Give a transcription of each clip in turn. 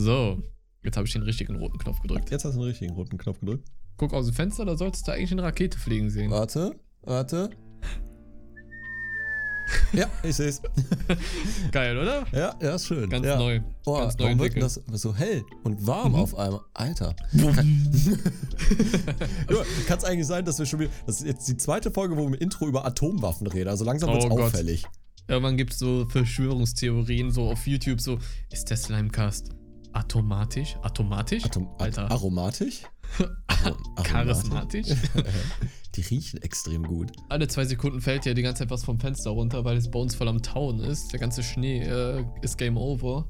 So, jetzt habe ich den richtigen roten Knopf gedrückt. Jetzt hast du den richtigen roten Knopf gedrückt. Guck aus dem Fenster, da solltest du eigentlich eine Rakete fliegen sehen. Warte, warte. ja, ich sehe es. Geil, oder? Ja, ja, ist schön. Ganz ja. neu. Boah, Ganz neu warum wird entwickelt. das so hell und warm Mhm. auf einmal? Alter. Kann es eigentlich sein, dass wir schon wieder. Das ist jetzt die zweite Folge, wo wir im Intro über Atomwaffen reden. Also langsam wird es Oh Gott. auffällig. Irgendwann gibt es so Verschwörungstheorien, so auf YouTube, so, ist der Slimecast atomatisch? Atomatisch? Atom Alter. Aromatisch? Arom Charismatisch? Die riechen extrem gut. Alle zwei Sekunden fällt ja die ganze Zeit was vom Fenster runter, weil es bei uns voll am Tauen ist. Der ganze Schnee äh, ist Game Over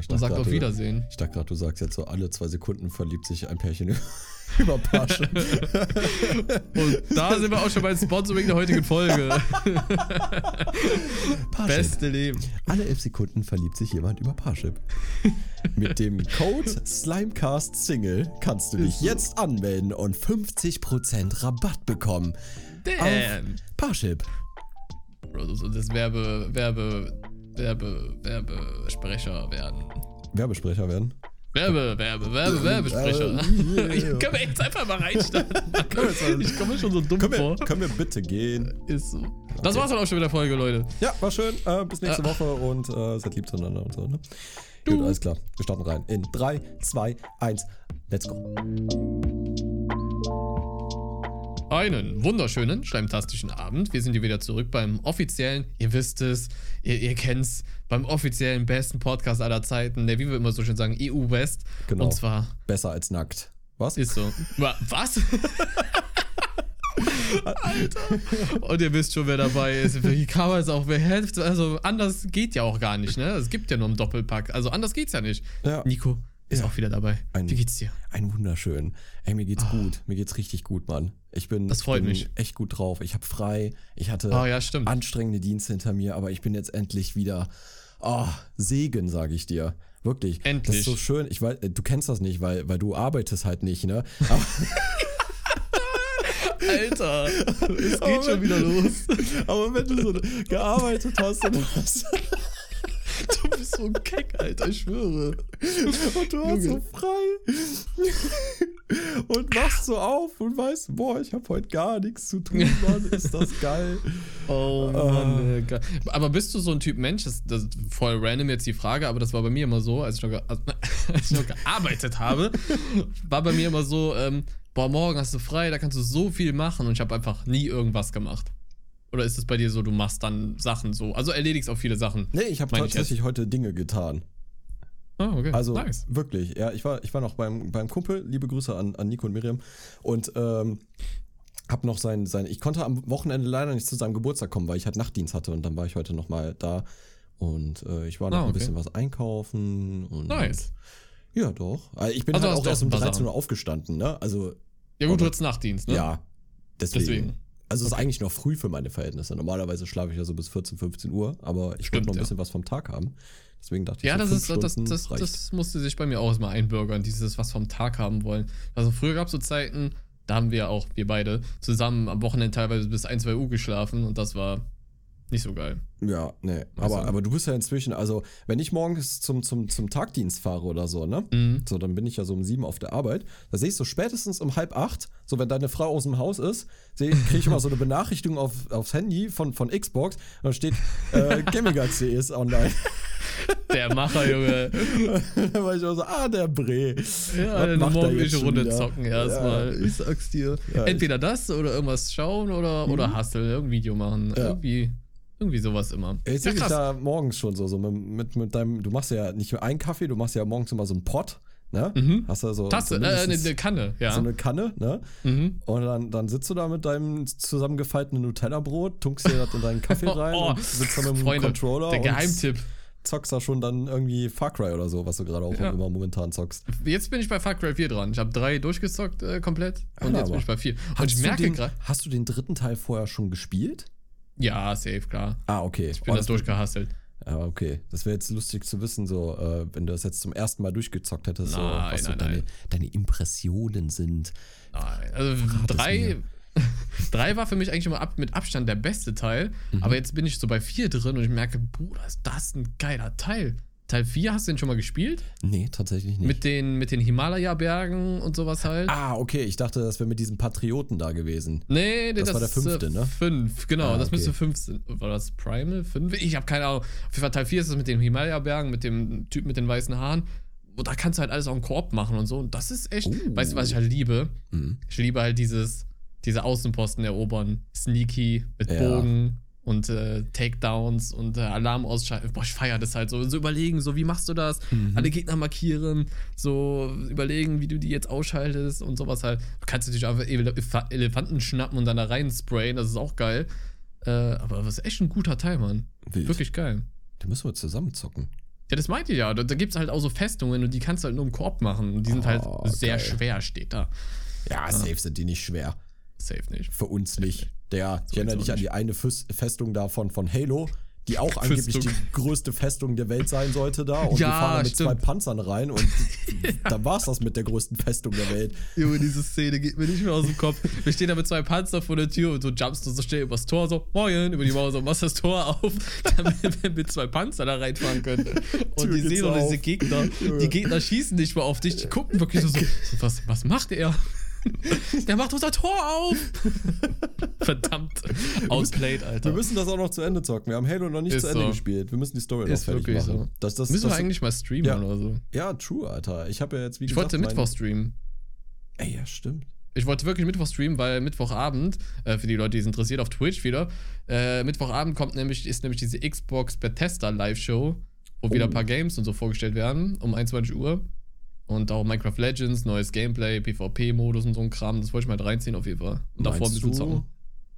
Ich und sagt grad, auf du- Wiedersehen. Ich dachte gerade, du sagst jetzt so, alle zwei Sekunden verliebt sich ein Pärchen über Pasche. Und da sind wir auch schon beim Sponsoring der heutigen Folge. Beste Leben. Alle elf Sekunden verliebt sich jemand über Parship. Mit dem Code Slimecast Single kannst du dich Ist jetzt anmelden und 50% Rabatt bekommen. Damn. Parship. Bro, das Werbe, Werbe, Werbe, Werbesprecher werden. Werbesprecher werden. Werbe, Werbe, Werbe, Werbesprecher. Äh, yeah. Können wir jetzt einfach mal reinstarten? ich komme mir schon so dumm Können vor. wir, können wir bitte gehen? Ist so. Das war's dann auch schon mit der Folge, Leute. Ja, war schön. Äh, bis nächste Ah. Woche und äh, seid lieb zueinander und so. Ne? Gut, alles klar. Wir starten rein. In 3, 2, 1. Let's go. Einen wunderschönen, schleimtastischen Abend. Wir sind hier wieder zurück beim offiziellen, ihr wisst es, ihr, ihr kennt's, beim offiziellen besten Podcast aller Zeiten, der, wie wir immer so schön sagen, EU West. Genau. Und zwar Besser als nackt. Was? ist so. Wa- Was? Alter. Und ihr wisst schon, wer dabei ist. Wie kann man es auch? Wer hilft? Also, anders geht ja auch gar nicht, ne? Es gibt ja nur einen Doppelpack. Also, anders geht's ja nicht. Ja. Nico ist Ja. auch wieder dabei. Ein- Wie geht's dir? Ein wunderschön. Ey, mir geht's gut. Mir geht's richtig gut, Mann. Ich bin. Das freut ich bin mich. echt gut drauf. Ich habe frei. Ich hatte Ah, ja, stimmt. anstrengende Dienste hinter mir, aber ich bin jetzt endlich wieder. Oh, Segen, sage ich dir. Wirklich. Das Endlich. ist so schön. Ich weiß, du kennst das nicht, weil, weil du arbeitest halt nicht, ne? Aber, Alter, es Aber geht schon wenn- wieder los. aber wenn du so gearbeitet hast und, hast, Du bist so ein Keck, Alter, ich schwöre. und du hast so frei und wachst so auf und weißt, boah, ich habe heute gar nichts zu tun, Mann. Ist das geil. Oh Mann, äh. Aber bist du so ein Typ Mensch? Das, das ist voll random jetzt die Frage, aber das war bei mir immer so, als ich noch, als ich noch gearbeitet habe, war bei mir immer so, ähm, boah, morgen hast du frei, da kannst du so viel machen und ich habe einfach nie irgendwas gemacht. Oder ist es bei dir so, du machst dann Sachen so, also erledigst auch viele Sachen? Nee, ich habe Meine ich tatsächlich heute Dinge getan. Ah, okay. Also nice. wirklich, ja, ich war, ich war noch beim, beim Kumpel, liebe Grüße an, an Nico und Miriam und ähm, hab noch sein, sein, ich konnte am Wochenende leider nicht zu seinem Geburtstag kommen, weil ich halt Nachtdienst hatte und dann war ich heute noch mal da und äh, ich war noch Ah, ein okay. bisschen was einkaufen und Nice. ja doch. Also ich bin Also halt auch erst um ein paar 13 Sachen. Uhr aufgestanden, ne? Also Ja gut, du hattest Nachtdienst, ne? ja, deswegen. Deswegen. Also es ist eigentlich noch früh für meine Verhältnisse. Normalerweise schlafe ich ja so bis 14, 15 Uhr, aber ich Stimmt, wollte noch ein ja. bisschen was vom Tag haben. Deswegen dachte ich, Ja, so das fünf ist, das, Stunden das, das musste sich bei mir auch erstmal einbürgern, dieses was vom Tag haben wollen. Also früher gab es so Zeiten, da haben wir auch, wir beide, zusammen am Wochenende teilweise bis 1, 2 Uhr geschlafen und das war nicht so geil. Ja, nee. Also- Aber, aber du bist ja inzwischen, also wenn ich morgens zum, zum, zum Tagdienst fahre oder so, ne? Mhm. So, dann bin ich ja so um sieben auf der Arbeit. Da sehe ich so spätestens um halb acht, so wenn deine Frau aus dem Haus ist, kriege ich immer so eine Benachrichtigung auf, aufs Handy von, von Xbox und da steht, äh, Gamiga.de ist online. Der Macher, Junge. da war ich auch so, ah, der Bre. Ja, morgendliche jetzt schon Runde wieder? zocken erstmal. Ich sag's dir. Ja, Entweder das oder irgendwas schauen oder, oder Hustle, irgendein Video machen. Ja. Irgendwie, irgendwie sowas immer. Ich Ja, sehe dich krass. da morgens schon so, so mit, mit, mit deinem, du machst ja nicht nur einen Kaffee, du machst ja morgens immer so einen Pott, ne? Mhm. Hast du so, Tasse, äh, eine, eine Kanne, ja. so eine Kanne, ne? mhm. Und dann, dann sitzt du da mit deinem zusammengefalteten Nutella-Brot, tunkst dir das in deinen Kaffee rein Oh, und sitzt da mit dem Freunde, Controller Der und Geheimtipp. zockst da schon dann irgendwie Far Cry oder so, was du gerade auch Ja. immer momentan zockst. Jetzt bin ich bei Far Cry 4 dran. Ich habe drei durchgezockt äh, komplett und Ja, jetzt bin ich bei 4. Und Hast ich merke gerade. Hast du den dritten Teil vorher schon gespielt? Ja, safe, klar. Ah, okay. Ich bin das durchgehustelt. Ja, okay. Das wäre jetzt lustig zu wissen, so, äh, wenn du das jetzt zum ersten Mal durchgezockt hättest, so, Nein, was so nein, deine, nein. deine Impressionen sind. Nein, also Verrat drei, drei war für mich eigentlich immer ab, mit Abstand der beste Teil. Mhm. Aber jetzt bin ich so bei vier drin und ich merke, Bruder, ist das ein geiler Teil. Teil 4, hast du den schon mal gespielt? Nee, tatsächlich nicht. Mit den, mit den Himalaya-Bergen und sowas halt. ah, okay, ich dachte, das wäre mit diesem Patrioten da gewesen. Nee, nee, Das war der ist, fünfte, äh, ne? Fünf, genau, Ah, das okay. müsste fünf sein. War das Primal? Fünf? Ich habe keine Ahnung. Auf jeden Fall Teil 4 ist es mit den Himalaya-Bergen, mit dem Typ mit den weißen Haaren. Und da kannst du halt alles auch im Koop machen und so. Und das ist echt, Oh. weißt du, was ich halt liebe? Mhm. Ich liebe halt dieses, diese Außenposten erobern. Sneaky mit Ja. Bogen und äh, Takedowns und äh, Alarm ausschalten. Boah, ich feiere das halt so. So überlegen, so wie machst du das? Mhm. Alle Gegner markieren, so überlegen, wie du die jetzt ausschaltest und sowas halt. Du kannst natürlich einfach Elef- Elefanten schnappen und dann da rein sprayen, das ist auch geil. Äh, aber das ist echt ein guter Teil, Mann. Wild. Wirklich geil. Da müssen wir zusammen zocken. Ja, das meinte ich ja. Da, da gibt es halt auch so Festungen und die kannst du halt nur im Koop machen. Und die sind halt Oh, sehr geil. schwer, steht da. Ja, safe sind die nicht schwer. Safe nicht. Für uns nicht. Der, ich erinnere dich an die eine Fes- Festung davon von Halo, die auch angeblich Festung. die größte Festung der Welt sein sollte da. Und wir Ja, fahren da mit stimmt. zwei Panzern rein und dann war es das mit der größten Festung der Welt. Junge, diese Szene geht mir nicht mehr aus dem Kopf. Wir stehen da mit zwei Panzer vor der Tür und so jumpst du so schnell übers Tor, so, moin, über die Mauer, so, machst das Tor auf, damit wir mit zwei Panzer da reinfahren können. Und Tür die sehen doch diese. Gegner, die Gegner schießen nicht mehr auf dich, die gucken wirklich so, so was, was macht er? Der macht unser Tor auf! Verdammt. Outplayed, Wir Alter. müssen das auch noch zu Ende zocken. Wir haben Halo noch nicht Ist zu Ende so. gespielt. Wir müssen die Story Ist noch fertig wirklich machen. so. Das, das, Müssen das, wir eigentlich mal streamen Ja. oder so? Ja, true, Alter. Ich habe ja jetzt, wie Ich gesagt, wollte mein- Mittwoch streamen. Ey, ja, stimmt. Ich wollte wirklich Mittwoch streamen, weil Mittwochabend, äh, für die Leute, die es interessiert, auf Twitch wieder, äh, Mittwochabend kommt nämlich, ist nämlich diese Xbox Bethesda Live-Show, wo wieder Oh. ein paar Games und so vorgestellt werden, um 21 Uhr. Und auch Minecraft Legends, neues Gameplay, PvP-Modus und so ein Kram. Das wollte ich mal reinziehen auf jeden Fall. Und davor ein bisschen zocken.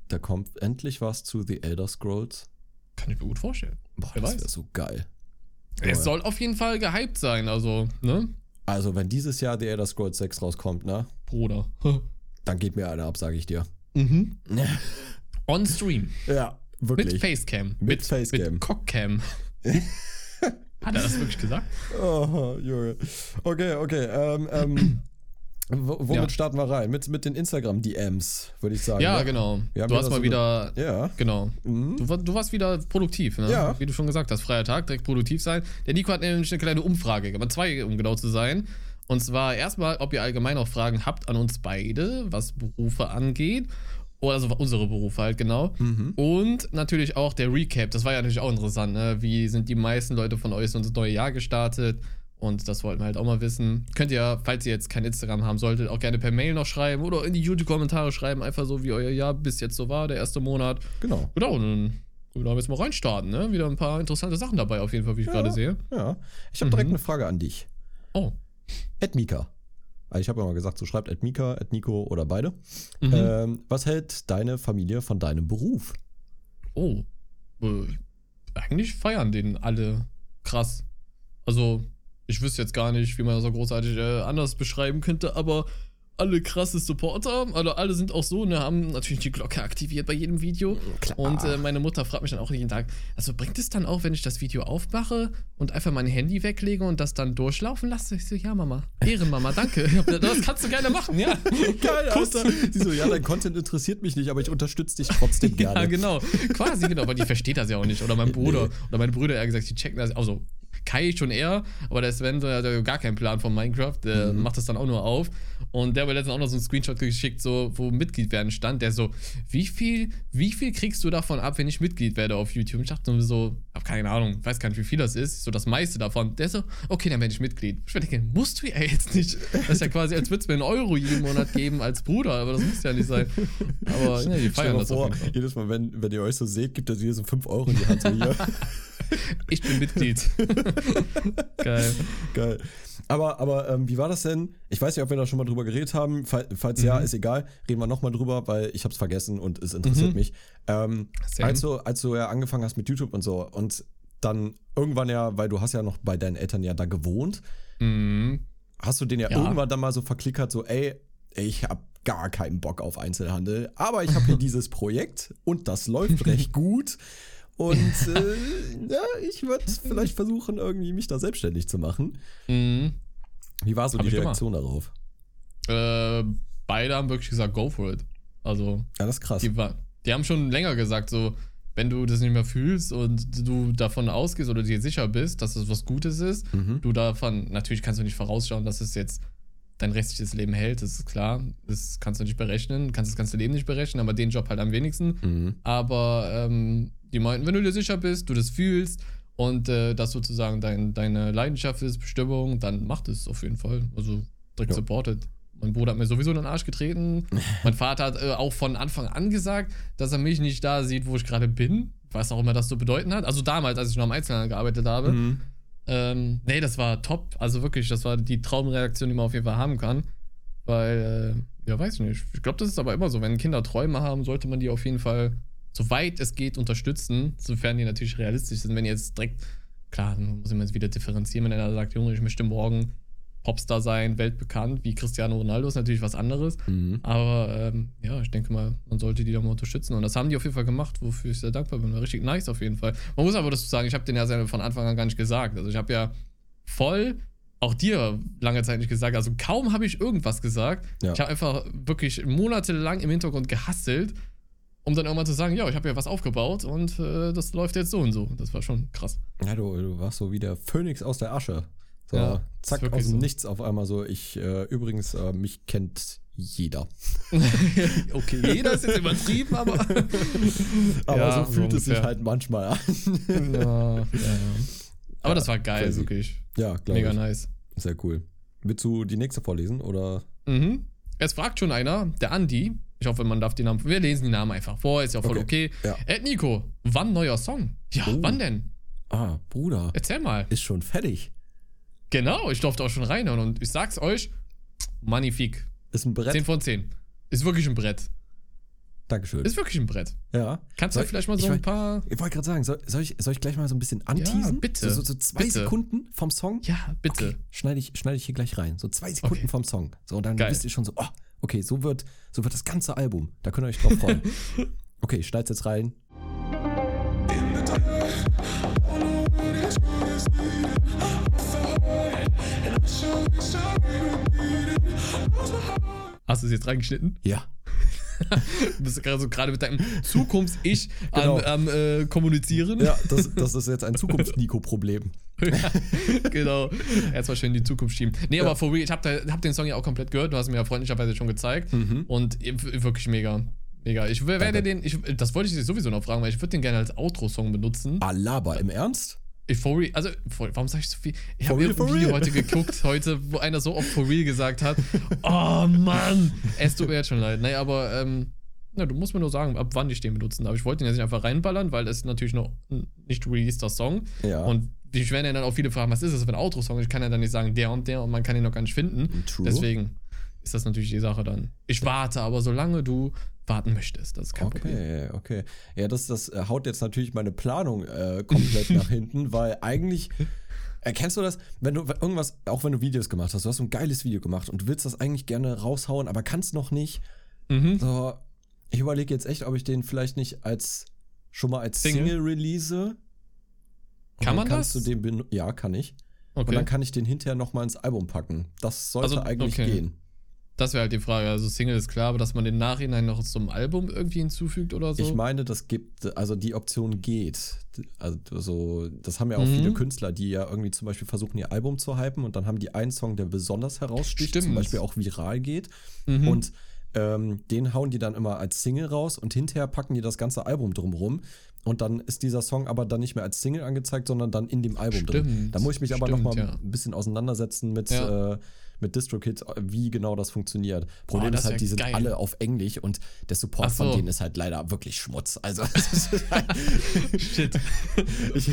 da kommt endlich was zu The Elder Scrolls? Kann ich mir gut vorstellen. Boah, Wer das wäre so geil. Es Ja. soll auf jeden Fall gehypt sein, also, ne? Also, wenn dieses Jahr The Elder Scrolls 6 rauskommt, ne? Bruder. Dann geht mir einer ab, sage ich dir. mhm. On Stream. Ja, Mit wirklich. Facecam. Mit Facecam. Mit Cockcam. Hat er das wirklich gesagt? Oh, Junge. Okay, okay. Ähm, ähm, wo- womit Ja. starten wir rein? Mit, mit den Instagram-DMs, würde ich sagen. Ja, ne? genau. Du hast mal wieder. Ja. Genau. Mhm. Du, du warst wieder produktiv, ne? Ja. Wie du schon gesagt hast, freier Tag, direkt produktiv sein. Der Nico hat nämlich eine kleine Umfrage gemacht, zwei, um genau zu sein. Und zwar erstmal, ob ihr allgemein auch Fragen habt an uns beide, was Berufe angeht. Oder also unsere Berufe halt, genau. Mhm. Und natürlich auch der Recap. Das war ja natürlich auch interessant, ne? Wie sind die meisten Leute von euch ins neue Jahr gestartet? Und das wollten wir halt auch mal wissen. Könnt ihr, falls ihr jetzt kein Instagram haben solltet, auch gerne per Mail noch schreiben oder in die YouTube-Kommentare schreiben. Einfach so, wie euer Jahr bis jetzt so war, der erste Monat. Genau. Genau, und dann können wir jetzt mal reinstarten, ne? Wieder ein paar interessante Sachen dabei, auf jeden Fall, wie ich Ja. gerade sehe. Ja. Ich habe Mhm. direkt eine Frage an dich. Oh. Ed Mika. Also Ich habe ja mal gesagt, so schreibt Ed Mika, Ed Nico oder beide. Mhm. Ähm, was hält deine Familie von deinem Beruf? Oh. Äh, eigentlich feiern den alle krass. Also, ich wüsste jetzt gar nicht, wie man das so großartig äh, anders beschreiben könnte, aber alle krasse Supporter, also alle sind auch so, ne, haben natürlich die Glocke aktiviert bei jedem Video. Klar. Und äh, meine Mutter fragt mich dann auch jeden Tag, also bringt es dann auch, wenn ich das Video aufmache und einfach mein Handy weglege und das dann durchlaufen lasse? Ich so, ja, Mama. Ehrenmama, danke. Das kannst du gerne machen, ja. Geil. Alter. Sie so, ja, dein Content interessiert mich nicht, aber ich unterstütze dich trotzdem gerne. Ja, genau. Quasi, genau. Aber die versteht das ja auch nicht. Oder mein Bruder. Oder meine Brüder, eher gesagt, die checken das. Also, Kai schon eher, aber der Sven der hat ja gar keinen Plan von Minecraft. Der Mhm. macht das dann auch nur auf. Und der hat mir letztens auch noch so einen Screenshot geschickt, so, wo Mitglied werden stand. Der so, wie viel, wie viel kriegst du davon ab, wenn ich Mitglied werde auf YouTube? Ich dachte nur so, hab keine Ahnung, weiß gar nicht, wie viel das ist. So das meiste davon. Der so, okay, dann werde ich Mitglied. Ich denke, musst du ja jetzt nicht. Das ist ja quasi, als würdest du mir einen Euro jeden Monat geben als Bruder, aber das muss ja nicht sein. Aber ja, die feiern das vor, jedes Mal, wenn, wenn ihr euch so seht, gibt er dir so 5 Euro in die Hand. So hier. Ich bin Mitglied. Geil. Geil. Aber, aber ähm, wie war das denn? Ich weiß nicht, ob wir da schon mal drüber geredet haben. Fall- Falls ja, Mhm. ist egal. Reden wir nochmal drüber, weil ich habe es vergessen und es interessiert Mhm. mich. Ähm, als, du, als du ja angefangen hast mit YouTube und so und dann irgendwann ja, weil du hast ja noch bei deinen Eltern ja da gewohnt, Mhm. hast du den ja, Ja. irgendwann dann mal so verklickert, so ey, ich habe gar keinen Bock auf Einzelhandel, aber ich habe hier dieses Projekt und das läuft recht gut. Und äh, ja, ich würde vielleicht versuchen, irgendwie mich da selbstständig zu machen. Mhm. Wie war so Hab die. Reaktion darauf? Äh, beide haben wirklich gesagt, go for it. Also, Ja, das ist krass. die, war, die haben schon länger gesagt, so, wenn du das nicht mehr fühlst und du davon ausgehst oder dir sicher bist, dass es was Gutes ist, Mhm. du davon, natürlich kannst du nicht vorausschauen, dass es jetzt dein restliches Leben hält, das ist klar. Das kannst du nicht berechnen, kannst das ganze Leben nicht berechnen, aber den Job halt am wenigsten. Mhm. Aber ähm, die meinten, wenn du dir sicher bist, du das fühlst und äh, das sozusagen dein, deine Leidenschaft ist, Bestimmung, dann mach das auf jeden Fall. Also direkt Ja. supported. Mein Bruder hat mir sowieso in den Arsch getreten. mein Vater hat äh, auch von Anfang an gesagt, dass er mich nicht da sieht, wo ich gerade bin. Was auch immer das so bedeuten hat. Also damals, als ich noch am Einzelhandel gearbeitet habe. Mhm. Ähm, nee, das war top. Also wirklich, das war die Traumreaktion, die man auf jeden Fall haben kann. Weil, äh, ja, weiß ich nicht. Ich glaube, das ist aber immer so. Wenn Kinder Träume haben, sollte man die auf jeden Fall, soweit es geht, unterstützen. Sofern die natürlich realistisch sind. Wenn ihr jetzt direkt, klar, dann muss man jetzt wieder differenzieren, wenn einer sagt, Junge, ich möchte morgen Popstar sein, weltbekannt, wie Cristiano Ronaldo, ist natürlich was anderes. Mhm. Aber ähm, ja, ich denke mal, man sollte die da mal unterstützen. Und das haben die auf jeden Fall gemacht, wofür ich sehr dankbar bin. War richtig nice auf jeden Fall. Man muss aber dazu sagen, ich habe den ja selber von Anfang an gar nicht gesagt. Also ich habe ja voll, auch dir lange Zeit nicht gesagt. Also kaum habe ich irgendwas gesagt. Ja. Ich habe einfach wirklich monatelang im Hintergrund gehasselt, um dann irgendwann zu sagen, ja, ich habe ja was aufgebaut und äh, das läuft jetzt so und so. Das war schon krass. Ja, du, du warst so wie der Phönix aus der Asche. So, Ja, zack, aus dem so. Nichts auf einmal so. Ich, äh, übrigens, äh, mich kennt jeder. okay, jeder ist jetzt übertrieben, aber. Aber Ja, so fühlt so es sich halt manchmal an. ja, ja, ja. Aber das war geil, crazy. wirklich. ja, glaube Mega ich. nice. Sehr cool. Willst du die nächste vorlesen oder? Mhm. Es fragt schon einer, der Andi. Ich hoffe, man darf die Namen. Wir lesen die Namen einfach vor, ist ja voll okay. Ja. Ed Nico, wann neuer Song? Ja, Oh. wann denn? Ah, Bruder, Erzähl mal. ist schon fertig. Genau, ich durfte auch schon reinhören und ich sag's euch, magnifik. Ist ein Brett. 10 von 10. Ist wirklich ein Brett. Dankeschön. Ist wirklich ein Brett. ja. Kannst du Soll- vielleicht mal so ein paar. Ich wollte gerade sagen, soll, soll, ich, soll ich gleich mal so ein bisschen anteasen? bitte. So, so, so zwei Bitte. Sekunden vom Song? Ja, bitte. Okay, schneide ich, schneide ich hier gleich rein. So zwei Sekunden Okay. vom Song. So, und dann Geil. wisst ihr schon so, oh, okay, so wird, so wird das ganze Album. Da könnt ihr euch drauf freuen. okay, ich schneide jetzt rein. Hast du es jetzt reingeschnitten? Ja. Du bist gerade so gerade mit deinem Zukunfts-Ich Genau. am, am äh, Kommunizieren. Ja, das, das ist jetzt ein Zukunfts-Nico-Problem. genau. Erstmal schön in die Zukunft schieben. Nee, Ja. aber for real, ich habe hab den Song ja auch komplett gehört. Du hast mir ja freundlicherweise schon gezeigt. Mhm. Und wirklich mega. Mega. Ich werde Danke. den, ich, das wollte ich dir sowieso noch fragen, weil ich würde den gerne als Outro-Song benutzen. Alaba, im Ernst? Ich for real, also, for, warum sage ich so viel? Ich habe for Video real. heute geguckt, heute, wo einer so oft for real gesagt hat. Oh Mann! Es tut mir jetzt schon leid. Naja, aber, ähm, na, du musst mir nur sagen, ab wann ich den benutzen darf. Ich wollte den jetzt nicht einfach reinballern, weil es ist natürlich noch ein nicht releaseder Song. Ja. Und ich werden ja dann auch viele fragen, was ist das für ein Outro-Song? Ich kann ja dann nicht sagen, der und der und man kann ihn noch gar nicht finden. True. Deswegen ist das natürlich die Sache dann. Ich warte aber, solange du warten möchtest. Das ist kein Problem. Okay, okay. Ja, das, das äh, haut jetzt natürlich meine Planung äh, komplett nach hinten, weil eigentlich. Erkennst du das, wenn du irgendwas, auch wenn du Videos gemacht hast, du hast so ein geiles Video gemacht und du willst das eigentlich gerne raushauen, aber kannst noch nicht. Mhm. So, ich überlege jetzt echt, ob ich den vielleicht nicht als schon mal als Single? Single, release. Und Kann man kannst das? Du den ja, kann ich. Und Okay. dann kann ich den hinterher nochmal ins Album packen. Das sollte Also, eigentlich okay. gehen. Das wäre halt die Frage. Also Single ist klar, aber dass man den Nachhinein noch zum Album irgendwie hinzufügt oder so. Ich meine, das gibt, also die Option geht. Also so, das haben ja auch Mhm. viele Künstler, die ja irgendwie zum Beispiel versuchen, ihr Album zu hypen und dann haben die einen Song, der besonders heraussticht, zum Stimmt. Beispiel auch viral geht. Mhm. Und ähm, den hauen die dann immer als Single raus und hinterher packen die das ganze Album drumrum. Und dann ist dieser Song aber dann nicht mehr als Single angezeigt, sondern dann in dem Album drin. Stimmt. Da muss ich mich aber nochmal ja. ein bisschen auseinandersetzen mit, Ja. äh, mit DistroKid, wie genau das funktioniert. Problem das ist halt, die sind geil. alle auf Englisch und der Support so. von denen ist halt leider wirklich Schmutz. Also halt, Shit. ich,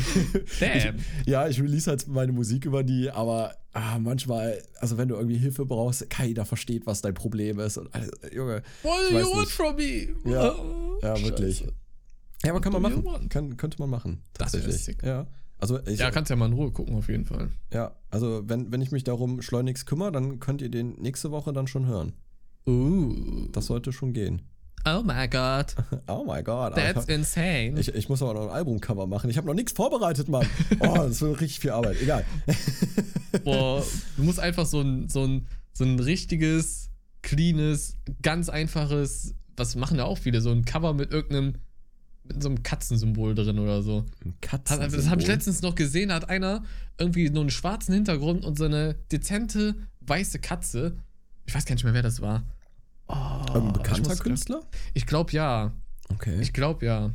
Damn. ich, ja, ich release halt meine Musik über die, aber ah, manchmal, also wenn du irgendwie Hilfe brauchst, keiner versteht, was dein Problem ist. Und, also, Junge, What do you want from me? Ja. Oh, ja, wirklich. Scheiße. Ja, aber kann man machen. Kann, könnte man machen. Tatsächlich. Ja. Also ich, Ja, ja, kannst ja mal in Ruhe gucken, auf jeden Fall. also wenn, wenn ich mich darum schleunigst kümmere, dann könnt ihr den nächste Woche dann schon hören. Uh. Das sollte schon gehen. Oh my god. Oh my God. That's Alter. insane. Ich, ich muss aber noch ein Albumcover machen. Ich habe noch nichts vorbereitet, Mann. Oh, das wird richtig viel Arbeit. Egal. Boah, du musst einfach so ein, so ein, so ein richtiges, cleanes, ganz einfaches, was machen ja auch viele, so ein Cover mit irgendeinem mit so einem Katzensymbol drin oder so. Ein Das, Katzen. das habe ich letztens noch gesehen, da hat einer irgendwie nur einen schwarzen Hintergrund und so eine dezente weiße Katze. Ich weiß gar nicht mehr, wer das war. Oh, Ein ich bekannter muss- Künstler? Ich glaube ja. Okay. Ich glaube ja.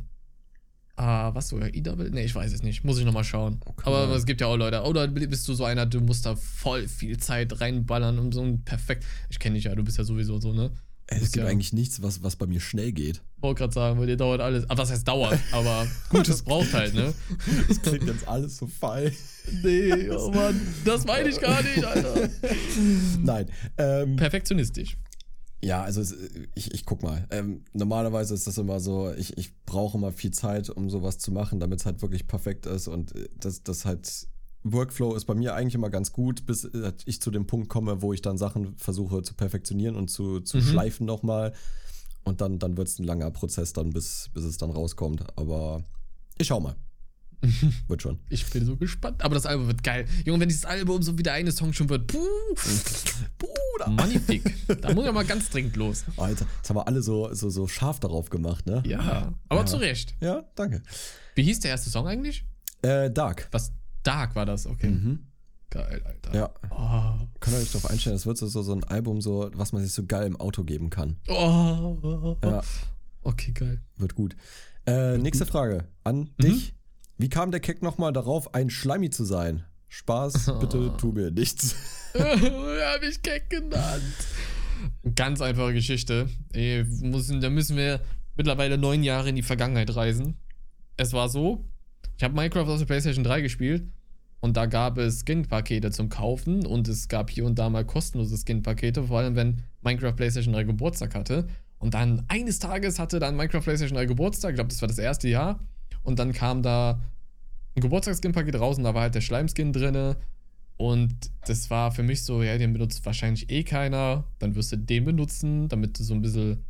Ah, was sogar? E-Double? Nee, ich weiß es nicht. Muss ich nochmal schauen. Okay. Aber es gibt ja auch Leute. Oder bist du so einer, du musst da voll viel Zeit reinballern und so ein perfekt. Ich kenne dich ja, du bist ja sowieso so, ne? Es ist gibt eigentlich nichts, was, was bei mir schnell geht. Wollte gerade sagen, bei dir dauert alles. Aber was heißt dauert? Aber Gutes braucht halt, ne? Das klingt jetzt alles so fein. Nee, oh Mann, das meine ich gar nicht, Alter. Nein. Ähm, Perfektionistisch. ja, also es, ich, ich guck mal. Ähm, normalerweise ist das immer so, ich, ich brauche immer viel Zeit, um sowas zu machen, damit es halt wirklich perfekt ist. Und äh, das, das halt Workflow ist bei mir eigentlich immer ganz gut, bis äh, ich zu dem Punkt komme, wo ich dann Sachen versuche zu perfektionieren und zu, zu Mhm. schleifen nochmal. Und dann, dann wird es ein langer Prozess dann, bis, bis es dann rauskommt. Aber ich schau mal. Wird schon. Ich bin so gespannt. Aber das Album wird geil. Junge, wenn dieses Album so wie der eine Song schon wird. Puh, Bruder. magnifik. Da muss ja mal ganz dringend los. Alter, jetzt haben wir alle so, so, so scharf darauf gemacht, ne? Ja, aber Ja. zu Recht. Ja, danke. Wie hieß der erste Song eigentlich? Äh, Dark. Was? Dark war das, okay. Mhm. Geil, Alter. Ja. Oh. Könnt ihr euch darauf einstellen, das wird so, so, ein Album, so, was man sich so geil im Auto geben kann. Oh. Ja, Okay, geil. wird gut. Äh, nächste Frage an dich. Wie kam der Keck nochmal darauf, ein Schleimi zu sein? Spaß, bitte tu mir nichts. Hab ich keck genannt. Ganz einfache Geschichte. Ey, müssen, da müssen wir mittlerweile neun Jahre in die Vergangenheit reisen. Es war so, ich habe Minecraft auf der PlayStation 3 gespielt und da gab es Skin-Pakete zum Kaufen und es gab hier und da mal kostenlose Skin-Pakete, vor allem wenn Minecraft PlayStation 3 Geburtstag hatte. Und dann eines Tages hatte dann Minecraft PlayStation 3 Geburtstag, ich glaube, das war das erste Jahr. Und dann kam da ein Geburtstagsskin-Paket raus und da war halt der Schleimskin drinne. Und das war für mich so, ja, den benutzt wahrscheinlich eh keiner. Dann wirst du den benutzen, damit du so ein bisschen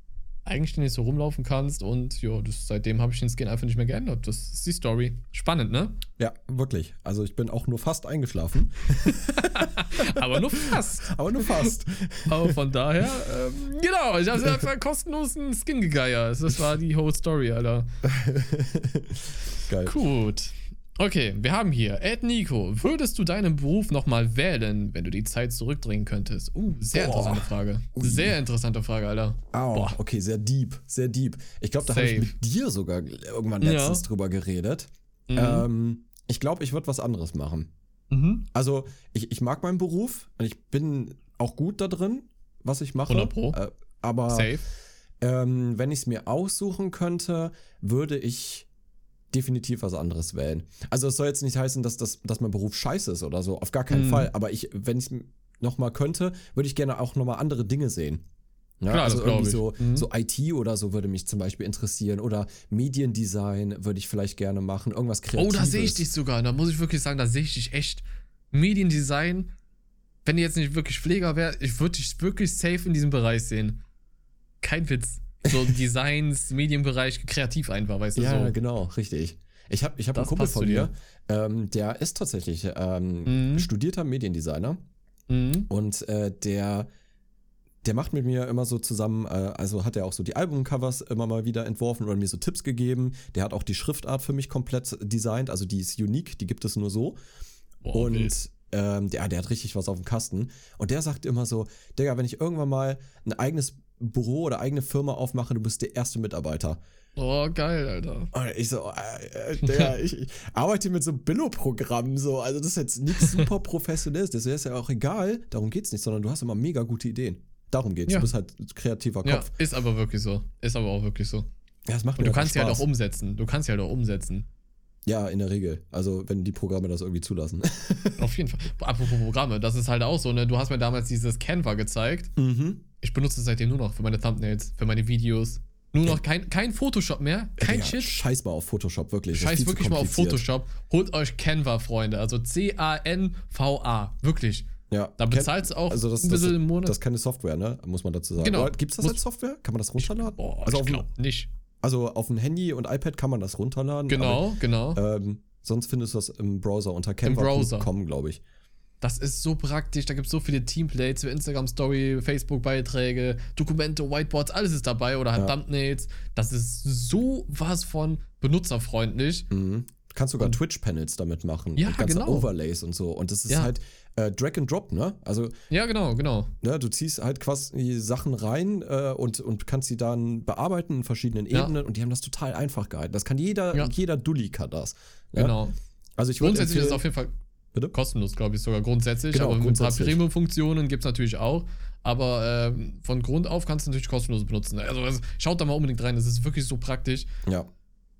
eigenständig so rumlaufen kannst. Und ja, seitdem habe ich den Skin einfach nicht mehr geändert. Das ist die Story. Spannend, ne? Ja, wirklich. Also ich bin auch nur fast eingeschlafen, Aber nur fast. aber nur fast. Aber von daher, ähm, genau, ich habe einfach kostenlos einen Skin gegeiert. Das war die whole Story, Alter. Geil. Gut. Okay, wir haben hier Ed Nico. Würdest du deinen Beruf nochmal wählen, wenn du die Zeit zurückdrehen könntest? Uh, sehr Boah. interessante Frage. Ui. Sehr interessante Frage, Alter. Au, Boah. okay, sehr deep, sehr deep. Ich glaube, da habe ich mit dir sogar irgendwann Ja. letztens drüber geredet. Mhm. Ähm, ich glaube, ich würde was anderes machen. Mhm. Also, ich, ich mag meinen Beruf und ich bin auch gut da drin, was ich mache. 100 Pro. Äh, aber ähm, wenn ich es mir aussuchen könnte, würde ich definitiv was anderes wählen. Also, es soll jetzt nicht heißen, dass, das, dass mein Beruf scheiße ist oder so. Auf gar keinen Mhm. Fall. Aber ich, wenn ich es nochmal könnte, würde ich gerne auch nochmal andere Dinge sehen. Ja, Klar, also irgendwie ich. so, Mhm. so IT oder so würde mich zum Beispiel interessieren. Oder Mediendesign würde ich vielleicht gerne machen. Irgendwas Oh, Kreatives. da sehe ich dich sogar. Da muss ich wirklich sagen, da sehe ich dich echt. Mediendesign. Wenn du jetzt nicht wirklich Pfleger wärst, ich würde dich wirklich safe in diesem Bereich sehen. Kein Witz. So Designs, Medienbereich, kreativ einfach, weißt du Ja, so. genau, richtig. Ich habe ich hab einen Kumpel von mir, dir. ähm, der ist tatsächlich ähm, Mhm. studierter Mediendesigner Mhm. und äh, der, der macht mit mir immer so zusammen, äh, also hat er auch so die Albumcovers immer mal wieder entworfen oder mir so Tipps gegeben. Der hat auch die Schriftart für mich komplett designt, also die ist unique, die gibt es nur so. Boah, und wild. ähm, der, der hat richtig was auf dem Kasten. Und der sagt immer so, Digga, wenn ich irgendwann mal ein eigenes Büro oder eigene Firma aufmache, du bist der erste Mitarbeiter. Oh, geil, Alter. Und ich so, äh, äh, Digga, ich, ich arbeite mit so Billo-Programmen, so. Also, das ist jetzt nichts super Professionelles. Das ist ja auch egal. Darum geht's nicht, sondern du hast immer mega gute Ideen. Darum geht's. Ja. Du bist halt kreativer Ja, Kopf. ist aber wirklich so. Ist aber auch wirklich so. Ja, das macht Und mir du kannst ja halt auch umsetzen. Du kannst ja halt auch umsetzen. Ja, in der Regel. Also, wenn die Programme das irgendwie zulassen. Auf jeden Fall. Apropos Programme, das ist halt auch so, ne? Du hast mir damals dieses Canva gezeigt. mhm. Ich benutze es seitdem nur noch für meine Thumbnails, für meine Videos. Nur noch kein, kein Photoshop mehr, kein Digga, Shit. Scheiß mal auf Photoshop, wirklich. Das Scheiß wirklich mal auf. Photoshop. Holt euch Canva, Freunde. Also C-A-N-V-A. Wirklich. Ja. Da bezahlst du auch also das, ein das, bisschen im Monat. Das ist keine Software, ne? Muss man dazu sagen. Genau. Oder Gibt's das als Software? Kann man das runterladen? Boah, also, ich glaube nicht. also auf dem Handy und iPad kann man das runterladen. Genau, genau. Aber, ähm, sonst findest du das im Browser unter canva.com, glaube ich. Das ist so praktisch. Da gibt es so viele Teamplates für Instagram Story, Facebook Beiträge, Dokumente, Whiteboards, alles ist dabei oder halt Ja. Thumbnails. Das ist so was von benutzerfreundlich. Mhm. Du kannst sogar Twitch-Panels damit machen. Ja, und ganze genau. Overlays und so. Und das ist Ja. halt äh, Drag and Drop, ne? Also, Ja, genau, genau. ne, du ziehst halt quasi Sachen rein äh, und, und kannst sie dann bearbeiten in verschiedenen Ja. Ebenen und die haben das total einfach gehalten. Das kann jeder, Ja. jeder Dulli kann das. ne? Genau. Also ich würde Grundsätzlich ist es auf jeden Fall Bitte? kostenlos, glaube ich, sogar grundsätzlich. Genau, aber mit ein paar grundsätzlich. Premium-Funktionen gibt es natürlich auch. Aber ähm, von Grund auf kannst du natürlich kostenlos benutzen. Also, also schaut da mal unbedingt rein, das ist wirklich so praktisch. Ja.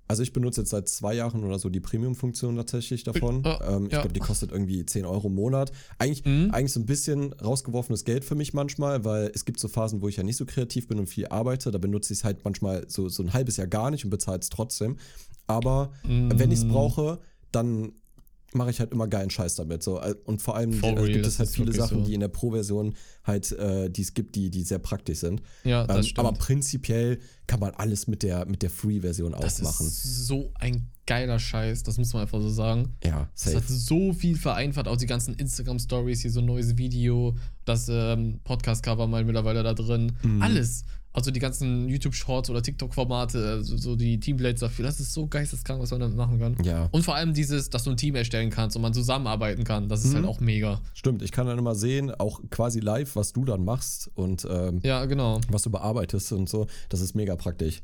Also ich benutze jetzt seit zwei Jahren oder so die Premium-Funktion tatsächlich davon. Ja, ähm, ich ja. glaube, die kostet irgendwie 10 Euro im Monat. Eigentlich, Mhm. eigentlich so ein bisschen rausgeworfenes Geld für mich manchmal, weil es gibt so Phasen, wo ich ja nicht so kreativ bin und viel arbeite. Da benutze ich es halt manchmal so, so ein halbes Jahr gar nicht und bezahle es trotzdem. Aber wenn ich es brauche, dann mache ich halt immer geilen Scheiß damit. So. Äh, Und vor allem For äh, real, gibt es halt viele Sachen, so. die in der Pro-Version halt, äh, die es gibt, die, die sehr praktisch sind. Ja, das Ähm, stimmt. aber prinzipiell kann man alles mit der, mit der Free-Version auch das ist so ein geiler Scheiß, das muss man einfach so sagen. Ja, Das hat safe. so viel vereinfacht, auch die ganzen Instagram-Stories, hier so ein neues Video, das ähm, Podcast-Cover mal mittlerweile da drin. Mhm. Alles. Also die ganzen YouTube-Shorts oder TikTok-Formate, also so die Teamplates dafür, das ist so geisteskrank, was man damit machen kann. Ja, Und vor allem dieses, dass du ein Team erstellen kannst und man zusammenarbeiten kann, das ist Mhm. halt auch mega. stimmt. Ich kann dann immer sehen, auch quasi live, was du dann machst und ähm, Ja, genau. was du bearbeitest und so. Das ist mega praktisch.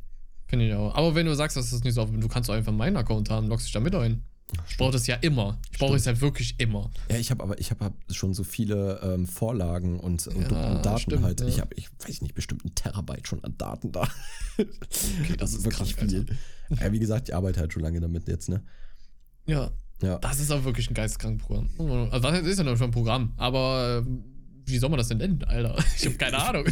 Finde ich auch. Aber wenn du sagst, dass das nicht so du kannst doch einfach meinen Account haben, loggst dich da mit ein. Ich brauche das ja immer. Ich brauche es halt wirklich immer. Ja, ich habe aber ich habe schon so viele ähm, Vorlagen und, und, Ja, und Daten stimmt, halt. ja. Ich habe, ich weiß nicht, bestimmt ein Terabyte schon an Daten da. Okay, das ist wirklich krass, viel. Ja, wie gesagt, ich arbeite halt schon lange damit jetzt, ne? Ja, Ja. das ist auch wirklich ein geisteskrankes Programm. Also, was ist ja noch schon ein Programm? Aber äh, wie soll man das denn nennen, Alter? Ich habe keine Ahnung.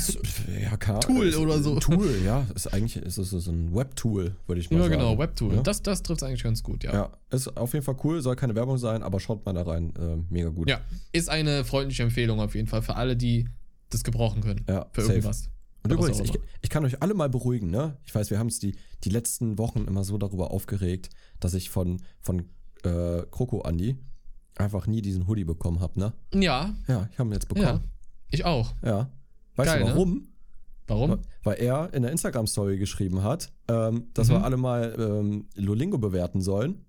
Ja, keine Tool oder so. Tool, ja. Ist eigentlich ist es so ein Web-Tool, würde ich mal Ja, sagen. genau, Webtool. Ja? Das, das trifft es eigentlich ganz gut, ja. Ja, ist auf jeden Fall cool, soll keine Werbung sein, aber schaut mal da rein. Äh, mega gut. Ja, ist eine freundliche Empfehlung auf jeden Fall für alle, die das gebrauchen können. Ja, für safe. irgendwas. Und übrigens, ich, ich kann euch alle mal beruhigen, ne? Ich weiß, wir haben uns die, die letzten Wochen immer so darüber aufgeregt, dass ich von, von äh, Kroko Andi einfach nie diesen Hoodie bekommen habe, ne? Ja, Ja, ich habe ihn jetzt ja. bekommen. Ich auch. Ja. Weißt Geil, du ne? warum? Warum? Weil er in der Instagram-Story geschrieben hat, ähm, dass Mhm. wir alle mal ähm, Lolingo bewerten sollen.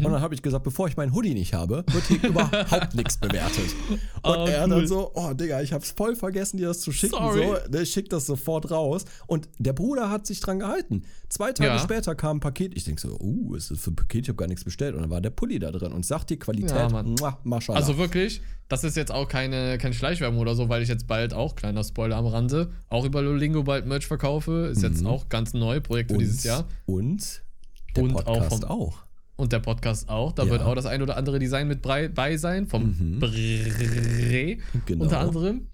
Mhm. Und dann habe ich gesagt, bevor ich meinen Hoodie nicht habe, wird hier überhaupt nichts bewertet. Und Oh, er cool. dann so, oh Digga, ich hab's voll vergessen, dir das zu schicken. Sorry. So, ne, ich schick das sofort raus. Und der Bruder hat sich dran gehalten. Zwei Tage Ja. später kam ein Paket. Ich denk so, uh, was ist das für ein Paket? Ich habe gar nichts bestellt. Und dann war der Pulli da drin. Und sagt die Qualität, Ja, muah, Maschallah. Also wirklich, das ist jetzt auch keine, keine Schleichwerbung oder so, weil ich jetzt bald auch, kleiner Spoiler am Rande, auch über Lolingo bald Merch verkaufe. Ist jetzt Mhm. auch ganz neu, Projekt für und, dieses Jahr. Und der Und auch Podcast vom- auch. Und der Podcast auch. Da Ja. wird auch das ein oder andere Design mit bei sein, vom Mhm. Bre Genau. unter anderem.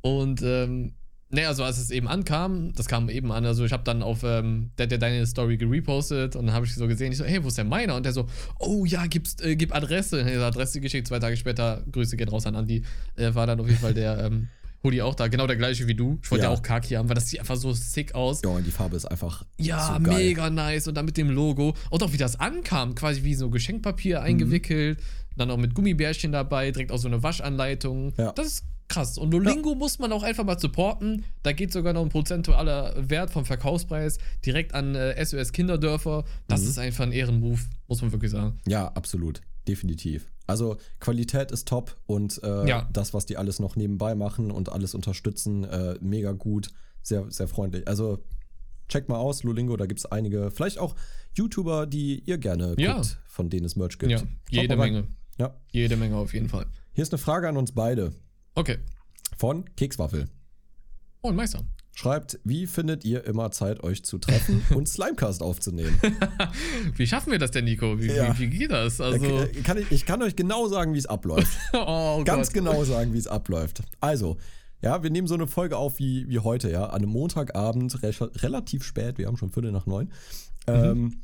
Und ähm, ne, also als es eben ankam, das kam eben an, also ich habe dann auf, ähm, der ja deine Story gerepostet und dann habe ich so gesehen, ich so, hey, wo ist der meiner? Und der so, oh ja, gib's, äh, gib Adresse. Und er hat Adresse geschickt, zwei Tage später, Grüße gehen raus an Andi, äh, war dann auf jeden Fall der ähm, Hoodie auch da, genau der gleiche wie du. Ich wollte ja. Ja. auch Kaki haben, weil das sieht einfach so sick aus. Ja, und die Farbe ist einfach Ja, so mega nice. Und dann mit dem Logo. Und auch wie das ankam, quasi wie so Geschenkpapier Mhm. eingewickelt. Dann auch mit Gummibärchen dabei, direkt auch so eine Waschanleitung. Ja. Das ist krass. Und Lolingo muss man auch einfach mal supporten. Da geht sogar noch ein prozentualer Wert vom Verkaufspreis direkt an äh, SOS Kinderdörfer. Das Mhm. ist einfach ein Ehrenmove, muss man wirklich sagen. Ja, absolut. Definitiv. Also Qualität ist top und äh, Ja. das, was die alles noch nebenbei machen und alles unterstützen, äh, mega gut, sehr, sehr freundlich. Also checkt mal aus, Lulingo, da gibt es einige, vielleicht auch YouTuber, die ihr gerne guckt, Ja. von denen es Merch gibt. Ja, Schaut jede. Menge. Ja. Jede Menge auf jeden Fall. Hier ist eine Frage an uns beide Okay. von Kekswaffel. Oh, ein Meister. Schreibt, wie findet ihr immer Zeit, euch zu treffen und Slimecast aufzunehmen? Wie schaffen wir das denn, Nico? Wie, Ja. wie, wie geht das? Also, Äh, kann ich, ich kann euch genau sagen, wie es abläuft. oh ganz Gott. genau sagen, wie es abläuft. Also, ja, wir nehmen so eine Folge auf wie, wie heute, ja, an einem Montagabend, re relativ spät, wir haben schon Viertel nach neun. Ähm,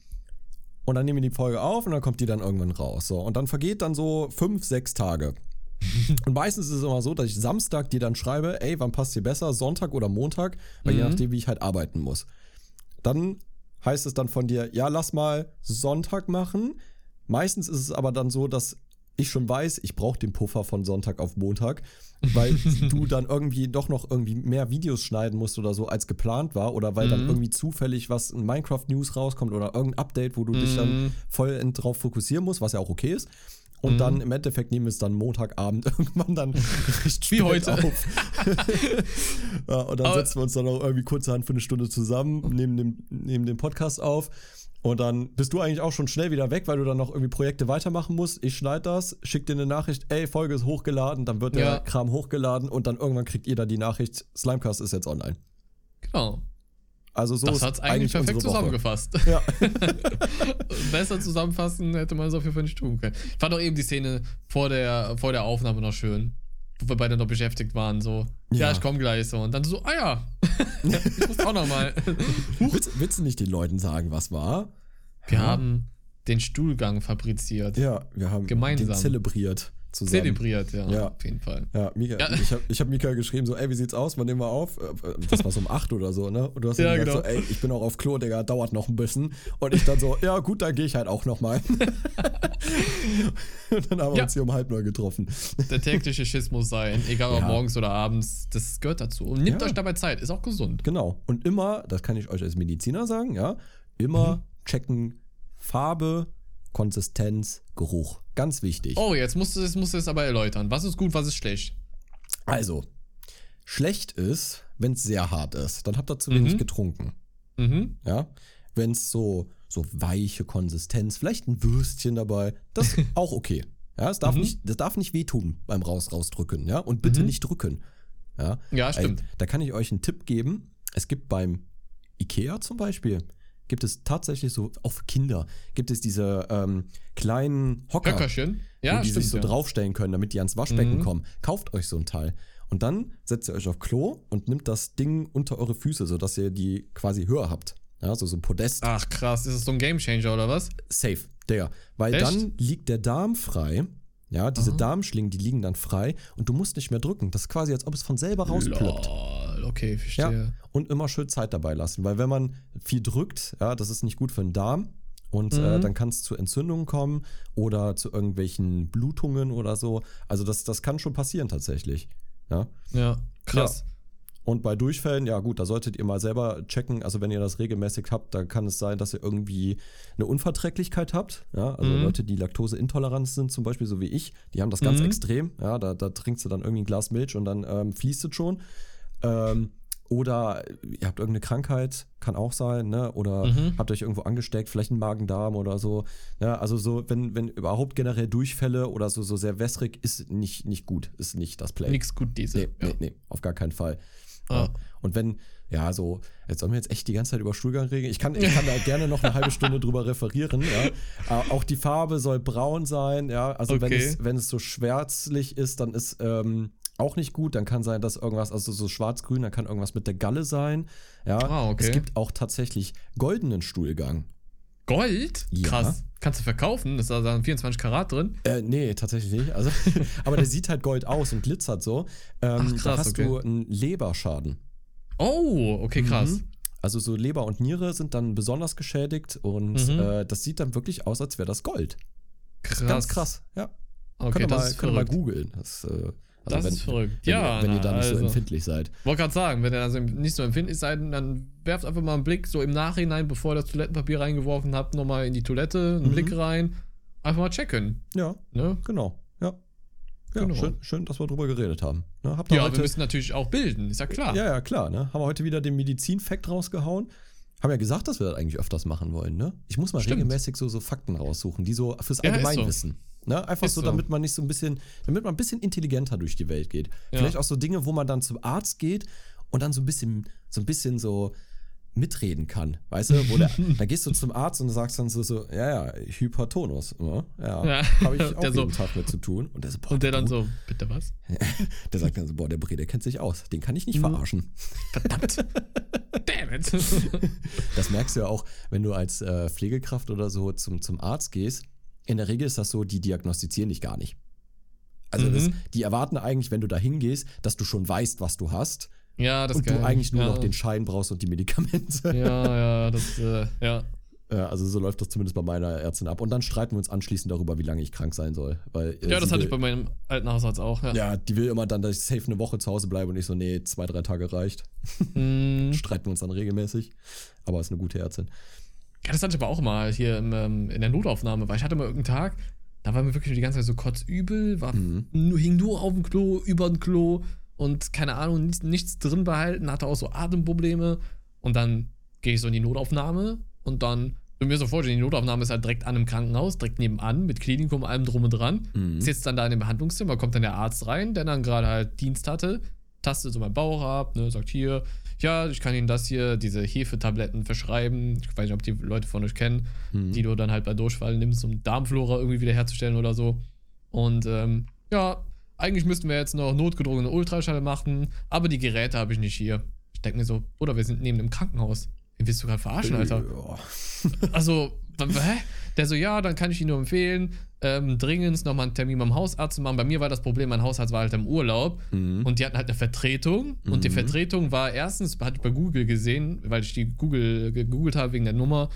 und dann nehmen wir die Folge auf und dann kommt die dann irgendwann raus. So, und dann vergeht dann so fünf, sechs Tage. Und meistens ist es immer so, dass ich Samstag dir dann schreibe, ey, wann passt dir besser, Sonntag oder Montag, weil je Mhm. nachdem, wie ich halt arbeiten muss. Dann heißt es dann von dir, ja, lass mal Sonntag machen. Meistens ist es aber dann so, dass ich schon weiß, ich brauche den Puffer von Sonntag auf Montag, weil du dann irgendwie doch noch irgendwie mehr Videos schneiden musst oder so, als geplant war, oder weil dann Mhm. irgendwie zufällig was in Minecraft-News rauskommt oder irgendein Update, wo du dich dann Mhm. voll drauf fokussieren musst, was ja auch okay ist. Und Mhm. dann im Endeffekt nehmen wir es dann Montagabend irgendwann dann recht Wie heute. auf. ja, und dann Aber- setzen wir uns dann auch irgendwie kurzerhand für eine Stunde zusammen, nehmen den, nehmen den Podcast auf. Und dann bist du eigentlich auch schon schnell wieder weg, weil du dann noch irgendwie Projekte weitermachen musst. Ich schneide das, schick dir eine Nachricht, ey, Folge ist hochgeladen, dann wird der Ja. Kram hochgeladen und dann irgendwann kriegt ihr da die Nachricht, Slimecast ist jetzt online. Genau. Also so das ist hat's eigentlich perfekt zusammengefasst. Ja. Besser zusammenfassen hätte man es auf jeden Fall nicht tun können. Ich fand auch eben die Szene vor der, vor der Aufnahme noch schön. Wo wir beide noch beschäftigt waren, so. Ja, Ja. ich komme gleich so. Und dann so, ah ja. ich muss auch noch mal. Willst, willst du nicht den Leuten sagen, was war? Wir Ja. haben den Stuhlgang fabriziert. Ja, wir haben Gemeinsam. den zelebriert zusammen. Zelebriert, ja, Ja. Auf jeden Fall. Ja, Mika, Ja. ich habe ich hab Mika geschrieben, so, ey, wie sieht's aus? Wann nehmen wir auf? Äh, Das war so um 8 oder so, ne? Und du hast Ja, gesagt, genau. so, ey, ich bin auch auf Klo, Digga, dauert noch ein bisschen. Und ich dann so, ja, gut, dann gehe ich halt auch noch mal. Und dann haben wir Ja. uns hier um halb neun getroffen. Der tägliche Schiss muss sein, egal ob morgens oder abends. Das gehört dazu. Und nehmt euch dabei Zeit, ist auch gesund. Genau. Und immer, das kann ich euch als Mediziner sagen, ja, immer Mhm. checken Farbe, Konsistenz, Geruch. Ganz wichtig. Oh, jetzt musst du es musst du es aber erläutern. Was ist gut, was ist schlecht? Also, schlecht ist, wenn es sehr hart ist. Dann habt ihr zu wenig Mhm. getrunken. Mhm. Ja, wenn es so, so weiche Konsistenz, vielleicht ein Würstchen dabei, das ist auch okay. Ja, es darf Mhm. nicht, das darf nicht wehtun beim raus rausdrücken, ja, und bitte Mhm. nicht drücken. Ja, Ja, stimmt. Ey, da kann ich euch einen Tipp geben. Es gibt beim Ikea zum Beispiel, gibt es tatsächlich so, auch für Kinder, gibt es diese ähm, kleinen Hocker, Höckerchen. Ja, wo die stimmt. sich so ja. draufstellen können, damit die ans Waschbecken Mhm. kommen. Kauft euch so ein Teil. Und dann setzt ihr euch auf Klo und nimmt das Ding unter eure Füße, sodass ihr die quasi höher habt. Ja, so, so ein Podest. Ach krass, ist das so ein Gamechanger oder was? Safe, der. Weil Echt? dann liegt der Darm frei. Ja, diese Aha. Darmschlingen, die liegen dann frei und du musst nicht mehr drücken. Das ist quasi, als ob es von selber rausploppt. Lol, okay, verstehe. Und immer schön Zeit dabei lassen, weil wenn man viel drückt, ja, das ist nicht gut für den Darm. Und äh, Mhm. dann kann es zu Entzündungen kommen oder zu irgendwelchen Blutungen oder so. Also das, das kann schon passieren tatsächlich. Ja. Ja, krass. Und bei Durchfällen, ja gut, da solltet ihr mal selber checken. Also wenn ihr das regelmäßig habt, dann kann es sein, dass ihr irgendwie eine Unverträglichkeit habt. Ja, also Mhm. Leute, die laktoseintolerant sind, zum Beispiel so wie ich, die haben das ganz Mhm. extrem. Ja, da, da trinkst du dann irgendwie ein Glas Milch und dann ähm, fließt es schon. Ähm, oder ihr habt irgendeine Krankheit, kann auch sein, ne? Oder Mhm. habt euch irgendwo angesteckt, vielleicht einen Magen-Darm oder so. Ja, also so, wenn, wenn überhaupt generell Durchfälle oder so, so sehr wässrig, ist nicht, nicht gut, ist nicht das Play. Nix gut diese. Nee, ja. nee, nee, auf gar keinen Fall. Ah. Und wenn, ja, so, jetzt sollen wir jetzt echt die ganze Zeit über Stuhlgang reden. Ich kann, ich kann da gerne noch eine halbe Stunde drüber referieren. Ja. Äh, Auch die Farbe soll braun sein, ja. Also wenn, Okay. es, wenn es so schwärzlich ist, dann ist ähm, auch nicht gut. Dann kann sein, dass irgendwas, also so schwarz-grün, dann kann irgendwas mit der Galle sein. Ja. Ah, okay. Es gibt auch tatsächlich goldenen Stuhlgang. Gold? Ja. Krass. Kannst du verkaufen? Ist da dann 24 Karat drin? Äh, nee, tatsächlich nicht. Also, aber der sieht halt gold aus und glitzert so. Ähm, Ach, da krass, hast okay. du einen Leberschaden. Oh, okay, krass. Mhm. Also so Leber und Niere sind dann besonders geschädigt und Mhm. äh, das sieht dann wirklich aus, als wäre das Gold. Krass. Ganz krass, ja. Okay, ihr das mal, mal googeln. Das, äh, also Das wenn, ist verrückt. Wenn, ja, ihr, wenn ihr da na, nicht so also. empfindlich seid. Wollte gerade sagen, wenn ihr also nicht so empfindlich seid, dann werft einfach mal einen Blick so im Nachhinein, bevor ihr das Toilettenpapier reingeworfen habt, nochmal in die Toilette, einen Mhm. Blick rein. Einfach mal checken. Ja, Ne? genau. Ja. Ja, Genau. schön, schön, dass wir drüber geredet haben. Ne, habt ihr Ja, wir heute, müssen natürlich auch bilden, ist ja klar. ja, ja, klar. Ne? Haben wir heute wieder den Medizin-Fact rausgehauen. Haben ja gesagt, dass wir das eigentlich öfters machen wollen. Ne? Ich muss mal Stimmt. regelmäßig so, so Fakten raussuchen, die so fürs Ja, ist so. Ne? Einfach Ist so, so. damit man nicht so ein bisschen, damit man ein bisschen intelligenter durch die Welt geht. Ja. Vielleicht auch so Dinge, wo man dann zum Arzt geht und dann so ein bisschen, so ein bisschen so mitreden kann. Weißt du, wo der, da gehst du zum Arzt und sagst dann so, so ja, ja, Hypertonus. Ja, ja, Ja. habe ich auch Der so- jeden Tag mit zu tun. Und der, so, boah, Und der dann so, bitte was? der sagt dann so, boah, der Bre, der kennt sich aus. Den kann ich nicht Mhm. verarschen. Verdammt. Damn it. Das merkst du ja auch, wenn du als äh, Pflegekraft oder so zum, zum Arzt gehst. In der Regel ist das so, die diagnostizieren dich gar nicht. Also Mhm. das, die erwarten eigentlich, wenn du da hingehst, dass du schon weißt, was du hast ja, das und du eigentlich nur ja. noch den Schein brauchst und die Medikamente. Ja, ja, das, äh, ja. Also so läuft das zumindest bei meiner Ärztin ab. Und dann streiten wir uns anschließend darüber, wie lange ich krank sein soll. Weil, äh, Ja, das hatte will, ich bei meinem alten Hausarzt auch. Ja. Ja, die will immer dann, dass ich safe eine Woche zu Hause bleibe und ich so, nee, zwei, drei Tage reicht. Mm, Streiten wir uns dann regelmäßig. Aber ist eine gute Ärztin. Ja, das hatte ich aber auch mal hier im, ähm, in der Notaufnahme, weil ich hatte mal irgendeinen Tag, da war mir wirklich die ganze Zeit so kotzübel, war Mhm. nur, hing nur auf dem Klo, über dem Klo und keine Ahnung, nichts, nichts drin behalten, hatte auch so Atemprobleme. Und dann gehe ich so in die Notaufnahme und dann, du mir so vorstellen, die Notaufnahme ist halt direkt an einem Krankenhaus, direkt nebenan, mit Klinikum, allem drum und dran. Mhm. Sitzt dann da in dem Behandlungszimmer, kommt dann der Arzt rein, der dann gerade halt Dienst hatte, tastet so meinen Bauch ab, ne, sagt hier, ja, ich kann Ihnen das hier, diese Hefetabletten verschreiben. Ich weiß nicht, ob die Leute von euch kennen, Mhm. die du dann halt bei Durchfall nimmst, um Darmflora irgendwie wiederherzustellen oder so. Und ähm, ja, eigentlich müssten wir jetzt noch notgedrungene Ultraschall machen, aber die Geräte habe ich nicht hier. Ich denke mir so, oder wir sind neben dem Krankenhaus. Wen willst du gerade verarschen, Alter? Ja. Also, hä? Der so, ja, dann kann ich Ihnen nur empfehlen, ähm, dringend nochmal einen Termin beim Hausarzt zu machen. Bei mir war das Problem, mein Hausarzt war halt im Urlaub Mhm. und die hatten halt eine Vertretung. Und die Mhm. Vertretung war erstens, hatte ich bei Google gesehen, weil ich die Google gegoogelt habe wegen der Nummer,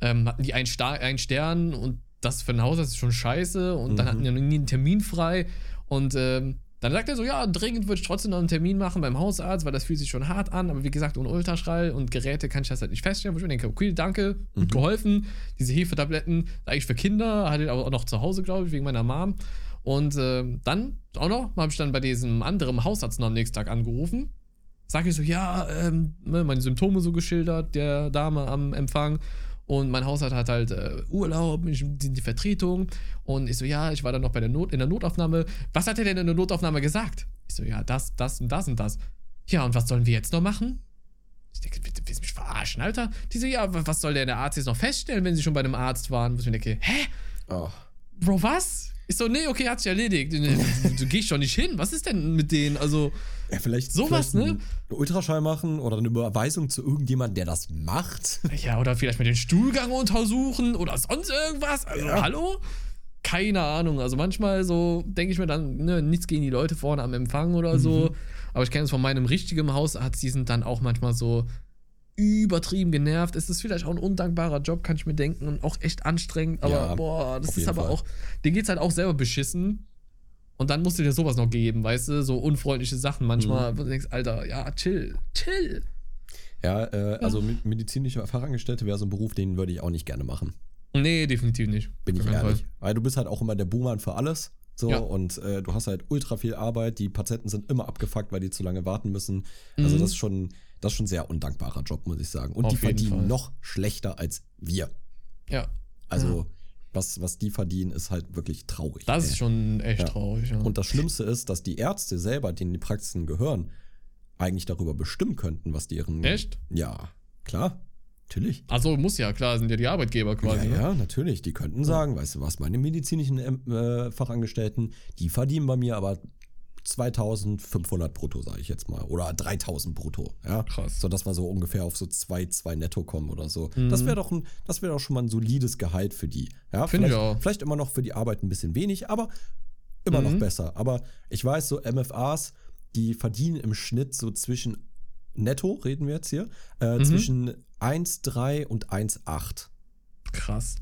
ähm, hatten die einen, Sta einen Stern und das für einen Hausarzt ist schon scheiße. Und dann Mhm. hatten die noch nie einen Termin frei. Und ähm, dann sagt er so, ja, dringend würde ich trotzdem noch einen Termin machen beim Hausarzt, weil das fühlt sich schon hart an. Aber wie gesagt, ohne Ultraschall und Geräte kann ich das halt nicht feststellen. Wo ich mir denke, okay, danke, gut Mhm. geholfen. Diese Hefetabletten, eigentlich für Kinder, hatte ich aber auch noch zu Hause, glaube ich, wegen meiner Mom. Und ähm, dann auch noch, habe ich dann bei diesem anderen Hausarzt noch am nächsten Tag angerufen. Sag ich so, ja, ähm, ne, meine Symptome so geschildert, der Dame am Empfang. Und mein Hausarzt hat halt äh, Urlaub, ich, die, die Vertretung. Und ich so, ja, ich war dann noch bei der Not, in der Notaufnahme. Was hat er denn in der Notaufnahme gesagt? Ich so, ja, das, das und das und das. Ja, und was sollen wir jetzt noch machen? Ich denke, willst du mich verarschen, Alter? Die so, ja, wa- was soll denn der Arzt jetzt noch feststellen, wenn sie schon bei einem Arzt waren? Wo ich mir denke, hä? Oh. Bro, was? Ich so, nee, okay, hat sich erledigt. Du, du gehst schon nicht hin. Was ist denn mit denen? Also, Ja, vielleicht, Sowas, vielleicht ne? einen Ultraschall machen oder eine Überweisung zu irgendjemandem, der das macht. ja, oder vielleicht mal den Stuhlgang untersuchen oder sonst irgendwas. Also, Ja. hallo? Keine Ahnung. Also, manchmal so denke ich mir dann, ne, nichts gegen die Leute vorne am Empfang oder so. Aber ich kenne es von meinem richtigen Hausarzt, die sind dann auch manchmal so übertrieben genervt. Es ist vielleicht auch ein undankbarer Job, kann ich mir denken, und auch echt anstrengend. Aber Ja, boah, das ist aber Fall. auch, denen geht's halt auch selber beschissen. Und dann musst du dir sowas noch geben, weißt du, so unfreundliche Sachen manchmal, wo du denkst, Alter, ja, chill, chill. Ja, äh, also mit medizinische Fachangestellte wäre so ein Beruf, den würde ich auch nicht gerne machen. Nee, definitiv nicht. Bin ich ehrlich. Weil du bist halt auch immer der Buhmann für alles. So, Ja. und äh, du hast halt ultra viel Arbeit. Die Patienten sind immer abgefuckt, weil die zu lange warten müssen. Also, Mhm. das ist schon, das ist schon ein sehr undankbarer Job, muss ich sagen. Und Auf die verdienen Fall. noch schlechter als wir. Ja, Also, was, was die verdienen, ist halt wirklich traurig. das ey. ist schon echt Ja. traurig. Ja. Und das Schlimmste ist, dass die Ärzte selber, denen die Praxisen gehören, eigentlich darüber bestimmen könnten, was die ihren. Echt? Ja, klar. Natürlich. Achso, muss ja, klar, sind ja die Arbeitgeber quasi. ja, ne? ja, natürlich. Die könnten sagen, weißt du was, meine medizinischen äh, Fachangestellten, die verdienen bei mir aber 2500 brutto, sage ich jetzt mal. Oder 3000 brutto. Ja, Krass. So dass wir so ungefähr auf so 2, 2 netto kommen oder so. Mhm. Das wäre doch, ein- das wär doch schon mal ein solides Gehalt für die. Ja, Finde ich vielleicht, auch. vielleicht immer noch für die Arbeit ein bisschen wenig, aber immer noch Mhm. besser. Aber ich weiß, so MFAs, die verdienen im Schnitt so zwischen netto, reden wir jetzt hier, äh, Mhm. zwischen 1,3 und 1,8. Krass.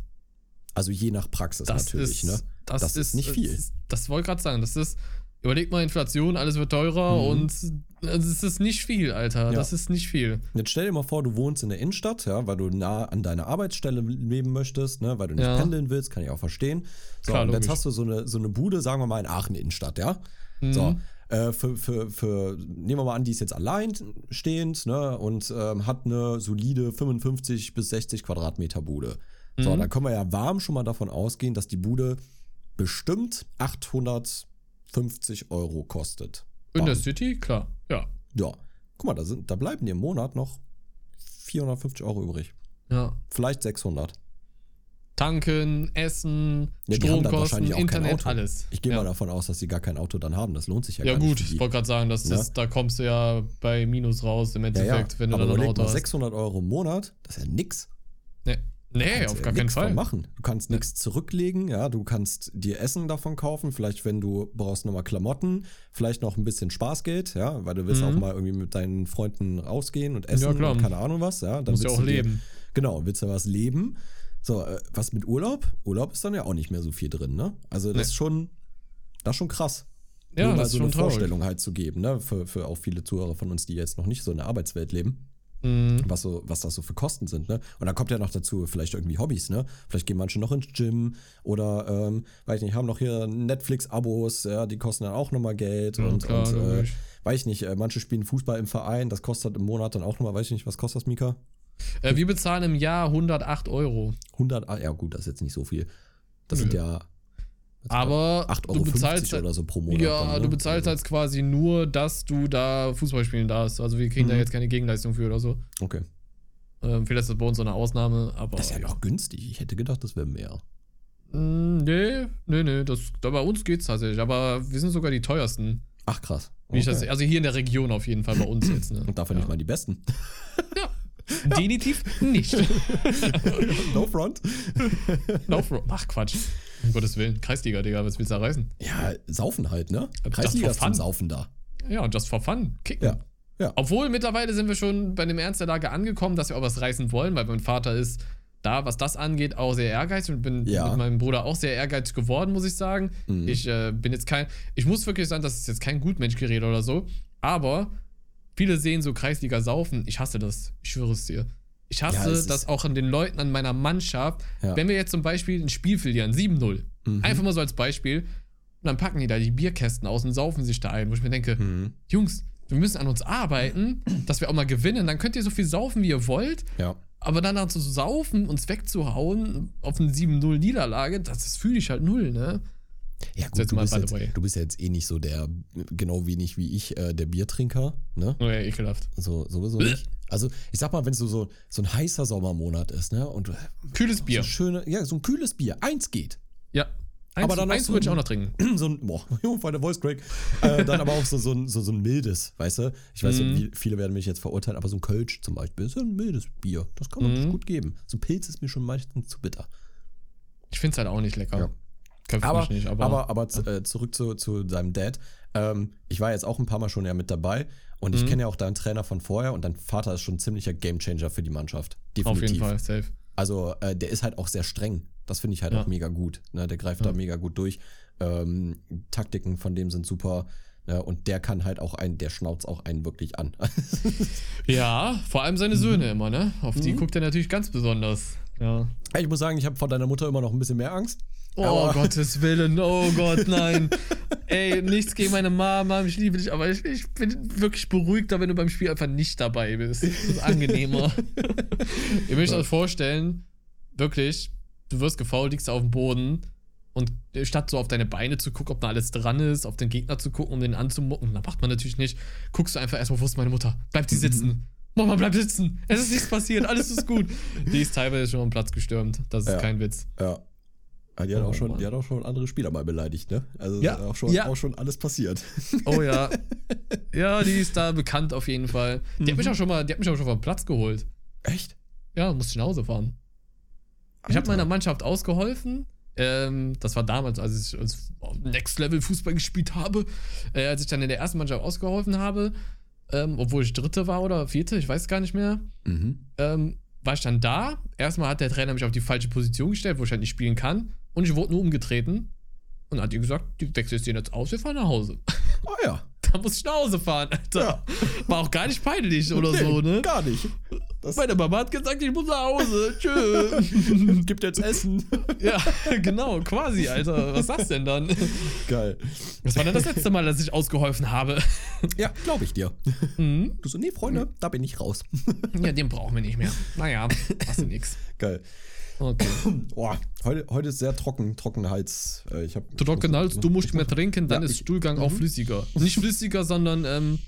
Also je nach Praxis Das natürlich, ist, ne? Das, Das ist nicht viel. Das, das wollte ich gerade sagen. Das ist, überleg mal, Inflation, alles wird teurer Mhm. und also es ist nicht viel, Alter. Ja. Das ist nicht viel. Jetzt stell dir mal vor, du wohnst in der Innenstadt, ja, weil du nah an deiner Arbeitsstelle leben möchtest, ne, weil du nicht Ja. pendeln willst, kann ich auch verstehen. So, Klar, und jetzt hast du so eine, so eine Bude, sagen wir mal in Aachen Innenstadt, ja. Mhm. So, äh, für, für, für, nehmen wir mal an, die ist jetzt alleinstehend, ne, und ähm, hat eine solide 55 bis 60 Quadratmeter Bude. So, Mhm. dann können wir ja warm schon mal davon ausgehen, dass die Bude bestimmt 850 Euro kostet. In der Bam. City, klar. Ja. Ja. Guck mal, da, sind, da bleiben dir im Monat noch 450 Euro übrig. Ja. Vielleicht 600. Tanken, Essen, Ja, Stromkosten, Internet, alles. Ich gehe ja. mal davon aus, dass sie gar kein Auto dann haben. Das lohnt sich ja, Ja, gar gut, nicht. für ich die. wollte gerade sagen, das Ne? da kommst du ja bei Minus raus im ja, Endeffekt, ja. wenn du Aber dann ein Auto mal, hast. 600 Euro im Monat, das ist ja nix. Nee, nee auf ja gar keinen Fall. machen. Du kannst nichts zurücklegen, ja, du kannst dir Essen davon kaufen, vielleicht wenn du brauchst nochmal Klamotten, vielleicht noch ein bisschen Spaßgeld, ja, weil du willst Mhm. auch mal irgendwie mit deinen Freunden rausgehen und essen Ja, klar. und keine Ahnung was, ja, dann willst auch du dir, leben. Genau, willst du was leben? So, äh, was mit Urlaub? Urlaub ist dann ja auch nicht mehr so viel drin, ne? Also das Nee. ist schon, das ist schon krass. Ja, Nur mal das ist so schon eine traurig. Vorstellung halt zu geben, ne? Für, für auch viele Zuhörer von uns, die jetzt noch nicht so in der Arbeitswelt leben, Mhm. was so, was das so für Kosten sind, ne? Und dann kommt ja noch dazu vielleicht irgendwie Hobbys, ne? Vielleicht gehen manche noch ins Gym oder, ähm, weiß ich nicht, haben noch hier Netflix-Abos, ja, die kosten dann auch nochmal Geld Ja, und, klar, und äh, weiß ich nicht, äh, manche spielen Fußball im Verein, das kostet im Monat dann auch nochmal, weiß ich nicht, was kostet das, Mika? Äh, wir bezahlen im Jahr 108 Euro. 100, ah, ja gut, das ist jetzt nicht so viel. Das sind Nö. ja Aber 8,50 du Euro bezahlst oder so pro Monat. Ja, dann, ne? du bezahlst halt quasi nur, dass du da Fußball spielen darfst. Also wir kriegen da Mhm. jetzt keine Gegenleistung für oder so. Okay. Ähm, vielleicht ist das bei uns so eine Ausnahme, aber. Das ist ja noch günstig. Ich hätte gedacht, das wäre mehr. Mm, Nee, nee, nee. Das, da bei uns geht's tatsächlich. Aber wir sind sogar die teuersten. Ach krass. Ich das, Okay. also hier in der Region auf jeden Fall bei uns jetzt. Ne? Und dafür ja. nicht mal die besten. Definitiv nicht. no front. Laufro Ach Quatsch. Um Gottes Willen. Kreisliga, Digga, was willst du erreichen? Ja, saufen halt, ne? Kreisliga ist zum. Saufen da. Ja, just for fun. Kicken. Ja. Ja. Obwohl mittlerweile sind wir schon bei dem Ernst der Lage angekommen, dass wir auch was reißen wollen, weil mein Vater ist da, was das angeht, auch sehr ehrgeizig und bin Ja. mit meinem Bruder auch sehr ehrgeizig geworden, muss ich sagen. Mhm. Ich äh, bin jetzt kein, ich muss wirklich sagen, das ist jetzt kein Gutmenschgerede oder so, aber viele sehen so Kreisliga saufen. Ich hasse das. Ich schwöre es dir. Ich Ja, hasse ist- das auch an den Leuten an meiner Mannschaft. Ja. Wenn wir jetzt zum Beispiel ein Spiel verlieren, 7-0, Mhm. einfach mal so als Beispiel, und dann packen die da die Bierkästen aus und saufen sich da ein, wo ich mir denke, Mhm. Jungs, wir müssen an uns arbeiten, dass wir auch mal gewinnen. Dann könnt ihr so viel saufen, wie ihr wollt. Ja. Aber dann zu saufen, uns wegzuhauen auf eine 7-0-Niederlage, das, das fühle ich halt null, ne? Ja, gut, du mal bist, jetzt, du bist ja jetzt eh nicht so der, genau wenig wie ich, äh, der Biertrinker, ne? Oh ja, ekelhaft. So, sowieso nicht. Also, ich sag mal, wenn es so, so, so ein heißer Sommermonat ist, ne? Und du Kühles Bier. so schöne, ja, so ein kühles Bier, eins geht. Ja. Eins, Aber dann eins du- würde ich auch noch trinken. so ein, boah, war der Voice Crack. Äh, dann aber auch so, so, ein, so, so ein mildes, weißt du? Ich weiß, Mhm. wie, viele werden mich jetzt verurteilen, aber so ein Kölsch zum Beispiel ist so ein mildes Bier. Das kann man Mhm. gut geben. So Pilz ist mir schon meistens zu bitter. Ich finde es halt auch nicht lecker. Ja. Aber, mich nicht, aber, aber, aber, z- äh, zurück zu, zu deinem Dad. Ähm, ich war jetzt auch ein paar Mal schon ja mit dabei und ich Mhm. kenne ja auch deinen Trainer von vorher und dein Vater ist schon ein ziemlicher Gamechanger für die Mannschaft. auf Definitiv. jeden Fall, safe. Also äh, der ist halt auch sehr streng. Das finde ich halt Ja. auch mega gut. Ne? Der greift Ja. da mega gut durch. Ähm, Taktiken von dem sind super. Ne? Und der kann halt auch einen, der schnauzt auch einen wirklich an. Ja, vor allem seine Söhne immer, ne? Auf die Mhm. guckt er natürlich ganz besonders. Ja. ich muss sagen, ich habe vor deiner Mutter immer noch ein bisschen mehr Angst. Oh Aber- Gottes Willen, oh Gott, nein. Ey, nichts gegen meine Mama, ich liebe dich, aber ich, ich bin wirklich beruhigter, wenn du beim Spiel einfach nicht dabei bist. Das ist angenehmer. Ihr müsst euch vorstellen, wirklich, du wirst gefault, liegst auf dem Boden und statt so auf deine Beine zu gucken, ob da alles dran ist, auf den Gegner zu gucken, um den anzumucken, dann macht man natürlich nicht, guckst du einfach erstmal, wo ist meine Mutter? Bleibt sie sitzen. Mama, bleib sitzen. Es ist nichts passiert, alles ist gut. Die ist teilweise schon am Platz gestürmt. Das ist Ja. kein Witz. Ja. Ja, Die hat, Oh, auch schon, Mann. die hat auch schon andere Spieler mal beleidigt, ne? Also Ja, ist auch schon, ja. auch schon alles passiert. Oh ja. Ja, die ist da bekannt auf jeden Fall. Die hat mich auch schon mal, die hat mich auch schon vom Platz geholt. Echt? Ja, musste ich nach Hause fahren. Ich habe Alter. meiner Mannschaft ausgeholfen. Ähm, das war damals, als ich als Next Level Fußball gespielt habe. Äh, als ich dann in der ersten Mannschaft ausgeholfen habe, ähm, obwohl ich Dritte war oder Vierte, ich weiß gar nicht mehr, Mhm. ähm, war ich dann da. Erstmal hat der Trainer mich auf die falsche Position gestellt, wo ich halt nicht spielen kann. Und ich wurde nur umgetreten. Und hat ihr gesagt, die wechselst den jetzt aus, wir fahren nach Hause. Oh ja. Da muss ich nach Hause fahren, Alter. Ja. War auch gar nicht peinlich oder so, ne? Gar nicht. Das Meine Mama hat gesagt, ich muss nach Hause. Tschö. gibt jetzt Essen. ja, genau, quasi, Alter. Was sagst denn dann? Geil. Das war dann das letzte Mal, dass ich ausgeholfen habe. Ja, glaube ich dir. Mhm. Du so, nee, Freunde, da bin ich raus. Ja, den brauchen wir nicht mehr. Naja, hast du nix. Geil. Okay. Boah, heute, heute ist sehr trocken, trockener Hals. Äh, Ich hab, Du trocken Hals, du musst mehr trinken, dann Ja, ist ich- Stuhlgang auch flüssiger. Nicht flüssiger, sondern ähm,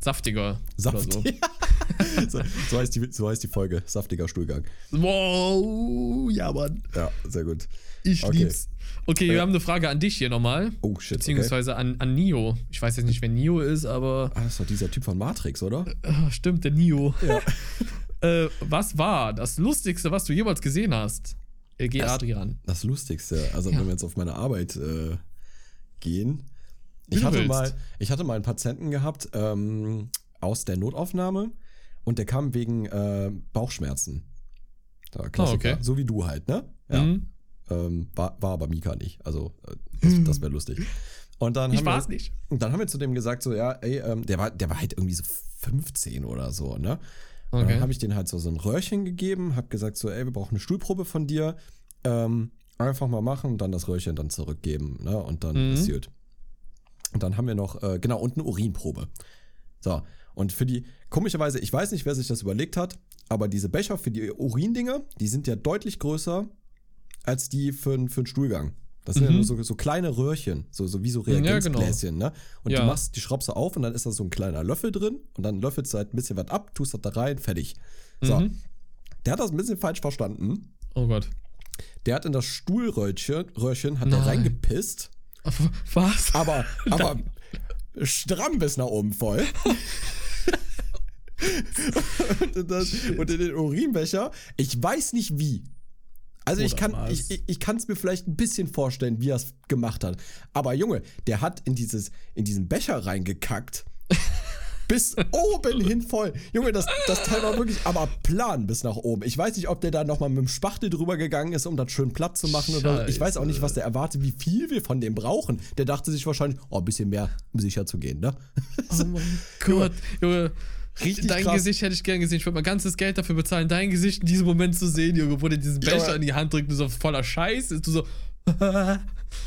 saftiger. Oder Saft. so. so, so, heißt die, so heißt die Folge. Saftiger Stuhlgang. Wow, ja, Mann. Ja, sehr gut. Ich Okay. lieb's. Okay, wir haben eine Frage an dich hier nochmal. Oh, shit. Okay. Beziehungsweise an, an Nio. Ich weiß jetzt nicht, wer Nio ist, aber. Ah, das ist doch dieser Typ von Matrix, oder? Ah, stimmt, der Nio. Ja. äh, was war das Lustigste, was du jemals gesehen hast? Äh, geh Das- Adrian. Das Lustigste, also Ja. wenn wir jetzt auf meine Arbeit äh, gehen. Ich hatte, willst. mal, ich hatte mal einen Patienten gehabt ähm, aus der Notaufnahme und der kam wegen äh, Bauchschmerzen. Ja, Klassiker. Ah, okay. So wie du halt, ne? Ja. Mhm. Ähm, war, war aber Mika nicht. Also, äh, das, das wäre lustig. Und dann Ich haben wir, war's nicht. Und dann haben wir zu dem gesagt, so, ja, ey, ähm, der, war, der war halt irgendwie so 15 oder so, ne? Okay. dann habe ich den halt so, so ein Röhrchen gegeben, habe gesagt, so, ey, wir brauchen eine Stuhlprobe von dir. Ähm, einfach mal machen und dann das Röhrchen dann zurückgeben, ne? Und dann Mhm. ist gut. Und dann haben wir noch, äh, genau, und eine Urinprobe. So, und für die, komischerweise, ich weiß nicht, wer sich das überlegt hat, aber diese Becher für die Urindinger, die sind ja deutlich größer als die für, für den Stuhlgang. Das sind ja Mhm. nur so, so kleine Röhrchen, so, so wie so Ja, genau. Reagenzgläschen, ne? Und Ja. die machst, die schraubst du auf und dann ist da so ein kleiner Löffel drin und dann löffelst du halt ein bisschen was ab, tust das da rein, fertig. So. Mhm. Der hat das ein bisschen falsch verstanden. Oh Gott. Der hat in das Stuhlröhrchen Röhrchen, hat Nein. reingepisst, Was? aber, aber stramm bis nach oben voll. und, das, und in den Urinbecher, ich weiß nicht wie. Also ich kann was? ich, ich, ich kann es mir vielleicht ein bisschen vorstellen, wie er es gemacht hat. Aber Junge, der hat in dieses in diesen Becher reingekackt. bis oben hin voll. Junge, das, das Teil war wirklich aber plan bis nach oben. Ich weiß nicht, ob der da nochmal mit dem Spachtel drüber gegangen ist, um das schön platt zu machen. Oder ich weiß auch nicht, was der erwartet, wie viel wir von dem brauchen. Der dachte sich wahrscheinlich, oh, ein bisschen mehr, um sicher zu gehen, ne? Oh mein Gott. Junge. Richtig Dein krass. Gesicht hätte ich gern gesehen. Ich würde mein ganzes Geld dafür bezahlen, dein Gesicht in diesem Moment zu sehen, Junge, wo der diesen Ja, Becher aber- in die Hand drückt und so voller Scheiß ist. Du so.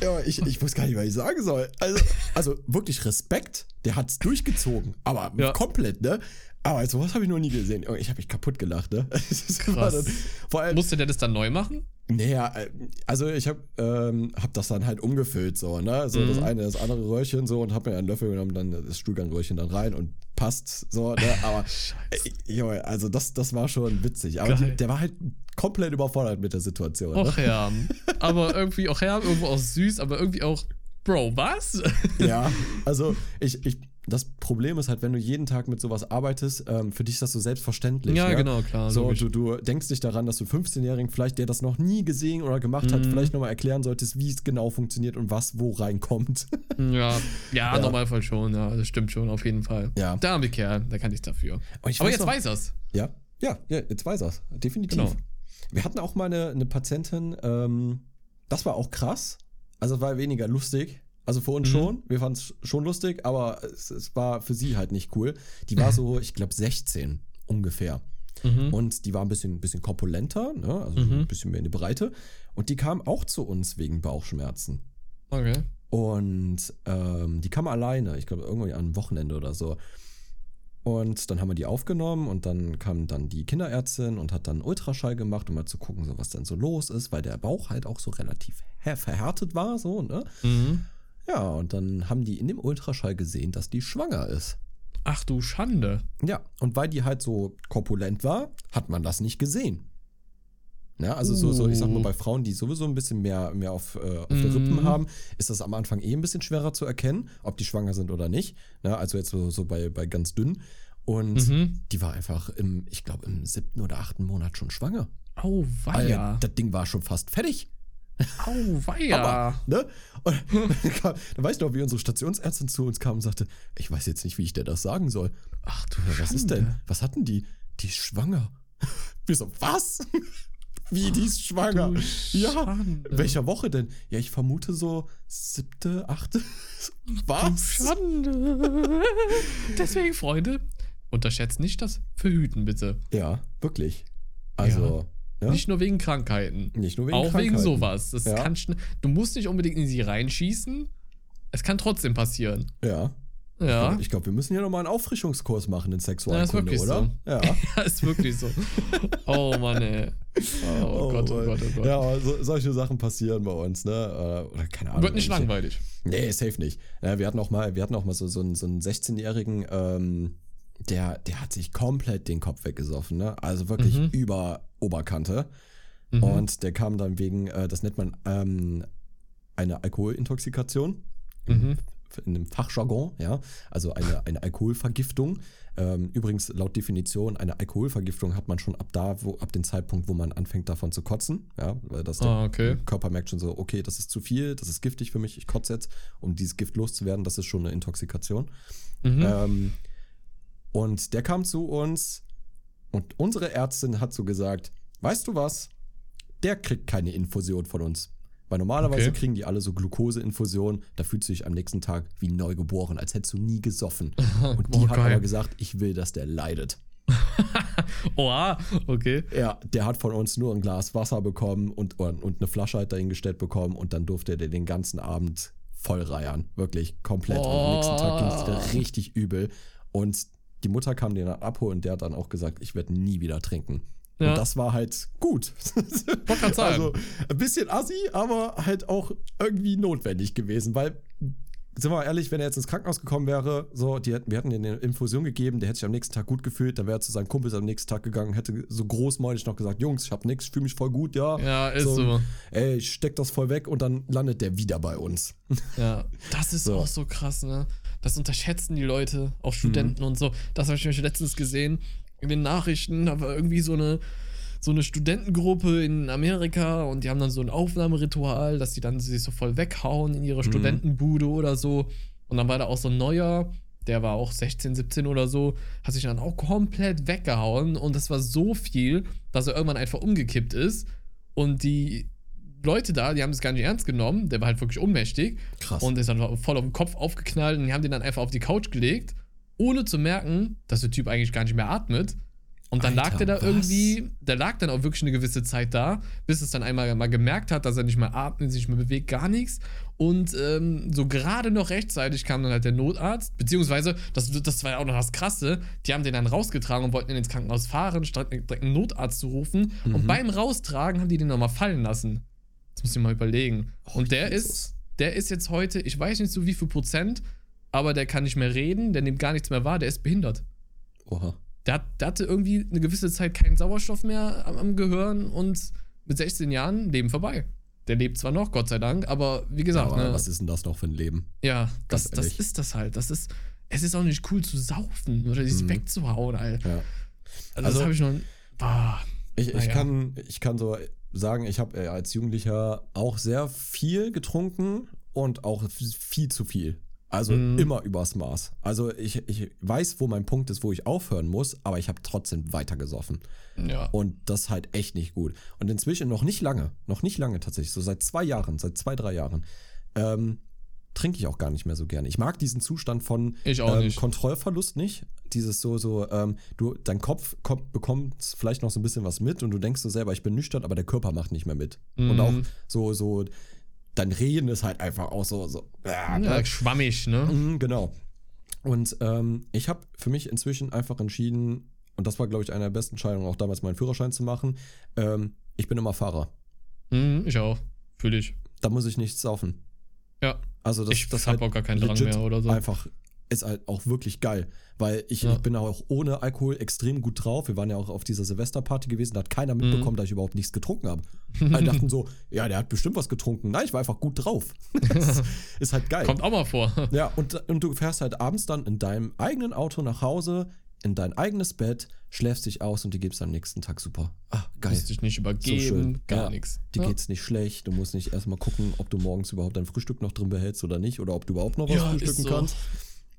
Ja, ich, ich weiß gar nicht, was ich sagen soll. Also, also wirklich Respekt, der hat's durchgezogen. Aber Ja. komplett, ne? Aber sowas habe ich noch nie gesehen. Ich habe mich kaputt gelacht, ne? Das war Krass. dann- Vor allem, Musste der das dann neu machen? Naja, äh, also ich habe ähm, hab das dann halt umgefüllt so, ne? So das Mhm. eine, das andere Röhrchen so und habe mir einen Löffel genommen, dann das Stuhlgangröhrchen dann rein und passt so, ne? Aber äh, Junge, also das, das war schon witzig. Aber die, der war halt komplett überfordert mit der Situation. Ne? Och ja. Aber irgendwie auch ja, irgendwo auch süß, aber irgendwie auch. Bro, was? Ja, also ich, ich, das Problem ist halt, wenn du jeden Tag mit sowas arbeitest, ähm, für dich ist das so selbstverständlich. Ja, ne? genau, klar, So, logisch. du, du denkst nicht daran, dass du 15-Jährigen vielleicht, der das noch nie gesehen oder gemacht hat, Mhm. vielleicht nochmal erklären solltest, wie es genau funktioniert und was wo reinkommt. Ja, ja, Ja. Normalfall schon, ja, das stimmt schon, auf jeden Fall. Ja. Der arme Kerl, da kann ich dafür. Und ich Aber jetzt noch- weiß er's. Ja, ja, ja, jetzt weiß er's. Definitiv. Genau. Wir hatten auch mal eine, eine Patientin, ähm, das war auch krass. Also war weniger lustig. Also für uns Mhm. schon. Wir fanden es schon lustig, aber es, es war für sie halt nicht cool. Die war so, ich glaube, 16 ungefähr. Mhm. Und die war ein bisschen, bisschen korpulenter, ne? also Mhm. ein bisschen mehr in die Breite. Und die kam auch zu uns wegen Bauchschmerzen. Okay. Und ähm, die kam alleine, ich glaube, irgendwie am Wochenende oder so. Und dann haben wir die aufgenommen und dann kam dann die Kinderärztin und hat dann Ultraschall gemacht, um mal zu gucken, so was denn so los ist, weil der Bauch halt auch so relativ verhärtet war, so, ne? Mhm. Ja, und dann haben die in dem Ultraschall gesehen, dass die schwanger ist. Ach du Schande. Ja, und weil die halt so korpulent war, hat man das nicht gesehen. Ja, also so, so, ich sag mal, Uh. bei Frauen, die sowieso ein bisschen mehr, mehr auf, äh, auf den Rippen Mhm. haben, ist das am Anfang eh ein bisschen schwerer zu erkennen, ob die schwanger sind oder nicht. Ja, also jetzt so, so bei, bei ganz dünn. Und Mhm. die war einfach im, ich glaube, im siebten oder achten Monat schon schwanger. Alter, weia. das Ding war schon fast fertig. Au weia. Aber, ne? Und dann, kam, dann weißt du noch, wie unsere Stationsärztin zu uns kam und sagte, ich weiß jetzt nicht, wie ich dir das sagen soll. Ach du was ist denn? Was hatten die? Die ist schwanger. Wir so, was? Wie, die ist schwanger? du Ja. Schande. Welcher Woche denn? Ja, ich vermute so siebte, achte. Was? Schande. Deswegen, Freunde, unterschätzt nicht das Verhüten, bitte. Ja, wirklich. Also, ja. Nicht nur wegen Krankheiten. Nicht nur wegen auch wegen Krankheiten. sowas. Das Ja. kann du musst nicht unbedingt in sie reinschießen. Es kann trotzdem passieren. Ja. Ja. Ich glaube, wir müssen hier nochmal einen Auffrischungskurs machen in Ja, Sexualkunde, wirklich oder? so. Ja. Ja, ist wirklich so. Oh Mann, ey. Oh, Gott, oh. Gott, oh Gott. Ja, aber so, solche Sachen passieren bei uns, ne? Äh, Oder keine Ahnung. Wird nicht Ich- langweilig. Nee, safe nicht. Ja, wir hatten auch mal, wir hatten auch mal so, so einen, so einen 16-Jährigen, ähm, der, der hat sich komplett den Kopf weggesoffen, ne? Also wirklich Mhm. über Oberkante. Mhm. Und der kam dann wegen, äh, das nennt man ähm, eine Alkoholintoxikation. Mhm. In dem Fachjargon, ja. Also eine, eine Alkoholvergiftung. Ähm, übrigens, laut Definition, eine Alkoholvergiftung hat man schon ab da, wo, ab dem Zeitpunkt, wo man anfängt davon zu kotzen. Ja, weil das Ah, okay. der Körper merkt schon so, okay, das ist zu viel, das ist giftig für mich, ich kotze jetzt, um dieses Gift loszuwerden, das ist schon eine Intoxikation. Mhm. Ähm, und der kam zu uns und unsere Ärztin hat so gesagt, weißt du was? Der kriegt keine Infusion von uns. Weil normalerweise Okay. kriegen die alle so Glukoseinfusionen, da fühlst du dich am nächsten Tag wie neugeboren, als hättest du nie gesoffen. Und die Oh, hat aber gesagt, ich will, dass der leidet. Oha, okay. Ja, der hat von uns nur ein Glas Wasser bekommen und, und und eine Flasche hat dahingestellt bekommen und dann durfte der den ganzen Abend voll reiern. Wirklich komplett. Und am nächsten Tag ging es Oh. richtig übel. Und die Mutter kam den dann abholen und der hat dann auch gesagt, ich werde nie wieder trinken. Ja. Und das war halt gut. Also ein bisschen assi, aber halt auch irgendwie notwendig gewesen, weil sind wir mal ehrlich, wenn er jetzt ins Krankenhaus gekommen wäre, so, die wir hätten ihm eine Infusion gegeben, der hätte sich am nächsten Tag gut gefühlt, dann wäre er zu seinen Kumpels am nächsten Tag gegangen, hätte so großmäulig noch gesagt, Jungs, ich hab nix, ich fühle mich voll gut, ja. Ja, ist so. Ey, ich steck das voll weg und dann landet der wieder bei uns. Ja, das ist So. auch so krass, ne? Das unterschätzen die Leute, auch Studenten und so. Das habe ich nämlich letztens gesehen in den Nachrichten. Da war irgendwie so eine, so eine Studentengruppe in Amerika und die haben dann so ein Aufnahmeritual, dass die dann sich so voll weghauen in ihre Studentenbude oder so. Und dann war da auch so ein neuer, der war auch 16, 17 oder so, hat sich dann auch komplett weggehauen und das war so viel, dass er irgendwann einfach umgekippt ist. Und die Leute da, die haben das gar nicht ernst genommen. Der war halt wirklich ohnmächtig. Krass. Und ist dann voll auf den Kopf aufgeknallt und die haben den dann einfach auf die Couch gelegt, ohne zu merken, dass der Typ eigentlich gar nicht mehr atmet. Und dann Alter, lag der da was? irgendwie, der lag dann auch wirklich eine gewisse Zeit da, bis es dann einmal mal gemerkt hat, dass er nicht mehr atmet, sich nicht mehr bewegt, gar nichts. Und ähm, so gerade noch rechtzeitig kam dann halt der Notarzt, beziehungsweise, das, das war ja auch noch das Krasse, die haben den dann rausgetragen und wollten ihn ins Krankenhaus fahren, statt direkt einen Notarzt zu rufen. Mhm. Und beim Raustragen haben die den nochmal fallen lassen. Das muss ich mal überlegen. Oh, und der Jesus. ist, der ist jetzt heute, ich weiß nicht so wie viel Prozent, aber der kann nicht mehr reden, der nimmt gar nichts mehr wahr, der ist behindert. Oha. Der, der hatte irgendwie eine gewisse Zeit keinen Sauerstoff mehr am, am Gehirn und mit 16 Jahren Leben vorbei. Der lebt zwar noch, Gott sei Dank, aber wie gesagt, aber ne, was ist denn das noch für ein Leben? ja, das, das ist das halt. Das ist, es ist auch nicht cool zu saufen oder sich Mhm. wegzuhauen, Alter. Ja. Also, Also- das habe ich noch. Boah. Ich, ich, Naja. kann, ich kann so sagen, ich habe äh, als Jugendlicher auch sehr viel getrunken und auch viel zu viel. Also Mhm. immer übers Maß. Also ich, ich weiß, wo mein Punkt ist, wo ich aufhören muss, aber ich habe trotzdem weiter gesoffen. Ja. Und das halt echt nicht gut. Und inzwischen noch nicht lange, noch nicht lange tatsächlich, so seit zwei Jahren, seit zwei, drei Jahren, ähm, trinke ich auch gar nicht mehr so gerne. Ich mag diesen Zustand von ähm, nicht. Kontrollverlust nicht. Dieses so, so, ähm, du, dein Kopf kommt, bekommt vielleicht noch so ein bisschen was mit und du denkst so selber, ich bin nüchtern, aber der Körper macht nicht mehr mit. Und Mhm. auch so, so, dein Reden ist halt einfach auch so, so, äh, Ja, ne? schwammig, ne? Mhm, genau. Und ähm, ich habe für mich inzwischen einfach entschieden, und das war, glaube ich, eine der besten Entscheidungen, auch damals meinen Führerschein zu machen. Ähm, ich bin immer Fahrer. Mhm, ich auch. Fühl ich. Da muss ich nichts saufen. Ja. Also das, ich das hab auch gar keinen Drang mehr oder so. Einfach ist halt auch wirklich geil, weil ich, Ja. ich bin auch ohne Alkohol extrem gut drauf. Wir waren ja auch auf dieser Silvesterparty gewesen, da hat keiner Mhm. mitbekommen, dass ich überhaupt nichts getrunken habe. Alle dachten so, ja, der hat bestimmt was getrunken. Nein, ich war einfach gut drauf. das ist halt geil. Kommt auch mal vor. Ja, und, und du fährst halt abends dann in deinem eigenen Auto nach Hause, in dein eigenes Bett, schläfst dich aus und dir geht's am nächsten Tag super. Ah, geil. Musst dich nicht übergeben, schön. gar Ja. nichts. Dir ja. geht's nicht schlecht. Du musst nicht erstmal gucken, ob du morgens überhaupt dein Frühstück noch drin behältst oder nicht. Oder ob du überhaupt noch was Ja, frühstücken ist so. kannst.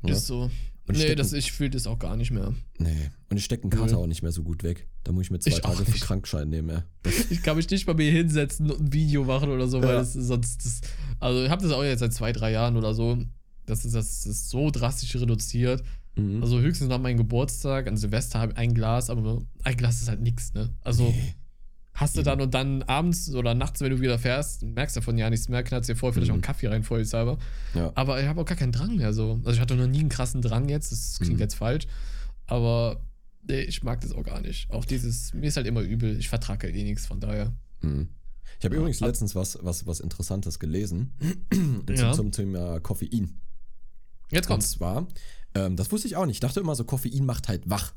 Ja. Ist so. Und nee, stecken- das, ich fühle das auch gar nicht mehr. Nee. Und ich stecke einen Kater auch nicht mehr so gut weg. Da muss ich mir zwei Ich auch Tage für. Krankschein nehmen. Ja. Ich kann mich nicht bei mir hinsetzen und ein Video machen oder so, weil Ja. das ist sonst. Das, also, ich habe das auch jetzt seit zwei, drei Jahren oder so. Das ist, das ist so drastisch reduziert. Mhm. Also, höchstens nach meinem Geburtstag, an Silvester habe ich ein Glas, aber ein Glas ist halt nichts, ne? Also. Hast du dann und dann abends oder nachts, wenn du wieder fährst, merkst davon ja nichts mehr, knallst dir vorher vielleicht Mhm. auch einen Kaffee rein, vorsichtshalber. Ja. Aber ich habe auch gar keinen Drang mehr so. Also ich hatte noch nie einen krassen Drang jetzt, das klingt Mhm. jetzt falsch. Aber nee, ich mag das auch gar nicht. Auch dieses, mir ist halt immer übel, ich vertrage halt eh nichts, von daher. Mhm. Ich habe übrigens letztens was, was, was Interessantes gelesen Ja. zum, zum Thema Koffein. Jetzt Und kommt's. zwar, ähm, das wusste ich auch nicht. Ich dachte immer so, Koffein macht halt wach.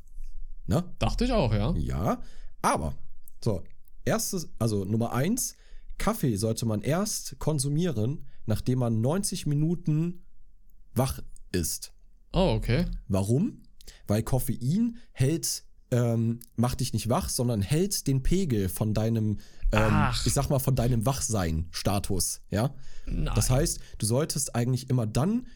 Ne? Dachte ich auch, ja. Ja, aber so, erstes, also Nummer eins, Kaffee sollte man erst konsumieren, nachdem man 90 Minuten wach ist. Oh, okay. Warum? Weil Koffein hält, ähm, macht dich nicht wach, sondern hält den Pegel von deinem, ähm, ich sag mal, von deinem Wachsein-Status, ja? Nein. Das heißt, du solltest eigentlich immer dann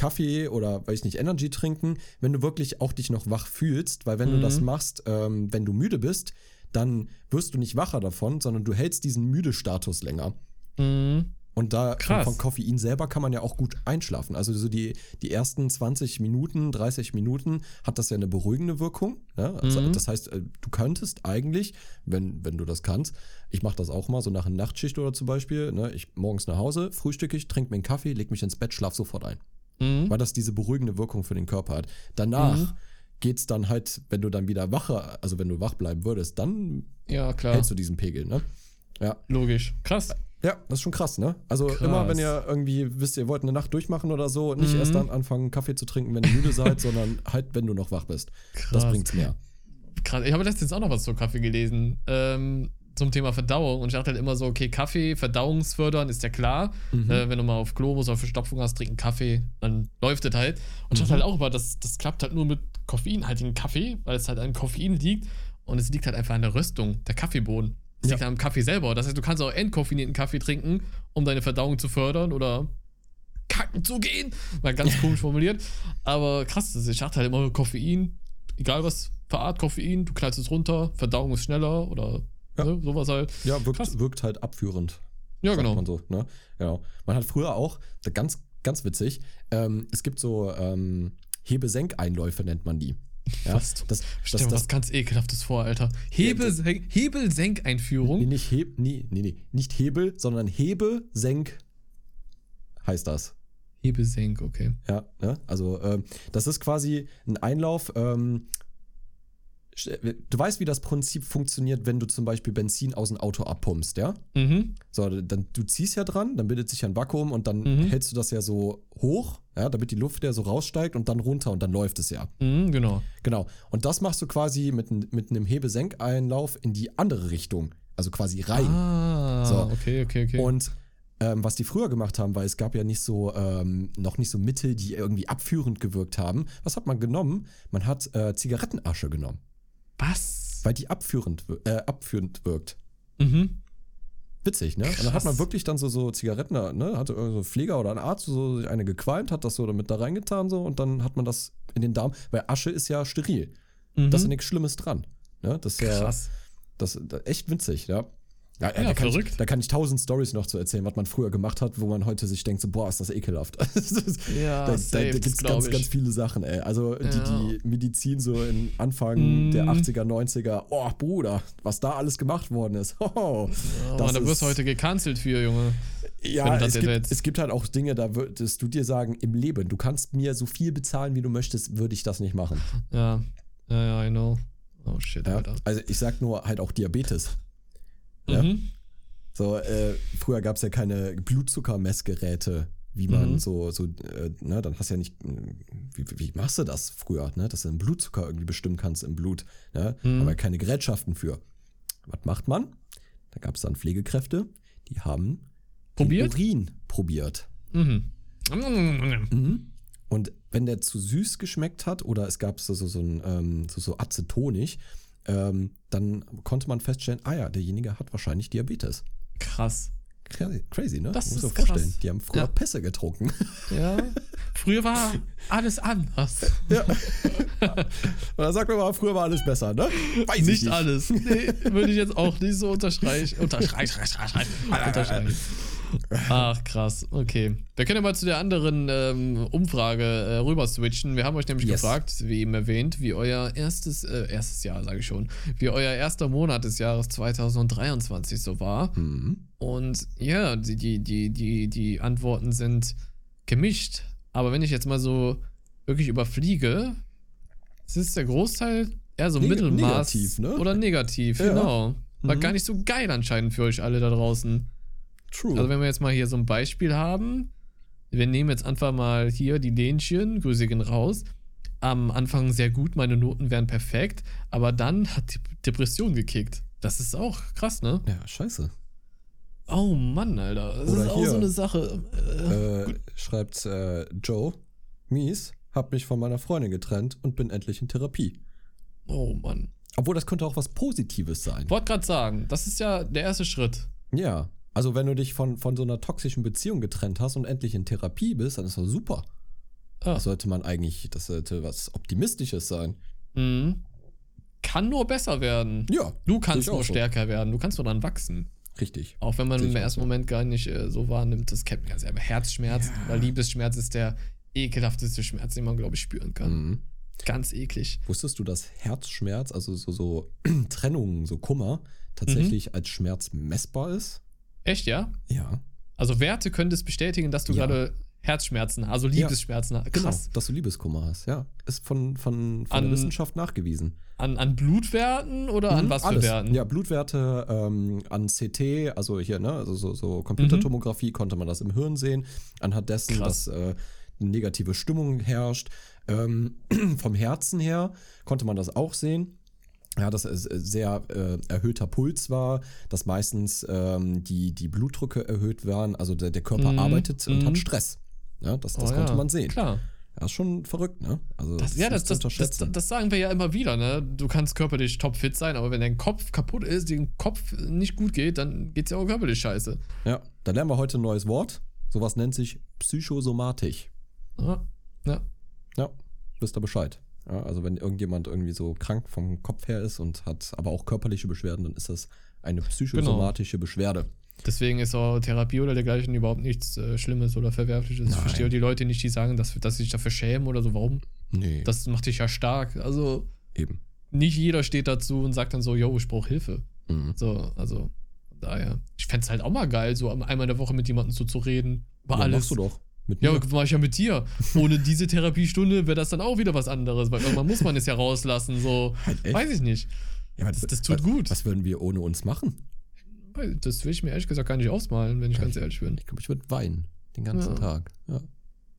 Kaffee oder, weiß ich nicht, Energy trinken, wenn du wirklich auch dich noch wach fühlst, weil wenn du Mhm. das machst, ähm, wenn du müde bist, dann wirst du nicht wacher davon, sondern du hältst diesen müde Status länger. Mhm. Und da von, Krass. von Koffein selber kann man ja auch gut einschlafen. Also so die, die ersten 20 Minuten, 30 Minuten hat das ja eine beruhigende Wirkung. Ja? Also Mhm. Das heißt, äh, du könntest eigentlich, wenn, wenn du das kannst, ich mache das auch mal, so nach einer Nachtschicht oder zum Beispiel, ne? ich morgens nach Hause, frühstücke ich, trinke mir einen Kaffee, leg mich ins Bett, schlaf sofort ein. Mhm. Weil das diese beruhigende Wirkung für den Körper hat. Danach Mhm. geht's dann halt, wenn du dann wieder wacher, also wenn du wach bleiben würdest, dann Ja, klar. hältst du diesen Pegel, ne? Ja. Logisch. Krass. Ja, das ist schon krass, ne? Also Krass. immer, wenn ihr irgendwie wisst, ihr wollt eine Nacht durchmachen oder so, nicht Mhm. erst dann anfangen, Kaffee zu trinken, wenn ihr müde seid, sondern halt, wenn du noch wach bist. Das Krass. bringt's mehr. Krass. Ich habe letztens auch noch was zu Kaffee gelesen. Ähm, zum Thema Verdauung. Und ich dachte halt immer so, okay, Kaffee, verdauungsfördern ist ja klar. Mhm. Äh, wenn du mal auf Klo musst oder Verstopfung hast, trink einen Kaffee, dann läuft das halt. Und ich Mhm. dachte halt auch immer, das, das klappt halt nur mit koffeinhaltigen Kaffee, weil es halt an Koffein liegt. Und es liegt halt einfach an der Röstung, der Kaffeebohnen. Es Ja. liegt am Kaffee selber. Das heißt, du kannst auch entkoffinierten Kaffee trinken, um deine Verdauung zu fördern oder kacken zu gehen. Mal ganz komisch formuliert. Aber krass, ich dachte halt immer, Koffein, egal was für Art Koffein, du knallst es runter, Verdauung ist schneller oder Ja. ne, sowas halt. Ja, Krass. wirkt, wirkt halt abführend. Ja, genau. Man so, ne? Genau. Man hat früher auch, ganz, ganz witzig, ähm, es gibt so ähm, Hebesenkeinläufe, nennt man die. Ja, Was? das, Stell das, das, was ganz ekelhaftes vor, Alter. Hebel, Nee, Hebelsenkeinführung. nicht, Heb, nee, nee, nee, nicht Hebel, sondern Hebe-Senk heißt das. Hebelsenk, okay. Ja, ne? also ähm, das ist quasi ein Einlauf. Ähm, du weißt, wie das Prinzip funktioniert, wenn du zum Beispiel Benzin aus dem Auto abpumpst, ja? Mhm. So, dann du ziehst ja dran, dann bildet sich ja ein Vakuum und dann Mhm. hältst du das ja so hoch, ja, damit die Luft ja so raussteigt und dann runter und dann läuft es ja. Mhm, genau. Genau. Und das machst du quasi mit, mit einem Hebesenkeinlauf in die andere Richtung, also quasi rein. Ah, So. okay, okay, okay. Und ähm, was die früher gemacht haben, weil es gab ja nicht so, ähm, noch nicht so Mittel, die irgendwie abführend gewirkt haben. Was hat man genommen? Man hat äh, Zigarettenasche genommen, was? weil die abführend, äh, abführend wirkt. Mhm. Witzig, ne? Und dann hat Krass. man wirklich dann so, so Zigaretten, ne? Hatte irgend so ein Pfleger oder ein Arzt so sich eine gequalmt, hat das so damit da reingetan so und dann hat man das in den Darm, weil Asche ist ja steril. Mhm. Da ist ja nichts Schlimmes dran. Ne? Das ist ja, Krass. das, das echt witzig, ja. Ja, Ja, da, kann verrückt. Ich, da kann ich tausend Stories noch zu erzählen, was man früher gemacht hat, wo man heute sich denkt, so, boah, ist das ekelhaft. Ja, da da, safe, da gibt es ganz, ich. ganz viele Sachen, ey. Also die, Ja. die Medizin so in Anfang Mm. der 80er, 90er, oh Bruder, was da alles gemacht worden ist. Oh, Oh, das da wirst du heute gecancelt für, Junge. ja, es gibt, es gibt halt auch Dinge, da würdest du dir sagen, im Leben, du kannst mir so viel bezahlen, wie du möchtest, würde ich das nicht machen. Ja, ja, ja, I know. Oh shit, Ja? Alter. Also ich sag nur halt auch Diabetes. Ja. Mhm. So, äh, früher gab es ja keine Blutzuckermessgeräte, wie man Mhm. so, so, äh, ne, dann hast du ja nicht, wie, wie machst du das früher, ne, dass du den Blutzucker irgendwie bestimmen kannst im Blut, ne, Mhm. aber keine Gerätschaften für. Was macht man? Da gab es dann Pflegekräfte, die haben Probiert? Urin probiert. Mhm. Und wenn der zu süß geschmeckt hat oder es gab so, so, so, ein, ähm, so, so acetonig, ähm, dann konnte man feststellen, ah ja, derjenige hat wahrscheinlich Diabetes. Krass. Crazy, crazy ne? Das Muss ist vorstellen. krass. Die haben früher Ja. Pässe getrunken. Ja. Früher war alles anders. ja. Und dann sagt man mal, früher war alles besser, ne? Weiß ich Nicht alles. Nee, würde ich jetzt auch nicht so unterstreichen. Unterstreichen, unterstreichen, unterstreichen. Ach, krass. Okay. Wir können ja mal zu der anderen ähm, Umfrage äh, rüber switchen. Wir haben euch nämlich Yes. gefragt, wie eben erwähnt, wie euer erstes, äh, erstes Jahr, sage ich schon, wie euer erster Monat des Jahres 2023 so war. Mhm. Und ja, die, die, die, die, die Antworten sind gemischt. Aber wenn ich jetzt mal so wirklich überfliege, es ist der Großteil eher so Neg- Mittelmaß negativ, ne? oder negativ, Ja. genau. War Mhm. gar nicht so geil anscheinend für euch alle da draußen. True. Also wenn wir jetzt mal hier so ein Beispiel haben, wir nehmen jetzt einfach mal hier die Lähnchen, Grüße gehen raus. Am Anfang sehr gut, meine Noten wären perfekt, aber dann hat die Depression gekickt. Das ist auch krass, ne? ja, scheiße. Oh Mann, Alter. Das Oder ist auch hier. so eine Sache. Äh, Äh, schreibt äh, Joe, mies, hab mich von meiner Freundin getrennt und bin endlich in Therapie. oh Mann. Obwohl, das könnte auch was Positives sein. Wollte gerade sagen, das ist ja der erste Schritt. Ja. Also, wenn du dich von, von so einer toxischen Beziehung getrennt hast und endlich in Therapie bist, dann ist das super. Ah. Das sollte man eigentlich, das sollte was Optimistisches sein. Mhm. kann nur besser werden. Ja. Du kannst nur so. stärker werden. Du kannst nur dran wachsen. Richtig. Auch wenn man im ersten so. Moment gar nicht äh, so wahrnimmt, das kennt man ja selber. Herzschmerz, Ja. weil Liebesschmerz ist der ekelhafteste Schmerz, den man, glaube ich, spüren kann. Mhm. Ganz eklig. Wusstest du, dass Herzschmerz, also so, so Trennung, so Kummer, tatsächlich Mhm. als Schmerz messbar ist? Echt, ja? Ja. Also Werte können das bestätigen, dass du Ja. gerade Herzschmerzen, also Ja. Liebesschmerzen hast. Genau, Krass. dass du Liebeskummer hast, ja. Ist von, von, von An- der Wissenschaft nachgewiesen. An, an Blutwerten oder an Mhm, was alles. für Werten? Ja, Blutwerte ähm, an CT, also hier, ne, also so, so Computertomographie konnte man das im Hirn sehen, anhand dessen, Krass. dass äh, eine negative Stimmung herrscht. Ähm, vom Herzen her konnte man das auch sehen. Ja, dass es sehr äh, erhöhter Puls war, dass meistens ähm, die, die Blutdrücke erhöht waren, also der, der Körper Mhm, arbeitet und mhm. hat Stress. Ja, das das Oh konnte ja, man sehen. Klar. Das ist schon verrückt, ne? Also Das, ja, das, ist das, das, das, sagen wir ja immer wieder, ne? Du kannst körperlich topfit sein, aber wenn dein Kopf kaputt ist, dem Kopf nicht gut geht, dann geht's ja auch körperlich scheiße. ja, da lernen wir heute ein neues Wort. Sowas nennt sich Psychosomatik. Ja. ja. Ja, wisst ihr Bescheid. Ja, also wenn irgendjemand irgendwie so krank vom Kopf her ist und hat aber auch körperliche Beschwerden, dann ist das eine psychosomatische Beschwerde. Deswegen ist auch Therapie oder dergleichen überhaupt nichts äh, Schlimmes oder Verwerfliches. Ich Nein. verstehe die Leute nicht, die sagen, dass, dass sie sich dafür schämen oder so. Warum? Nee, Das macht dich ja stark. Also eben. nicht jeder steht dazu und sagt dann so, yo, ich brauche Hilfe. Mhm. So, also daher. Ich fände es halt auch mal geil, so einmal in der Woche mit jemandem so zu reden. Über Ja, alles. machst du doch. Mit Ja, mach ich ja mit dir. Ohne diese Therapiestunde wäre das dann auch wieder was anderes, weil irgendwann muss man es ja rauslassen, so. Halt? Weiß ich nicht. Ja, das- das tut was, gut. Was würden wir ohne uns machen? Das will ich mir ehrlich gesagt gar nicht ausmalen, wenn ich ganz ehrlich bin. Ich glaube, ich würde weinen. Den ganzen Ja. Tag. Ja,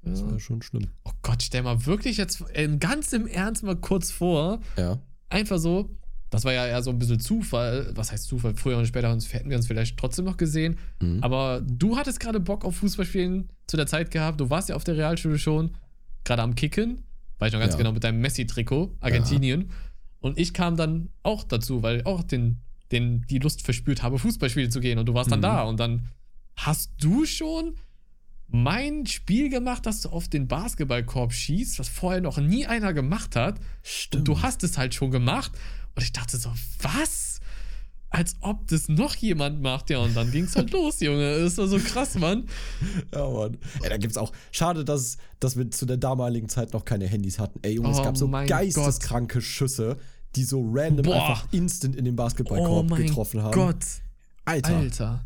das Ja. wäre schon schlimm. Oh Gott, stell mal wirklich jetzt äh, ganz im Ernst mal kurz vor, Ja. einfach so, das war ja eher so ein bisschen Zufall. Was heißt Zufall? Früher und später hätten wir uns vielleicht trotzdem noch gesehen. Mhm. Aber du hattest gerade Bock auf Fußballspielen zu der Zeit gehabt. Du warst ja auf der Realschule schon, gerade am Kicken. War ich noch ganz Ja. genau mit deinem Messi-Trikot, Argentinien. Und ich kam dann auch dazu, weil ich auch den, den, die Lust verspürt habe, Fußball spielen zu gehen. Und du warst dann Mhm. da. Und dann hast du schon mein Spiel gemacht, dass du auf den Basketballkorb schießt, was vorher noch nie einer gemacht hat. Stimmt. Und du hast es halt schon gemacht. Und ich dachte so, was? Als ob das noch jemand macht. Ja, und dann ging es halt los, Junge. Das war so krass, Mann. Ja, Mann. Ey, da gibt's auch. Schade, dass, dass wir zu der damaligen Zeit noch keine Handys hatten. Ey, Junge, es Oh gab so geisteskranke Schüsse, die so random Boah. einfach instant in den Oh Basketballkorb mein getroffen haben. Gott. Alter. Alter.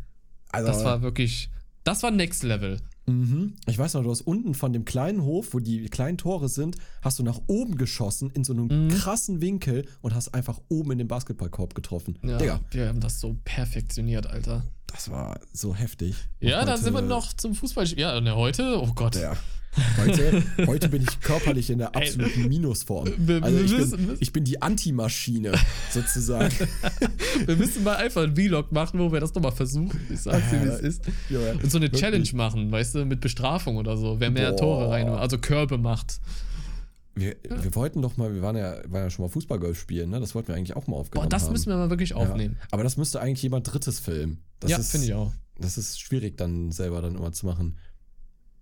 Also, Das war wirklich. Das war Next Level. Mhm. Ich weiß noch, du hast unten von dem kleinen Hof, wo die kleinen Tore sind, hast du nach oben geschossen in so einem Mhm. krassen Winkel und hast einfach oben in den Basketballkorb getroffen. Ja, Digga, wir haben das so perfektioniert, Alter. das war so heftig. Ja, da sind wir noch zum Fußball. Ja, ne, heute? Oh Gott. Ja. Heute, heute bin ich körperlich in der absoluten Minusform. Also ich bin, ich bin die Antimaschine, sozusagen. Wir müssen mal einfach einen Vlog machen, wo wir das nochmal versuchen. Ich sag's dir, wie es ist. Und so eine. Challenge machen, weißt du, mit Bestrafung oder so. Wer mehr Boah. Tore rein, also Körbe macht. Wir, wir wollten doch mal, wir waren ja, waren ja schon mal Fußballgolf spielen, ne? Das wollten wir eigentlich auch mal Boah, aufgenommen das haben. müssen wir mal wirklich aufnehmen. Ja. Aber das müsste eigentlich jemand Drittes filmen. Das ja, finde ich auch. Das ist schwierig dann selber dann immer zu machen.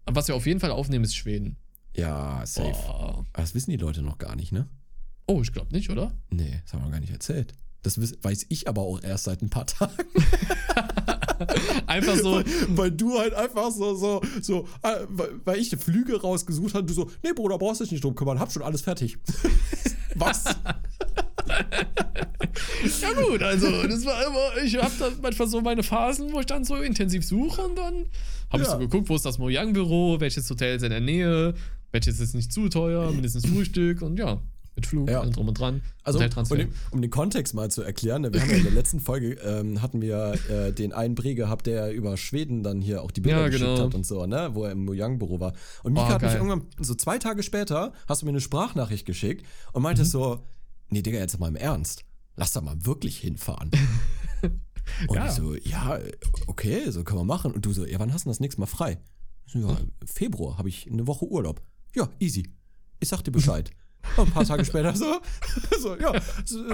Was wir auf jeden Fall aufnehmen, ist Schweden. Ja, safe. Boah. Das wissen die Leute noch gar nicht, ne? Oh, ich glaube nicht, oder? Nee, das haben wir noch gar nicht erzählt. Das weiß ich aber auch erst seit ein paar Tagen. Einfach so. weil, weil du halt einfach so, so, so, äh, weil, ich die Flüge rausgesucht habe, du so, nee, Bruder, brauchst dich nicht drum kümmern, hab schon alles fertig. Was? Ja gut, also das war immer, ich habe dann manchmal so meine Phasen, wo ich dann so intensiv suche und dann habe ich Ja. so geguckt, wo ist das Mojang-Büro, welches Hotel ist in der Nähe, welches ist nicht zu teuer, mindestens Frühstück und ja, mit Flug, Ja. allem drum und dran. Also, um den, um den Kontext mal zu erklären, ne, wir haben ja in der letzten Folge, ähm, hatten wir äh, den einen Bre gehabt, der über Schweden dann hier auch die Bilder Ja, geschickt genau. hat und so, ne, wo er im Mojang-Büro war. Und Mika Oh, hat mich geil. irgendwann, so zwei Tage später, hast du mir eine Sprachnachricht geschickt und Mhm. meintest so, nee, Digga, jetzt mal im Ernst, lass da mal wirklich hinfahren. Und Ja. ich so, ja, okay, so können wir machen. Und du so, ja, wann hast du das nächste Mal frei? Ja, Februar habe ich eine Woche Urlaub. Ja, easy. Ich sag dir Bescheid. Und ein paar Tage später so, so ja, äh,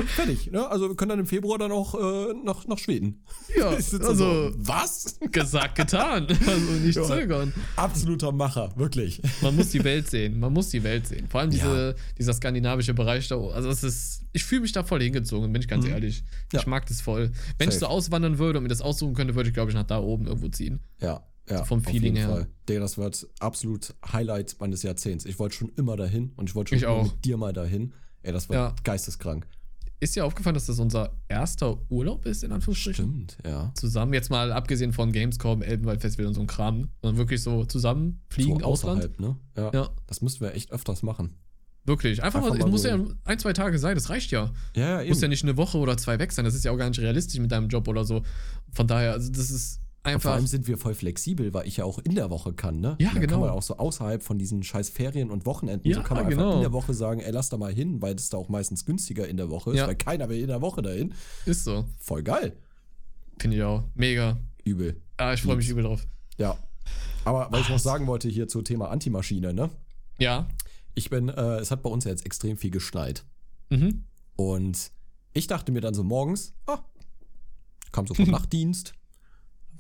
fertig. Ne? Also wir können dann im Februar dann auch äh, nach, nach Schweden. Ja, Ich also so, was? gesagt, getan. Also nicht Ja. zögern. Absoluter Macher, wirklich. Man muss die Welt sehen. Man muss die Welt sehen. Vor allem diese, dieser skandinavische Bereich da. Also es ist, ich fühle mich da voll hingezogen, bin ich ganz ehrlich. Ja. Ich mag das voll. Wenn ich Safe. so auswandern würde und mir das aussuchen könnte, würde ich, glaube ich, nach da oben irgendwo ziehen. Ja, ja. vom Feeling her. Fall. Digga, das wird absolut Highlight meines Jahrzehnts. Ich wollte schon immer dahin und ich wollte schon Ich mit dir mal dahin. Ey, das war Ja. geisteskrank. Ist dir aufgefallen, dass das unser erster Urlaub ist, in Anführungsstrichen? Stimmt, ja. Zusammen, jetzt mal abgesehen von Gamescom, Elbenwald-Festival und so ein Kram, sondern wirklich so zusammen fliegen, so Ausland. ne? Ja. Ja, Das müssten wir echt öfters machen. wirklich. Einfach, Einfach mal, mal es muss so- ja ein, zwei Tage sein, das reicht ja. Ja, ja, eben. Muss ja nicht eine Woche oder zwei weg sein, das ist ja auch gar nicht realistisch mit deinem Job oder so. Von daher, also das ist Und vor einfach. allem sind wir voll flexibel, weil ich ja auch in der Woche kann, ne? Ja, genau. kann man auch so außerhalb von diesen scheiß Ferien und Wochenenden, so Ja, kann man einfach genau. in der Woche sagen, ey, lass da mal hin, weil das da auch meistens günstiger in der Woche ist, Ja. weil keiner will in der Woche dahin. Ist so. Voll geil. Finde ich auch. Mega. Übel. Ah, ich freue mich übel drauf. Ja. Aber was ich noch sagen wollte hier zu Thema Antimaschine, ne? Ja. Ich bin, äh, es hat bei uns ja jetzt extrem viel geschneit. Mhm. Und ich dachte mir dann so morgens, ah, kam so vom Nachtdienst,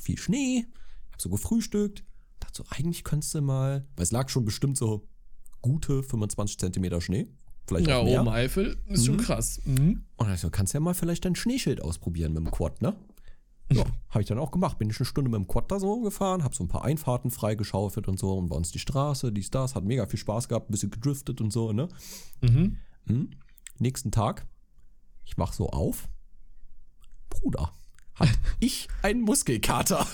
viel Schnee, hab so gefrühstückt, dachte so, eigentlich könntest du mal, weil es lag schon bestimmt so gute 25 Zentimeter Schnee, vielleicht Ja, mehr. oben Eifel ist schon Mhm. krass. Mhm. Und dann ich so, kannst ja mal vielleicht dein Schneeschild ausprobieren mit dem Quad, ne? Ja, habe ich dann auch gemacht. Bin ich eine Stunde mit dem Quad da so gefahren, habe so ein paar Einfahrten freigeschaufelt und so und bei uns die Straße, dies, das, hat mega viel Spaß gehabt, ein bisschen gedriftet und so, ne? Mhm. Hm? Nächsten Tag, ich mach so auf. Bruder, hat ich einen Muskelkater.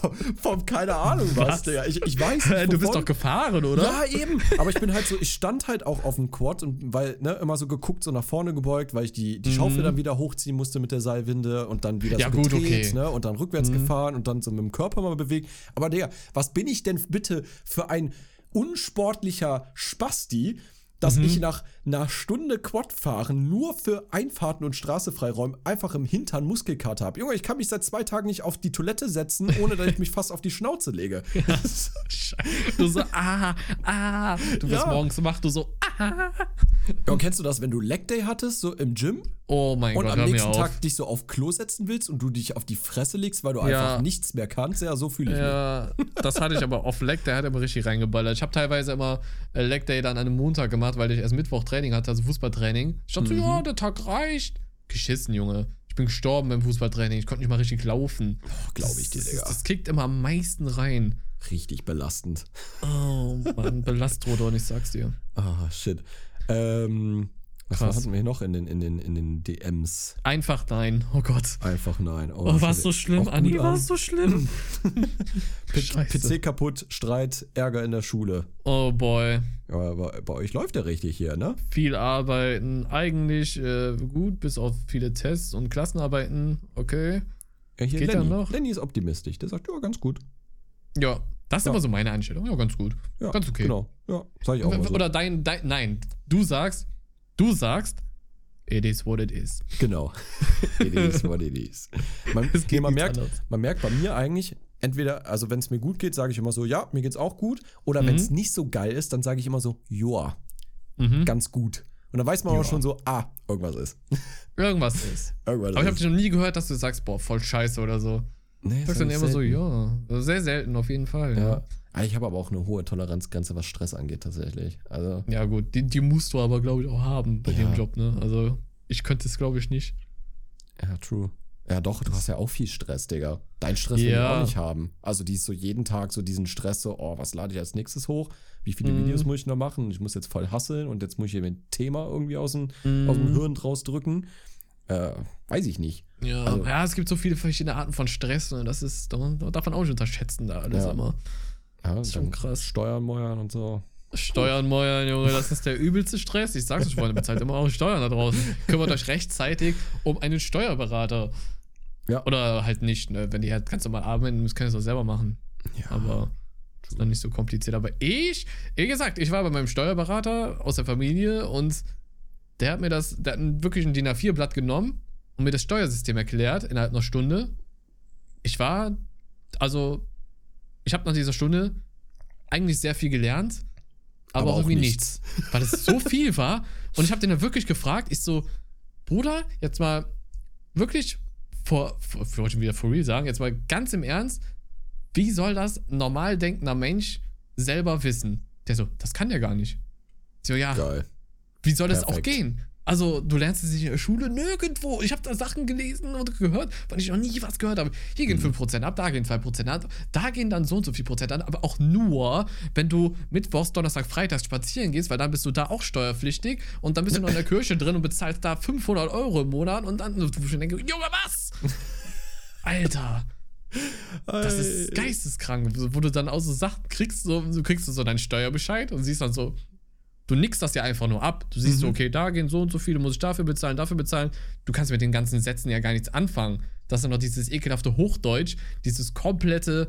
vom, vom keine Ahnung was, Was? Digga. Ich, ich weiß nicht. Du bist doch gefahren, oder? Ja, eben. Aber ich bin halt so, ich stand halt auch auf dem Quad und weil, ne, immer so geguckt, so nach vorne gebeugt, weil ich die, die Schaufel dann wieder hochziehen musste mit der Seilwinde und dann wieder Mhm. Ja, so gut, gedreht, okay. Mhm. ne, und dann rückwärts gefahren und dann so mit dem Körper mal bewegt. Aber Digga, was bin ich denn bitte für ein unsportlicher Spasti, dass Mhm. ich nach einer Stunde Quad fahren nur für Einfahrten und Straße freiräumen einfach im Hintern Muskelkater habe. Junge, ich kann mich seit zwei Tagen nicht auf die Toilette setzen, ohne dass ich mich fast auf die Schnauze lege. Du so, ah, ah. Du wirst Ja. morgens wach, du so, ah. Ja, und kennst du das, wenn du Leg Day hattest, so im Gym Oh mein und Gott, am hör mir nächsten. Tag dich so auf Klo setzen willst und du dich auf die Fresse legst, weil du Ja. einfach nichts mehr kannst? Ja, so fühle ich mich. Ja, das hatte ich aber auf Leg, der hat aber richtig reingeballert. Ich habe teilweise immer äh, Leg Day dann an einem Montag gemacht, weil ich erst Mittwoch Training hatte, also Fußballtraining. Ich dachte so, ja, der Tag reicht. Geschissen, Junge. Ich bin gestorben beim Fußballtraining. Ich konnte nicht mal richtig laufen. Glaube ich dir, das, Digga. das, das kickt immer am meisten rein. Richtig belastend. Oh Mann, Belastrodon, ich sag's dir. Ah, shit. Ähm, was Krass. hatten wir noch in den, in den, in den DMs? Einfach nein. Oh Gott. Einfach nein. Oh, Oh, war's shit. so schlimm, Anni, an. war's so schlimm. PC kaputt, Streit, Ärger in der Schule. Oh boy. Aber bei, euch läuft der richtig hier, ne? Viel arbeiten. Eigentlich äh, gut, bis auf viele Tests und Klassenarbeiten. Okay. Ja, hier Geht Lenny. dann noch? Lenny ist optimistisch. Der sagt, ja, ganz gut. Ja, das ist Ja. immer so meine Einstellung. Ja, ganz gut. Ja, Ganz okay. Genau. Ja, sag ich auch mal so. Oder dein, dein, nein, du sagst, du sagst, it is what it is. Genau. it is what it is. Man, nee, man, merkt, man merkt bei mir eigentlich, entweder, also wenn es mir gut geht, sage ich immer so, ja, mir geht's auch gut. Oder Mhm. wenn es nicht so geil ist, dann sage ich immer so, joa, Mhm. ganz gut. Und dann weiß man Joa. schon so, ah, irgendwas ist. Irgendwas ist. Irgendwas Aber ich habe dich noch nie gehört, dass du sagst, boah, voll scheiße oder so. Nee, sagst dann immer so, ja. Sehr selten auf jeden Fall. Ja. Ja, Ah, Ich habe aber auch eine hohe Toleranzgrenze, was Stress angeht, tatsächlich. Also, ja gut, die, die musst du aber, glaube ich, auch haben bei Ja. dem Job, ne? Also, ich könnte es, glaube ich, nicht. ja, true. Ja, doch, du hast ja auch viel Stress, Digga. Dein Stress will ich Ja. auch nicht haben. Also, die ist so jeden Tag so diesen Stress, so, oh, was lade ich als nächstes hoch? Wie viele Mhm. Videos muss ich noch machen? Ich muss jetzt voll hasseln und jetzt muss ich hier ein Thema irgendwie aus dem, aus dem Mhm. Hirn rausdrücken. Äh, weiß ich nicht. Ja, Also- ja, es gibt so viele verschiedene Arten von Stress und das ist, da darf man auch nicht unterschätzen, da alles Ja. immer. Ja, ist schon krass. Steuern, Meuern und so. Steuern, Meuern, Junge, das ist der übelste Stress. Ich sag's euch, Freunde, bezahlt immer auch Steuern da draußen. Kümmert euch rechtzeitig um einen Steuerberater. Ja. Oder halt nicht, ne? Wenn die halt ganz normal arbeiten, müssen können es auch selber machen. Ja, Aber ist dann nicht so kompliziert. Aber ich, wie gesagt, ich war bei meinem Steuerberater aus der Familie und der hat mir das, der hat wirklich ein DIN A4-Blatt genommen und mir das Steuersystem erklärt innerhalb einer Stunde. Ich war, also, ich habe nach dieser Stunde eigentlich sehr viel gelernt. aber, Aber auch auch irgendwie nichts. nichts. Weil es so viel war. Und ich habe den dann wirklich gefragt, ich so, Bruder, jetzt mal wirklich vor, vor schon wieder for real sagen, jetzt mal ganz im Ernst, wie soll das normal denkender Mensch selber wissen? Der so, das kann der gar nicht. Ich so, ja, Geil. wie soll das auch Perfekt. gehen? Also, du lernst es nicht in der Schule nirgendwo. Ich habe da Sachen gelesen und gehört, weil ich noch nie was gehört habe. Hier Mhm. gehen 5% ab, da gehen 2% ab, da gehen dann so und so viel Prozent an, aber auch nur, wenn du Mittwochs, Donnerstag, Freitags spazieren gehst, weil dann bist du da auch steuerpflichtig und dann bist du noch in der Kirche drin und bezahlst da 500 Euro im Monat und dann, du schon denkst, Junge, was? Alter. Das ist geisteskrank, wo du dann auch so Sachen kriegst, so, du kriegst so deinen Steuerbescheid und siehst dann so, du nickst das ja einfach nur ab. Du siehst so, Mhm. okay, da gehen so und so viele, muss ich dafür bezahlen, dafür bezahlen. Du kannst mit den ganzen Sätzen ja gar nichts anfangen. Das ist dann noch dieses ekelhafte Hochdeutsch, dieses komplette,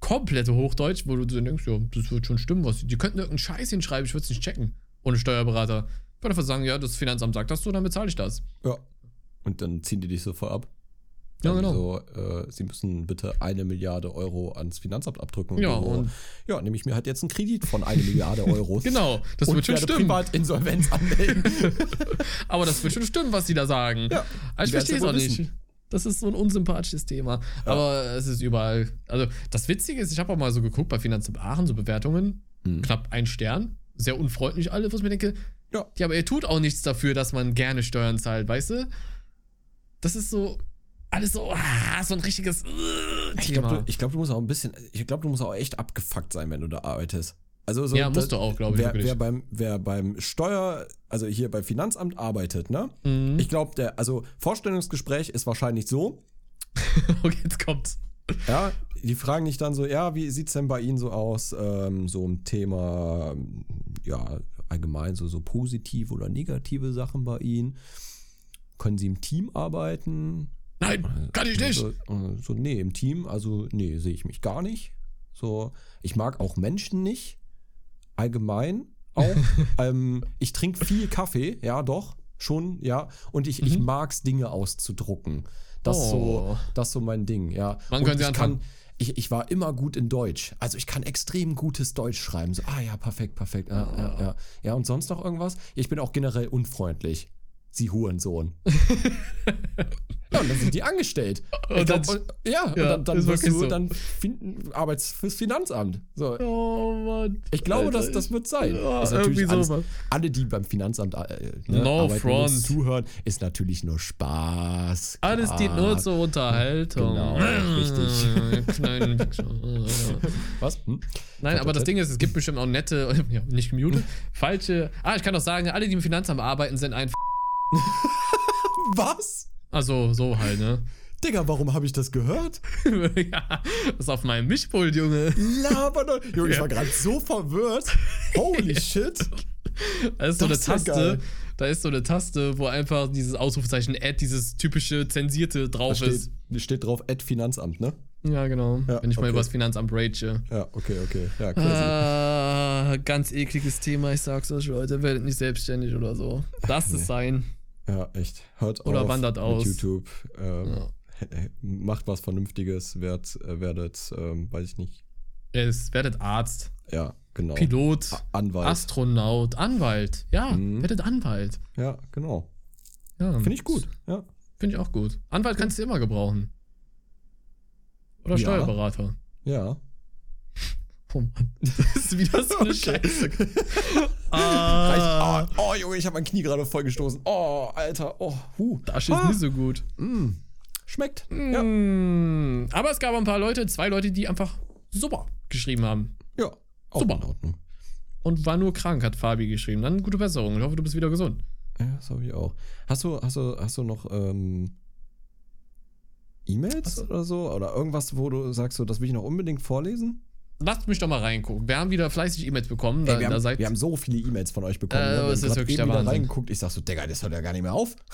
komplette Hochdeutsch, wo du so denkst, ja, das wird schon stimmen, was. Die könnten irgendeinen Scheiß hinschreiben, ich würde es nicht checken. Ohne Steuerberater. Ich würde einfach sagen, ja, das Finanzamt sagt das so, dann bezahle ich das. Ja. Und dann ziehen die dich so vorab. Ja, genau. So, äh, sie müssen bitte eine Milliarde Euro ans Finanzamt abdrücken. Ja, so, und- ja, nehme ich mir halt jetzt einen Kredit von eine Milliarde Euro. Genau, das wird schon stimmen. Privatinsolvenz anmelden. Aber das wird schon stimmen, was die da sagen. Ja, ich verstehe es ja auch nicht. wissen. Das ist so ein unsympathisches Thema. Aber es ist überall. Also, das Witzige ist, ich habe auch mal so geguckt bei Finanzamt Aachen, so Bewertungen. Hm. Knapp ein Stern. Sehr unfreundlich alle, wo ich mir denke, Ja. ja, aber ihr tut auch nichts dafür, dass man gerne Steuern zahlt, weißt du? Das ist so. Alles so, ah, so ein richtiges äh, Ich Thema. glaube, du, ich glaub, du musst auch ein bisschen, ich glaube, du musst auch echt abgefuckt sein, wenn du da arbeitest. Also so, Ja, musst du auch, glaub ich, wer, wer beim, wer beim Steuer, also hier beim Finanzamt arbeitet, ne? Mhm. Ich glaube, der, also Vorstellungsgespräch ist wahrscheinlich so, okay, jetzt kommt's. ja, die fragen dich dann so, ja, wie sieht's denn bei Ihnen so aus, ähm, so ein Thema, ja, allgemein so, so positive oder negative Sachen bei Ihnen? Können Sie im Team arbeiten? Nein, kann ich nicht. So, äh, so, nee, im Team, also nee, sehe ich mich gar nicht. So, ich mag auch Menschen nicht. Allgemein auch. ähm, ich trinke viel Kaffee, ja, doch, schon, ja. Und ich, ich Mhm. mag's, Dinge auszudrucken. Das ist so, Oh. das so mein Ding, ja. Wann Und können Sie ich anfangen? kann, ich, ich war immer gut in Deutsch. Also ich kann extrem gutes Deutsch schreiben. So, ah ja, perfekt, perfekt. Ja, Oh. ja, ja. ja, und sonst noch irgendwas? Ich bin auch generell unfreundlich. Sie Hurensohn. ja, und dann sind die angestellt. Und Ich dann- glaub, und, ja, und Ja, dann, dann ist wirst du so. dann finden, arbeits fürs Finanzamt. So. Oh Mann. Ich glaube, Alter, das, das wird sein. Ja, ist natürlich alles, sowas. alle, die beim Finanzamt äh, ne, No arbeiten und front. zuhören, ist natürlich nur Spaß. Alles klar. dient nur zur Unterhaltung. Genau, richtig. Was? Hm? Nein, aber das Ding ist, es gibt bestimmt auch nette, ja, nicht gemutet, falsche. Ah, ich kann doch sagen, alle, die im Finanzamt arbeiten, sind ein. Was? Also, so halt, ne? Digga, warum habe ich das gehört? ja, das ist auf meinem Mischpult, Junge. Laber doch. Junge, ich war gerade so verwirrt. Holy shit. Da ist so eine Das ist Taste. geil. Da ist so eine Taste, wo einfach dieses Ausrufezeichen Ad, dieses typische zensierte Da drauf steht, ist. steht drauf, Ad Finanzamt, ne? Ja, genau. Ja, Wenn ich mal okay. über das Finanzamt rage. Ja, okay, okay. Ja, crazy. Ah, ganz ekliges Thema, ich sag's euch, Leute. Werdet nicht selbstständig oder so. Lasst es sein. Ja, echt. Hört Oder auf wandert mit aus. YouTube. Ähm, Ja. Macht was Vernünftiges, werdet, äh, werdet ähm, weiß ich nicht. Es werdet Arzt, Ja, genau. Pilot, A- Anwalt. Astronaut, Anwalt. Ja, Mhm. werdet Anwalt. Ja, genau. Ja, Finde ich gut. Ja. Finde ich auch gut. Anwalt kannst du immer gebrauchen. Oder Ja. Steuerberater. Ja. Oh Mann. Das ist wieder so eine Scheiße. Reicht. ah, Oh, oh, Junge, ich habe mein Knie gerade voll gestoßen. Oh, Alter. Oh, huh. das ist nicht so gut. Mm. Schmeckt. Ja. Mm, Aber es gab ein paar Leute, zwei Leute, die einfach super geschrieben haben. Ja. Auch Super. in Ordnung. Und war nur krank, hat Fabi geschrieben. Dann gute Besserung. Ich hoffe, du bist wieder gesund. Ja, das habe ich auch. Hast du, hast du, hast du noch ähm, E-Mails oder so? Oder irgendwas, wo du sagst, so, das will ich noch unbedingt vorlesen? Lasst mich doch mal reingucken. Wir haben wieder fleißig E-Mails bekommen. Da, Ey, wir, da haben, seid wir haben so viele E-Mails von euch bekommen. Äh, ne? Wir es haben ist wirklich eben der Wahnsinn. reingeguckt. Ich sag so, Digga, das hört ja gar nicht mehr auf.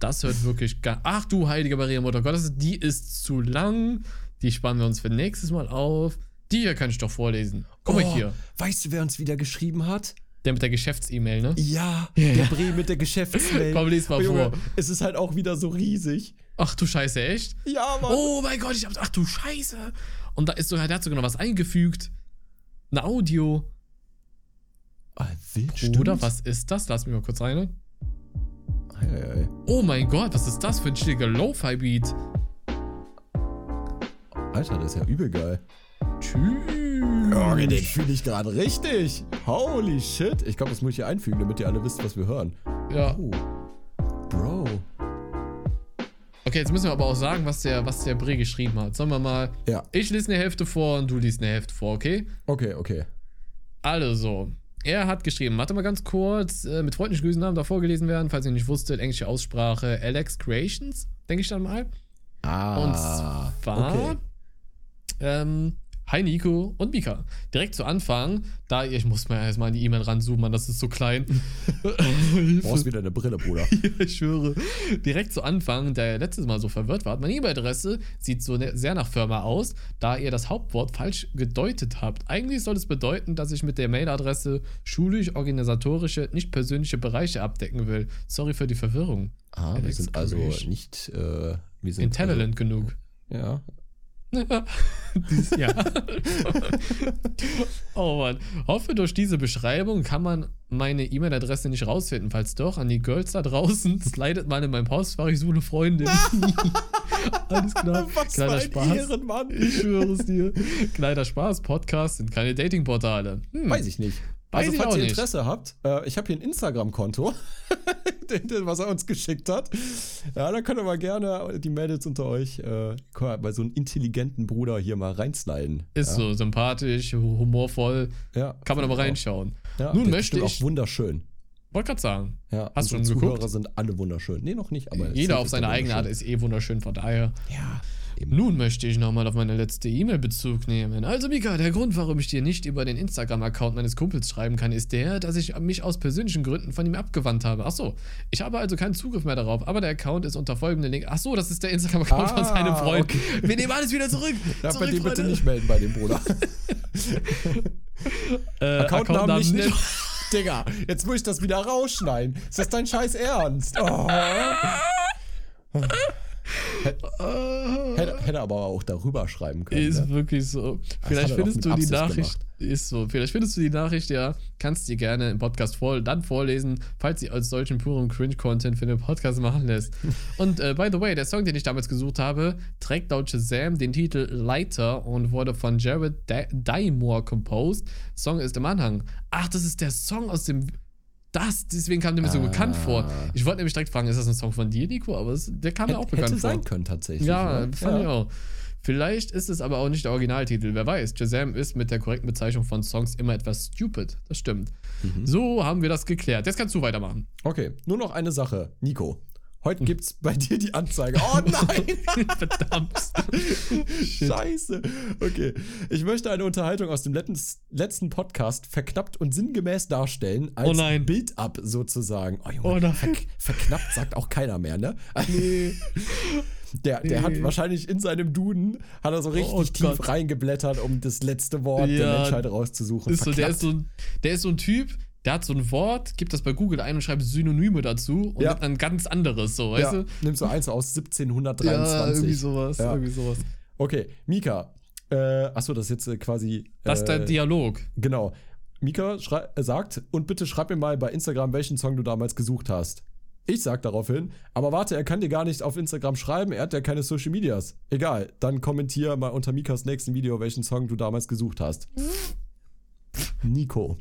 Das hört wirklich gar. Ach du heilige Maria Mutter Gottes, die ist zu lang. Die sparen wir uns für nächstes Mal auf. Die hier kann ich doch vorlesen. Guck mal Oh, hier. Weißt du, wer uns wieder geschrieben hat? Der mit der Geschäfts-E-Mail, ne? Ja, Ja. der Bre mit der Geschäftsmail. Komm, lies mal Junge, vor. Es ist halt auch wieder so riesig. Ach du Scheiße, echt? Ja, Mann. Oh mein Gott, ich hab. Ach du Scheiße. Und da ist sogar, der hat sogar noch was eingefügt. Ein Audio. Ah, wild, stimmt. was ist das? Lass mich mal kurz rein. Ei, ei, ei. Oh mein Gott, was ist das für ein chilliger Lo-Fi-Beat? Alter, das ist ja übel geil. Tschüss. Oh, den fühle ich gerade richtig. Holy shit. Ich glaube, das muss ich hier einfügen, damit ihr alle wisst, was wir hören. Ja. Oh. Okay, jetzt müssen wir aber auch sagen, was der, was der Bre geschrieben hat. Sagen wir mal, Ja. ich lese eine Hälfte vor und du liest eine Hälfte vor, okay? Okay, okay. Also, er hat geschrieben, warte mal ganz kurz, äh, mit freundlichen Grüßen Namen da vorgelesen werden, falls ihr nicht wusstet, englische Aussprache, Alex Creations, denke ich dann mal. Ah. Und zwar, Okay. ähm, hi Nico und Mika. Direkt zu Anfang, da ich muss mir erstmal an die E-Mail ranzoomen, Mann, das ist so klein. Du brauchst wieder eine Brille, Bruder. ich schwöre. Direkt zu Anfang, der letztes Mal so verwirrt war, meine E-Mail-Adresse sieht so ne- sehr nach Firma aus, da ihr das Hauptwort falsch gedeutet habt. Eigentlich soll es bedeuten, dass ich mit der Mailadresse schulisch-organisatorische, nicht persönliche Bereiche abdecken will. Sorry für die Verwirrung. Ah, wir sind also nicht. Äh, wir sind Intelligent genug. Also, ja. Dieses Jahr. oh Mann. Hoffe, durch diese Beschreibung kann man meine E-Mail-Adresse nicht rausfinden. Falls doch, an die Girls da draußen, slidet mal in meinem Postfach, ich suche eine Freundin. Alles klar. Was Kleiner Spaß. Ehrenmann. Ich schwöre es dir. Kleiner Spaß, Podcasts sind keine Datingportale. Hm. Weiß ich nicht. Weiß also, falls ihr nicht. Interesse habt, äh, ich habe hier ein Instagram-Konto, was er uns geschickt hat. Ja, da könnt ihr mal gerne die Mädels unter euch äh, bei so einem intelligenten Bruder hier mal reinsliden. Ist ja. so sympathisch, humorvoll. Ja, Kann man aber reinschauen. Ja, Nun möchte ich- auch wunderschön. Wollte gerade sagen. Ja, Hast du schon geguckt? Zuhörer sind alle wunderschön. Nee, noch nicht, aber Jeder safe auf seine eigene Art ist eh wunderschön, von daher. Ja, eben. Nun möchte ich nochmal auf meine letzte E-Mail Bezug nehmen. Also, Mika, der Grund, warum ich dir nicht über den Instagram-Account meines Kumpels schreiben kann, ist der, dass ich mich aus persönlichen Gründen von ihm abgewandt habe. Achso, ich habe also keinen Zugriff mehr darauf, aber der Account ist unter folgendem Link. Achso, das ist der Instagram-Account von Ah, seinem Freund. okay. Wir nehmen alles wieder zurück. Zurück bei dem bitte Freunde. nicht melden, bei dem Bruder. Äh, Accountnamen nicht, nennen- nicht. Digga, jetzt muss ich das wieder rausschneiden. Ist das dein scheiß Ernst? Oh. Hätte, hätte aber auch darüber schreiben können. Ist ne? wirklich so. Vielleicht findest du die Absicht Nachricht. Ist so. Vielleicht findest du die Nachricht, ja. Kannst die gerne im Podcast vor, dann vorlesen, falls sie als solchen puren Cringe-Content für den Podcast machen lässt. Und äh, by the way, der Song, den ich damals gesucht habe, trägt laut Shazam den Titel Lighter und wurde von Jared Dymore composed. Song ist im Anhang. Ach, das ist der Song aus dem. Das, deswegen kam der mir so Ah. bekannt vor. Ich wollte nämlich direkt fragen, ist das ein Song von dir, Nico? Aber es, der kam mir auch Hätte, bekannt hätte vor. sein können tatsächlich. Ja, ne? fand ich auch. Vielleicht ist es aber auch nicht der Originaltitel. Wer weiß, Shazam ist mit der korrekten Bezeichnung von Songs immer etwas stupid. Das stimmt. Mhm. So haben wir das geklärt. Jetzt kannst du weitermachen. Okay, nur noch eine Sache. Nico, heute gibt's bei dir die Anzeige. Oh nein! Verdammt. Scheiße. Okay. Ich möchte eine Unterhaltung aus dem letzten, letzten Podcast verknappt und sinngemäß darstellen, als Oh nein. Build-up sozusagen. Oh Junge, Oh nein. Ver verknappt sagt auch keiner mehr, ne? Nee. Der, der hat Nee. wahrscheinlich in seinem Duden, hat er so richtig Oh tief Gott. reingeblättert, um das letzte Wort der Ja. Menschheit rauszusuchen. Ist so, der, ist so ein, der ist so ein Typ, der hat so ein Wort, gibt das bei Google ein und schreibt Synonyme dazu und Ja. nimmt dann ganz anderes, so, weißt ja, du? nimmst du eins aus Ja, 1723. irgendwie sowas. Ja. Irgendwie sowas. Okay, Mika. Äh, achso, das ist jetzt äh, quasi. Das ist äh, der Dialog. Genau. Mika äh, sagt, und bitte schreib mir mal bei Instagram, welchen Song du damals gesucht hast. Ich sag daraufhin, aber warte, er kann dir gar nicht auf Instagram schreiben, er hat ja keine Social Medias. Egal, dann kommentier mal unter Mikas nächsten Video, welchen Song du damals gesucht hast. Nico.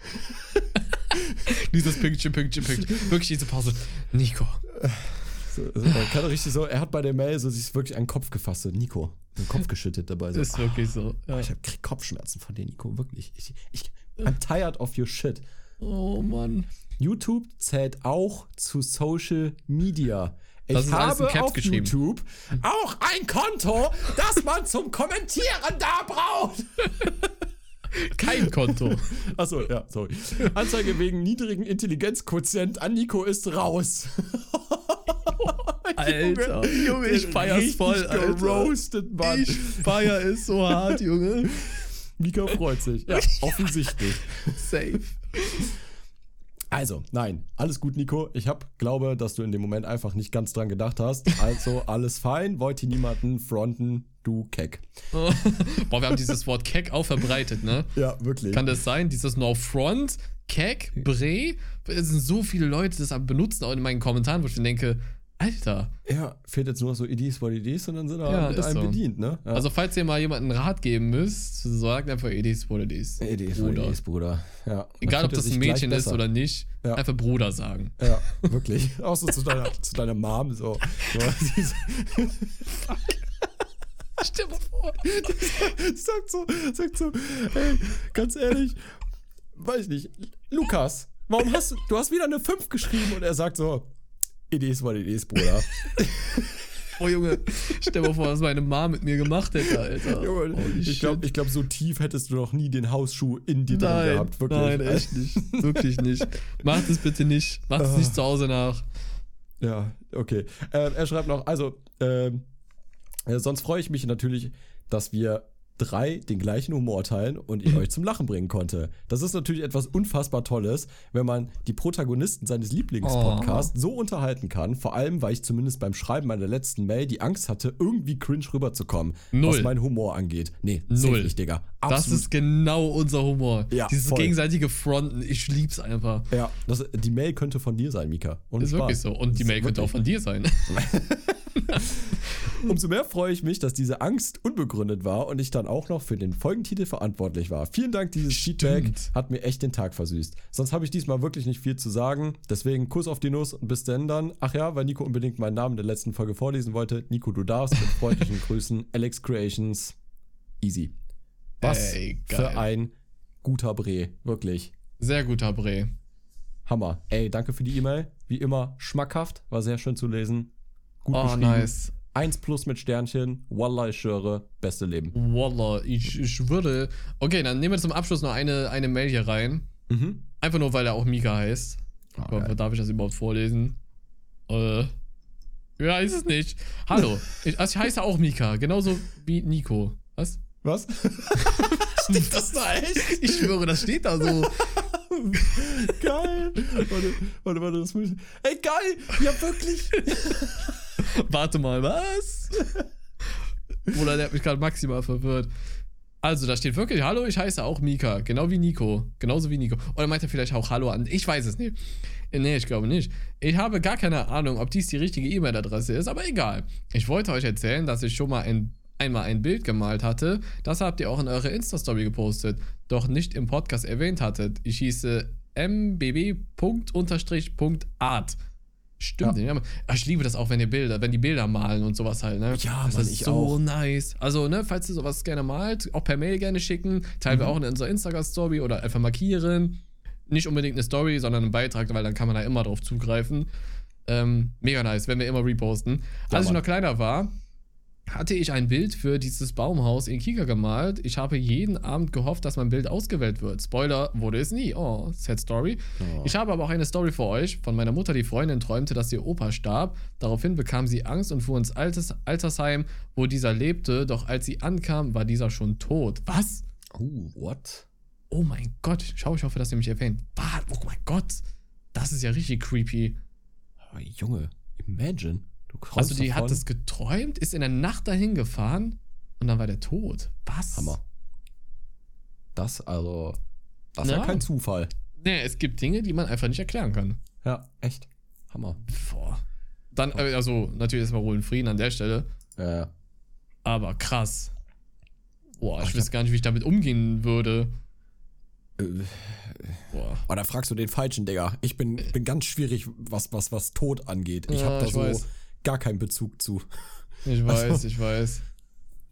Dieses Pünktchen, Pünktchen, Pünktchen. Wirklich diese Pause. Nico. So, so, er kann richtig so, er hat bei der Mail so sich wirklich an den Kopf gefasst, so Nico, den Kopf geschüttet dabei. So, Ist wirklich so. ah, Ja. ich hab, krieg Kopfschmerzen von dir, Nico, wirklich. Ich, ich, I'm tired of your shit. Oh Mann. YouTube zählt auch zu Social Media. Ich Das ist alles in habe Caps auf geschrieben. YouTube auch ein Konto, das man zum Kommentieren da braucht. Kein Konto. Achso, ja, sorry. Anzeige wegen niedrigen Intelligenzquotient an Nico ist raus. Alter, Junge, ich feier's voll, Alter. geroastet, Mann. Ich feier es so hart, Junge. Mika freut sich. Ja, offensichtlich. Safe. Also, nein, alles gut, Nico. Ich hab, glaube, dass du in dem Moment einfach nicht ganz dran gedacht hast. Also, alles fein, wollte niemanden fronten, du Keck. Boah, wir haben dieses Wort Keck auch verbreitet, ne? Ja, wirklich. Kann das sein? Dieses No Front, Keck, Bre? Es sind so viele Leute, die das benutzen, auch in meinen Kommentaren, wo ich mir denke, Alter. Ja, fehlt jetzt nur noch so Idis what Idis und dann sind wir Ja, mit einem so. bedient, ne? Ja. Also, falls ihr mal jemanden einen Rat geben müsst, sagt einfach Edis what. Idis what Bruder. Idis, Bruder. Ja. Egal, ob das ein Mädchen ist oder nicht, Ja. einfach Bruder sagen. Ja, wirklich. So zu deiner, zu deiner Mom so. so sie Stell dir mal vor. sagt so, sagt so, hey, ganz ehrlich, weiß ich nicht, Lukas, warum hast du, du hast wieder eine 5 geschrieben und er sagt so, Idis what Idis, Bruder. Oh Junge, stell dir mal vor, was meine Mom mit mir gemacht hätte, Alter. Junge, ich glaube, glaub, so tief hättest du noch nie den Hausschuh in dir drin nein, gehabt. Wirklich. nein, echt nicht. Wirklich nicht. Macht es bitte nicht. Macht es Ah. nicht zu Hause nach. Ja, okay. Ähm, er schreibt noch, also, ähm, äh, sonst freue ich mich natürlich, dass wir drei den gleichen Humor teilen und ich euch zum Lachen bringen konnte. Das ist natürlich etwas unfassbar Tolles, wenn man die Protagonisten seines Lieblingspodcasts so unterhalten kann, vor allem, weil ich zumindest beim Schreiben meiner letzten Mail die Angst hatte, irgendwie cringe rüberzukommen, Null. was meinen Humor angeht. Nee, Null. nicht, Digga. Das ist genau unser Humor. Ja, Dieses voll. gegenseitige Fronten. Ich lieb's einfach. ja, das, die Mail könnte von dir sein, Mika. Und Ist wirklich so. Und die Mail könnte auch von dir sein. Umso mehr freue ich mich, dass diese Angst unbegründet war und ich dann auch noch für den Folgentitel verantwortlich war. Vielen Dank, dieses Feedback hat mir echt den Tag versüßt. Sonst habe ich diesmal wirklich nicht viel zu sagen. Deswegen Kuss auf die Nuss und bis denn dann. Ach ja, weil Nico unbedingt meinen Namen in der letzten Folge vorlesen wollte. Nico, du darfst mit freundlichen Grüßen. Alex Creations. Easy. Was Ey, für ein guter Bre. Wirklich. Sehr guter Bre. Hammer. Ey, danke für die E-Mail. Wie immer schmackhaft. War sehr schön zu lesen. Gut Oh, nice. 1 plus mit Sternchen. Wallah, ich schwöre. Beste Leben. Wallah, ich, ich würde. Okay, dann nehmen wir zum Abschluss noch eine, eine Mail hier rein. Mhm. Einfach nur, weil er auch Mika heißt. Ah, Aber darf ich das überhaupt vorlesen? Äh. Ja, ist es nicht. Hallo. ich, also ich heiße auch Mika, genauso wie Nico. Was? Was? Steht das da echt? Ich schwöre, das steht da so. Geil. Warte, warte, warte, das muss ich. Ey, geil. Ja, wirklich. Warte mal, was? Bruder, der hat mich gerade maximal verwirrt. Also, da steht wirklich, hallo, ich heiße auch Mika, genau wie Nico. Genauso wie Nico. Oder meint er vielleicht auch Hallo an? Ich weiß es nicht. Nee, ich glaube nicht. Ich habe gar keine Ahnung, ob dies die richtige E-Mail-Adresse ist, aber egal. Ich wollte euch erzählen, dass ich schon mal ein, einmal ein Bild gemalt hatte. Das habt ihr auch in eure Insta-Story gepostet, doch nicht im Podcast erwähnt hattet. Ich hieße mbb.art. Stimmt. Ja. Ja. Ich liebe das auch, wenn ihr Bilder, wenn die Bilder malen und sowas halt, ne? Ja, das Mann, ist ich so auch. nice. Also, ne, falls ihr sowas gerne malt, auch per Mail gerne schicken, teilen Mhm. wir auch in unserer Instagram-Story oder einfach markieren. Nicht unbedingt eine Story, sondern einen Beitrag, weil dann kann man da immer drauf zugreifen. Ähm, mega nice, wenn wir immer reposten. Als ich Mann. noch kleiner war, hatte ich ein Bild für dieses Baumhaus in Kika gemalt. Ich habe jeden Abend gehofft, dass mein Bild ausgewählt wird. Spoiler, wurde es nie. Oh, sad story. Oh. Ich habe aber auch eine Story für euch. Von meiner Mutter, die Freundin träumte, dass ihr Opa starb. Daraufhin bekam sie Angst und fuhr ins Alters Altersheim, wo dieser lebte. Doch als sie ankam, war dieser schon tot. Was? Oh, what? Oh mein Gott. Schau, ich hoffe, dass ihr mich erwähnt. Oh mein Gott. Das ist ja richtig creepy. Oh, Junge, imagine. Du Also die davon. hat es geträumt, ist in der Nacht dahin gefahren und dann war der tot. Was? Hammer. Das, also. Das ist ja Ja. kein Zufall. Nee, es gibt Dinge, die man einfach nicht erklären kann. Ja, echt. Hammer. Boah. Dann, äh, also, natürlich erstmal in Frieden an der Stelle. Äh, Aber krass. Boah, ich ich weiß gar nicht, wie ich damit umgehen würde. äh, Boah. oh, da fragst du den Falschen, Digga. Ich bin, bin ganz schwierig, was, was, was Tod angeht. Ich Ja, habe da ich so weiß. Gar keinen Bezug zu. Ich weiß, Also- ich weiß.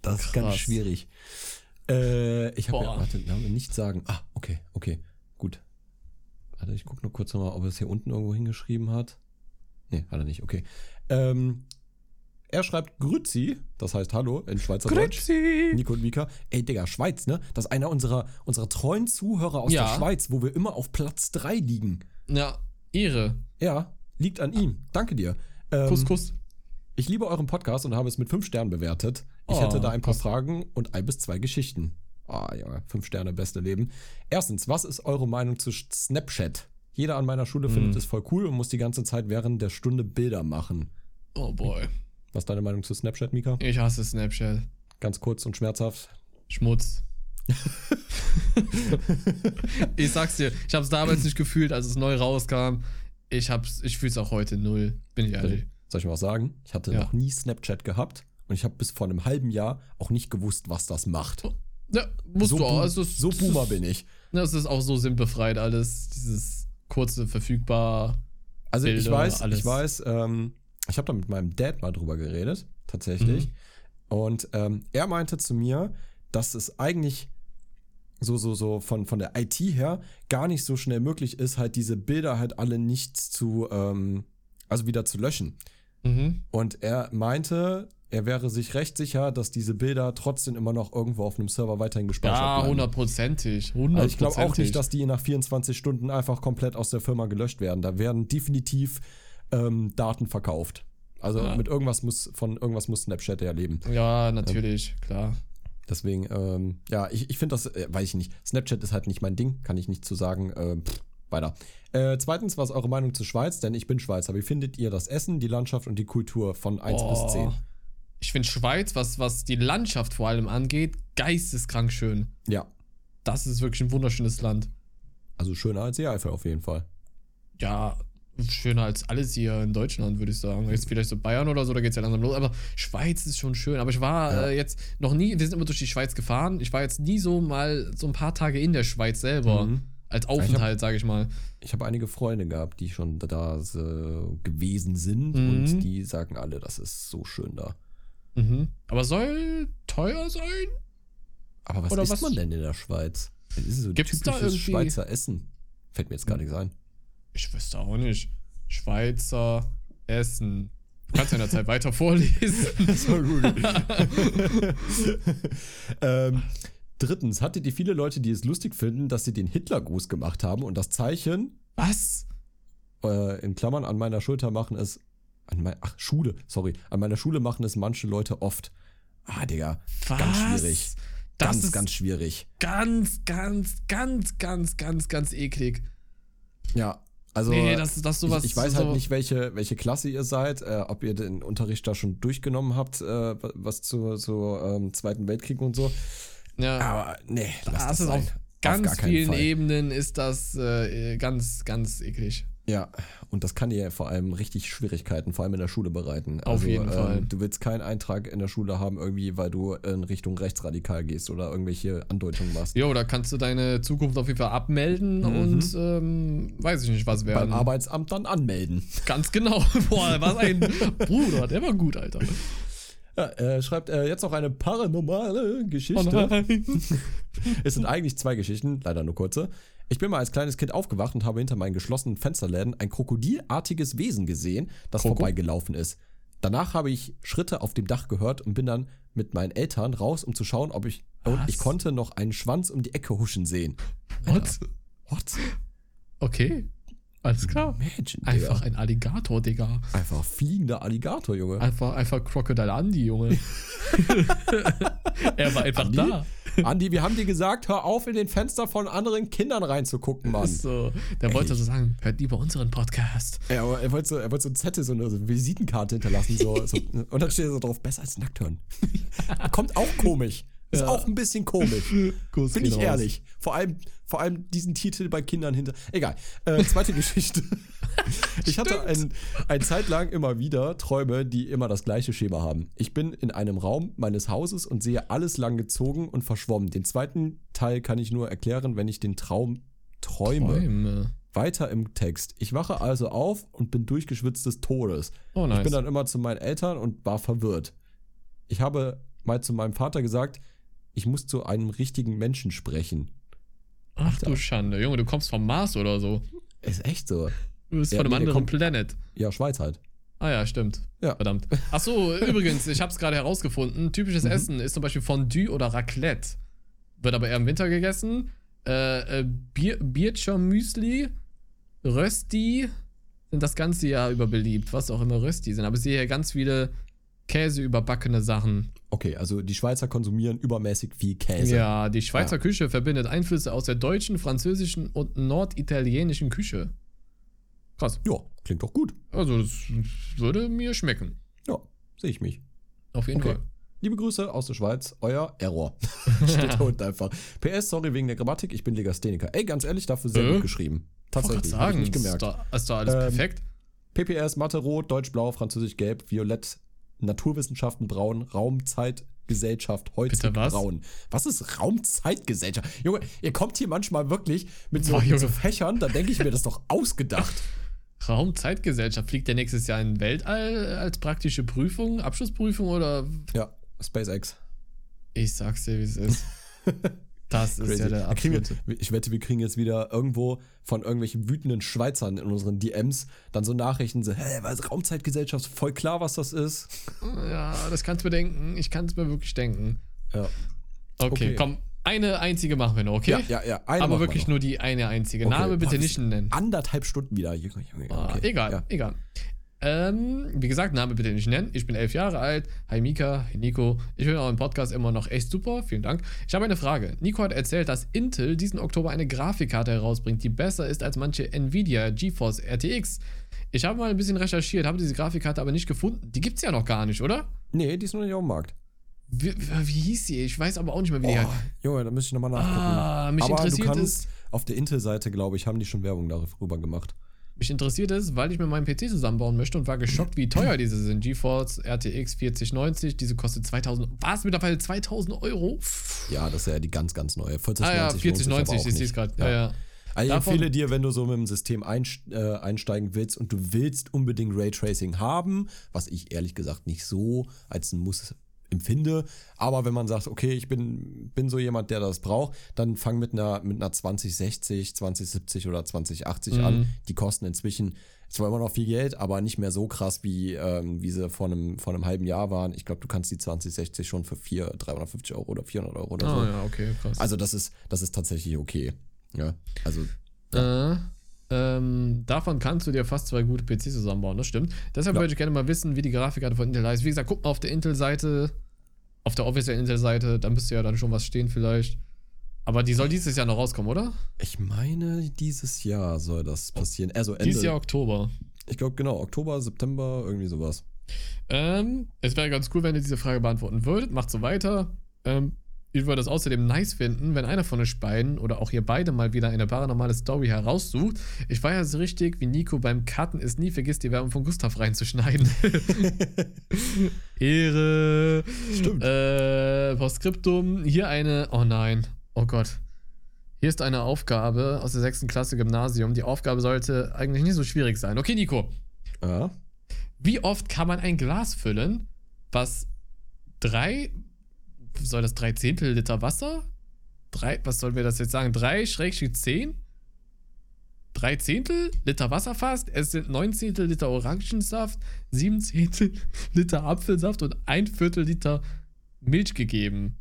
Das ist ganz Krass. schwierig. Äh, ich habe ja, warte, Name nicht sagen. Ah, okay, okay, gut. Warte, ich gucke nur kurz nochmal, ob er es hier unten irgendwo hingeschrieben hat. Nee, hat er nicht, okay. Ähm, er schreibt Grüzi, das heißt Hallo in Schweizerdeutsch. Grüezi. Nico und Mika. Ey, Digga, Schweiz, ne? Das ist einer unserer, unserer treuen Zuhörer aus Ja. der Schweiz, wo wir immer auf Platz 3 liegen. Ja, Ehre. Ja, liegt an ihm. Danke dir. Ähm, Kuss, Kuss. ich liebe euren Podcast und habe es mit fünf Sternen bewertet. Ich Oh, hätte da ein paar krass. Fragen und ein bis zwei Geschichten. Ah, ja, fünf Sterne, beste Leben. Erstens, was ist eure Meinung zu Snapchat? Jeder an meiner Schule Mhm. findet es voll cool und muss die ganze Zeit während der Stunde Bilder machen. Oh boy. Was ist deine Meinung zu Snapchat, Mika? Ich hasse Snapchat. Ganz kurz und schmerzhaft. Schmutz. ich sag's dir, ich hab's damals nicht gefühlt, als es neu rauskam. Ich hab's, ich fühl's auch heute null, bin ich ehrlich. Soll ich mal was sagen? Ich hatte Ja. noch nie Snapchat gehabt und ich habe bis vor einem halben Jahr auch nicht gewusst, was das macht. Ja, musst so du auch. Also, so Boomer bin ich. Das ist auch so sinnbefreit alles. Dieses kurze, verfügbar. Also ich Bilder, weiß, alles. ich weiß, ähm, ich habe da mit meinem Dad mal drüber geredet, tatsächlich. Mhm. Und ähm, er meinte zu mir, dass es eigentlich so, so, so von, von der IT her gar nicht so schnell möglich ist, halt diese Bilder halt alle nicht zu, ähm, also wieder zu löschen. Mhm. Und er meinte, er wäre sich recht sicher, dass diese Bilder trotzdem immer noch irgendwo auf einem Server weiterhin gespeichert Ja, bleiben. hundertprozentig. Also ich glaube auch nicht, dass die nach 24 Stunden einfach komplett aus der Firma gelöscht werden. Da werden definitiv ähm, Daten verkauft. Also Ja. mit irgendwas muss, von irgendwas muss Snapchat ja leben. Ja, natürlich, klar. Deswegen, ähm, ja, ich, ich finde das, äh, weiß ich nicht. Snapchat ist halt nicht mein Ding, kann ich nicht zu sagen. Äh, pff, weiter. Äh, zweitens, was ist eure Meinung zur Schweiz? Denn ich bin Schweizer. Wie findet ihr das Essen, die Landschaft und die Kultur von 1 Oh. bis 10? Ich finde Schweiz, was, was die Landschaft vor allem angeht, geisteskrank schön. Ja, Das ist wirklich ein wunderschönes Land. also schöner als die Eifel auf jeden Fall. Ja, schöner als alles hier in Deutschland, würde ich sagen. Jetzt vielleicht so Bayern oder so, da geht es ja langsam los. Aber Schweiz ist schon schön. Aber ich war Ja. äh, jetzt noch nie, wir sind immer durch die Schweiz gefahren. Ich war jetzt nie so mal so ein paar Tage in der Schweiz selber. Mhm. Als Aufenthalt, sage ich mal. Ich habe einige Freunde gehabt, die schon da äh, gewesen sind Mhm. und die sagen alle, das ist so schön da. Mhm. Aber soll teuer sein? Aber was Oder isst was- man denn in der Schweiz? Das ist so Gibt's da typisches irgendwie- Schweizer Essen. Fällt mir jetzt gar nichts ein. Ich wüsste auch nicht. Schweizer Essen. Du kannst ja in der Zeit weiter vorlesen. ähm, drittens, hattet ihr viele Leute, die es lustig finden, dass sie den Hitlergruß gemacht haben und das Zeichen Was? äh, in Klammern an meiner Schulter machen es. An mein, ach, Schule, sorry. An meiner Schule machen es manche Leute oft. Ah, Digga. Was? Ganz schwierig. Das ganz schwierig. ganz, ganz, ganz, ganz, ganz, ganz eklig. Ja. Also, nee, das, das sowas. ich, ich weiß so, halt nicht, welche, welche Klasse ihr seid, äh, ob ihr den Unterricht da schon durchgenommen habt, äh, was zu, zu ähm, Zweiten Weltkrieg und so. Ja, Aber nee, lass das das ist sein. auf ganz keinen vielen Fall. Ebenen ist das äh, ganz, ganz eklig. Ja, und das kann dir vor allem richtig Schwierigkeiten, vor allem in der Schule bereiten. Auf jeden Fall. Du willst keinen Eintrag in der Schule haben, irgendwie, weil du in Richtung rechtsradikal gehst oder irgendwelche Andeutungen machst. Jo, da kannst du deine Zukunft auf jeden Fall abmelden Mhm. und ähm, weiß ich nicht, was Beim werden. Arbeitsamt dann anmelden. Ganz genau. Boah, was ein Bruder, der war gut, Alter. Ja, er schreibt äh, jetzt noch eine paranormale Oh Geschichte. nein. Es sind eigentlich zwei Geschichten, leider nur kurze. Ich bin mal als kleines Kind aufgewacht und habe hinter meinen geschlossenen Fensterläden ein krokodilartiges Wesen gesehen, das Kroko? vorbeigelaufen ist. Danach habe ich Schritte auf dem Dach gehört und bin dann mit meinen Eltern raus, um zu schauen, ob ich. Und Was? ich konnte noch einen Schwanz um die Ecke huschen sehen. What? What? Okay. Alles klar. Imagine, Einfach ein Alligator, Digga. Einfach fliegender Alligator, Junge. Einfach, einfach Crocodile Andy, Junge. er war einfach Andi? da. Andi, wir haben dir gesagt, hör auf, in den Fenster von anderen Kindern reinzugucken, Mann. So, der wollte so sagen, hört lieber unseren Podcast. Ja, aber er wollte so, er wollte so ein Zettel, so eine, so eine Visitenkarte hinterlassen. So, so, und dann steht so drauf, besser als nackt hören. Kommt auch komisch. Ist Ja. auch ein bisschen komisch. Kuss Finde ich raus. ehrlich. Vor allem, vor allem diesen Titel bei Kindern hinter. Egal. Äh, zweite Geschichte. Ich hatte ein, ein Zeit lang immer wieder Träume, die immer das gleiche Schema haben. Ich bin in einem Raum meines Hauses und sehe alles lang gezogen und verschwommen. Den zweiten Teil kann ich nur erklären, wenn ich den Traum träume. Träume. Weiter im Text. Ich wache also auf und bin durchgeschwitzt des Todes. Oh, nice. Ich bin dann immer zu meinen Eltern und war verwirrt. Ich habe mal zu meinem Vater gesagt, ich muss zu einem richtigen Menschen sprechen. Ach du Schande. Junge, du kommst vom Mars oder so. Ist echt so. Du bist Ja, von einem nee, der anderen kommt- Planet. Ja, Schweiz halt. Ah ja, stimmt. Ja. Verdammt. Ach so, übrigens, ich habe es gerade herausgefunden. Typisches Mhm. Essen ist zum Beispiel Fondue oder Raclette. Wird aber eher im Winter gegessen. Äh, äh, Bier, Biercher Müsli, Rösti sind das ganze Jahr über beliebt, was auch immer Rösti sind. Aber ich sehe hier ganz viele Käse überbackene Sachen. Okay, also die Schweizer konsumieren übermäßig viel Käse. Ja, die Schweizer Küche verbindet Einflüsse aus der deutschen, französischen und norditalienischen Küche. Krass. Ja, klingt doch gut. Also, das würde mir schmecken. Ja, sehe ich mich. Auf jeden Okay. Fall. Liebe Grüße aus der Schweiz, euer Error. Steht da unten einfach. PS, sorry wegen der Grammatik, ich bin Legastheniker. Ey, ganz ehrlich, dafür sehr Äh? gut geschrieben. Tatsächlich, grad hab ich nicht gemerkt. Ist, da, ist da alles Ähm, perfekt? PPS, Mathe rot, Deutsch blau, Französisch gelb, Violett, Naturwissenschaften braun, Raumzeitgesellschaft heute Bitte was? braun. Was ist Raumzeitgesellschaft? Junge, ihr kommt hier manchmal wirklich mit so, Boah, mit so. Fächern, da denke ich mir, das ist doch ausgedacht. Raumzeitgesellschaft. Fliegt der nächstes Jahr in den Weltall als praktische Prüfung, Abschlussprüfung oder Ja, SpaceX. ich sag's dir, wie es ist. Das ist Crazy. ja der wir kriegen, absolute. jetzt- ich wette, wir kriegen jetzt wieder irgendwo von irgendwelchen wütenden Schweizern in unseren DMs dann so Nachrichten, so, hä, was Raumzeitgesellschaft, voll klar, was das ist. Ja, das kannst du mir denken. Ich kann es mir wirklich denken. Ja, Okay, Okay. komm. Eine einzige machen wir noch, okay? ja, ja. ja. Aber wir wirklich noch. nur die eine einzige. Okay. Name bitte Boah, wir nicht nennen. Anderthalb Stunden wieder. Junge, Junge, Ah, okay. egal, Ja. egal. Ähm, wie gesagt, Name bitte nicht nennen. Ich bin elf Jahre alt. Hi Mika, hi Nico. Ich finde euren Podcast immer noch echt super. Vielen Dank. Ich habe eine Frage. Nico hat erzählt, dass Intel diesen Oktober eine Grafikkarte herausbringt, die besser ist als manche Nvidia GeForce RTX. Ich habe mal ein bisschen recherchiert, habe diese Grafikkarte aber nicht gefunden. Die gibt's ja noch gar nicht, oder? Nee, die ist noch nicht auf dem Markt. Wie, wie hieß sie? Ich weiß aber auch nicht mehr, wie die Oh, heißt. Junge, da müsste ich nochmal nachgucken. Ah, mich Aber du interessiert kannst, es. auf der Intel-Seite, glaube ich, haben die schon Werbung darüber gemacht. Mich interessiert es, weil ich mir meinen PC zusammenbauen möchte und war geschockt, wie teuer diese sind. GeForce RTX 4090, diese kostet 2000. Was mittlerweile 2000 Euro? Ja, das ist ja die ganz, ganz neue. 4090 Ah ja, lohnt sich 4090, aber auch ich sehe es gerade. Ja. Ja, Also ich Davon- empfehle dir, wenn du so mit dem System äh, einsteigen willst und du willst unbedingt Raytracing haben, was ich ehrlich gesagt nicht so als ein Muss empfinde, aber wenn man sagt, okay, ich bin, bin so jemand, der das braucht, dann fang mit einer, mit einer 2060, 2070 oder 2080 Mhm. an. Die kosten inzwischen zwar immer noch viel Geld, aber nicht mehr so krass, wie, ähm, wie sie vor einem, vor einem halben Jahr waren. Ich glaube, du kannst die 2060 schon für 400, 350 Euro oder 400 Euro oder so. Ah ja, okay, krass. Also das ist, das ist tatsächlich okay. Ja, also Äh, ähm, davon kannst du dir fast zwei gute PCs zusammenbauen, das stimmt. Deshalb Ja. würde ich gerne mal wissen, wie die Grafikkarte von Intel heißt. Wie gesagt, guck mal auf der Intel-Seite, auf der offiziellen Intel-Seite, da müsste ja dann schon was stehen vielleicht. Aber die soll dieses Jahr noch rauskommen, oder? Ich meine, dieses Jahr soll das passieren. Also Ende, Dieses Jahr Oktober. ich glaube genau, Oktober, September, irgendwie sowas. Ähm, es wäre ganz cool, wenn ihr diese Frage beantworten würdet. Macht so weiter. Ähm, ich würde es außerdem nice finden, wenn einer von euch beiden oder auch ihr beide mal wieder eine paranormale Story heraussucht. Ich war ja so richtig wie Nico beim Cutten ist nie vergisst, die Werbung von Gustav reinzuschneiden. Ehre. Stimmt. Äh, Postskriptum. Hier eine. Oh nein. Oh Gott. Hier ist eine Aufgabe aus der sechsten Klasse Gymnasium. Die Aufgabe sollte eigentlich nicht so schwierig sein. Okay, Nico. Ja. Wie oft kann man ein Glas füllen, was drei, soll das drei Zehntel Liter Wasser? Drei, was sollen wir das jetzt sagen? Drei Schrägstrich zehn? Drei Zehntel Liter Wasser fasst, es sind neun Zehntel Liter Orangensaft, sieben Zehntel Liter Apfelsaft und ein Viertel Liter Milch gegeben.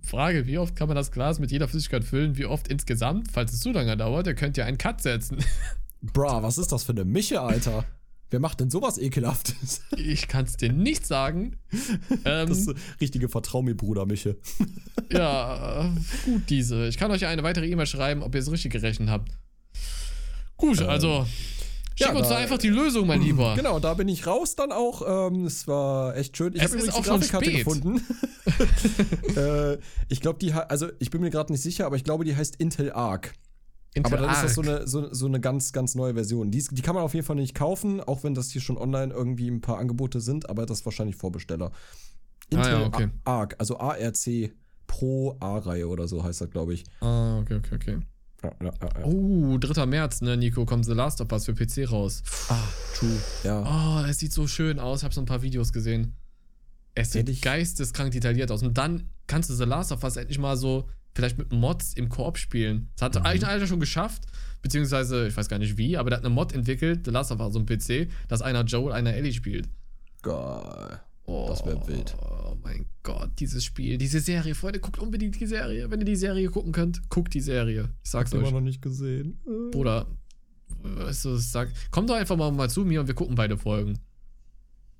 Frage, wie oft kann man das Glas mit jeder Flüssigkeit füllen? Wie oft insgesamt? Falls es zu lange dauert, ihr könnt ja einen Cut setzen. Bra, was ist das für eine Mische, Alter? Wer macht denn sowas ekelhaftes? Ich kann es dir nicht sagen. Ähm, Das ist eine richtige Vertrau mir, Bruder, Mische. Ja, gut, diese. Ich kann euch ja eine weitere E-Mail schreiben, ob ihr es richtig gerechnet habt. Gut, also. Schick ja, uns da- einfach die Lösung, mein Lieber. Genau, da bin ich raus dann auch. Ähm, es war echt schön. Ich habe übrigens auch die schon Grafikkarte gefunden. äh, ich glaube, die, also ich bin mir gerade nicht sicher, aber ich glaube, die heißt Intel Arc. Aber dann ist das so eine, so, so eine ganz, ganz neue Version. Die, ist- die kann man auf jeden Fall nicht kaufen, auch wenn das hier schon online irgendwie ein paar Angebote sind, aber das ist wahrscheinlich Vorbesteller. Ah, Intel ja, okay. Arc, also ARC Pro A-Reihe oder so heißt das, glaube ich. Ah, okay, okay, okay. Ja, ja, ja. Oh, 3. März, ne, Nico, kommt The Last of Us für PC raus. Ah, true. Ja. Oh, es sieht so schön aus. Ich habe so ein paar Videos gesehen. Es sieht geisteskrank detailliert aus. Und dann kannst du The Last of Us endlich mal so vielleicht mit Mods im Koop spielen. Das hat Mhm. eigentlich einer schon geschafft. Beziehungsweise, ich weiß gar nicht wie, aber der hat eine Mod entwickelt, The Last of Us, so ein PC, dass einer Joel, einer Ellie spielt. Geil. Oh, Das wär wild. Oh mein Gott, dieses Spiel, diese Serie. Freunde, guckt unbedingt die Serie. Wenn ihr die Serie gucken könnt, guckt die Serie. Ich sag's Immer euch. noch nicht gesehen. Äh. Bruder, weißt du, sag, komm doch einfach mal, mal zu mir und wir gucken beide Folgen.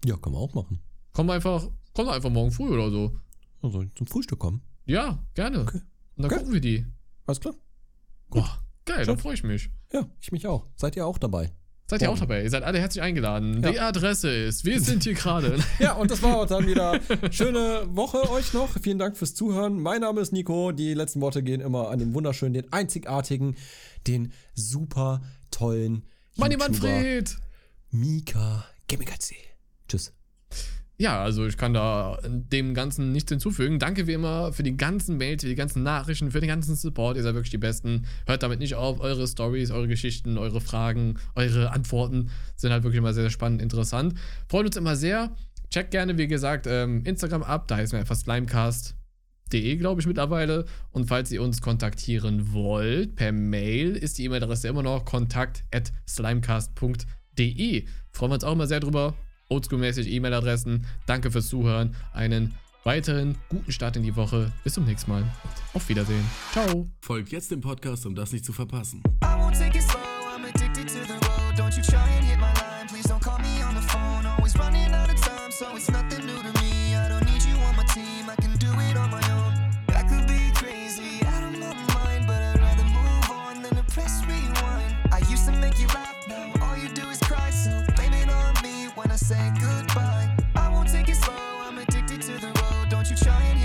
Ja, kann man auch machen. Komm einfach, komm doch einfach morgen früh oder so. Also zum Frühstück kommen. Ja, gerne. Okay. Und dann Okay. gucken wir die. Alles klar. Boah, geil, dann freue ich mich. Ja, ich mich auch. Seid ihr auch dabei? Seid ihr auch dabei? Ihr seid alle herzlich eingeladen. Ja. Die Adresse ist, wir sind hier gerade. Ja, und das war auch dann wieder. Schöne Woche euch noch. Vielen Dank fürs Zuhören. Mein Name ist Nico. Die letzten Worte gehen immer an den wunderschönen, den einzigartigen, den super tollen Manni Manfred! Mika Gemikaze. Tschüss. Ja, also ich kann da dem Ganzen nichts hinzufügen. Danke wie immer für die ganzen Mails, für die ganzen Nachrichten, für den ganzen Support. Ihr seid wirklich die Besten. Hört damit nicht auf. Eure Stories, eure Geschichten, eure Fragen, eure Antworten sind halt wirklich immer sehr, sehr spannend, interessant. Freut uns immer sehr. Checkt gerne, wie gesagt, ähm, Instagram ab. Da heißen wir einfach slimecast.de, glaube ich, mittlerweile. Und falls ihr uns kontaktieren wollt, per Mail ist die E-Mail-Adresse immer noch kontakt at slimecast.de. Freuen wir uns auch immer sehr drüber. Oldschool-mäßig E-Mail-Adressen. Danke fürs Zuhören. Einen weiteren guten Start in die Woche. Bis zum nächsten Mal. Auf Wiedersehen. Ciao. Folgt jetzt dem Podcast, um das nicht zu verpassen. I won't take say goodbye. I won't take it slow, I'm addicted to the road. Don't you try and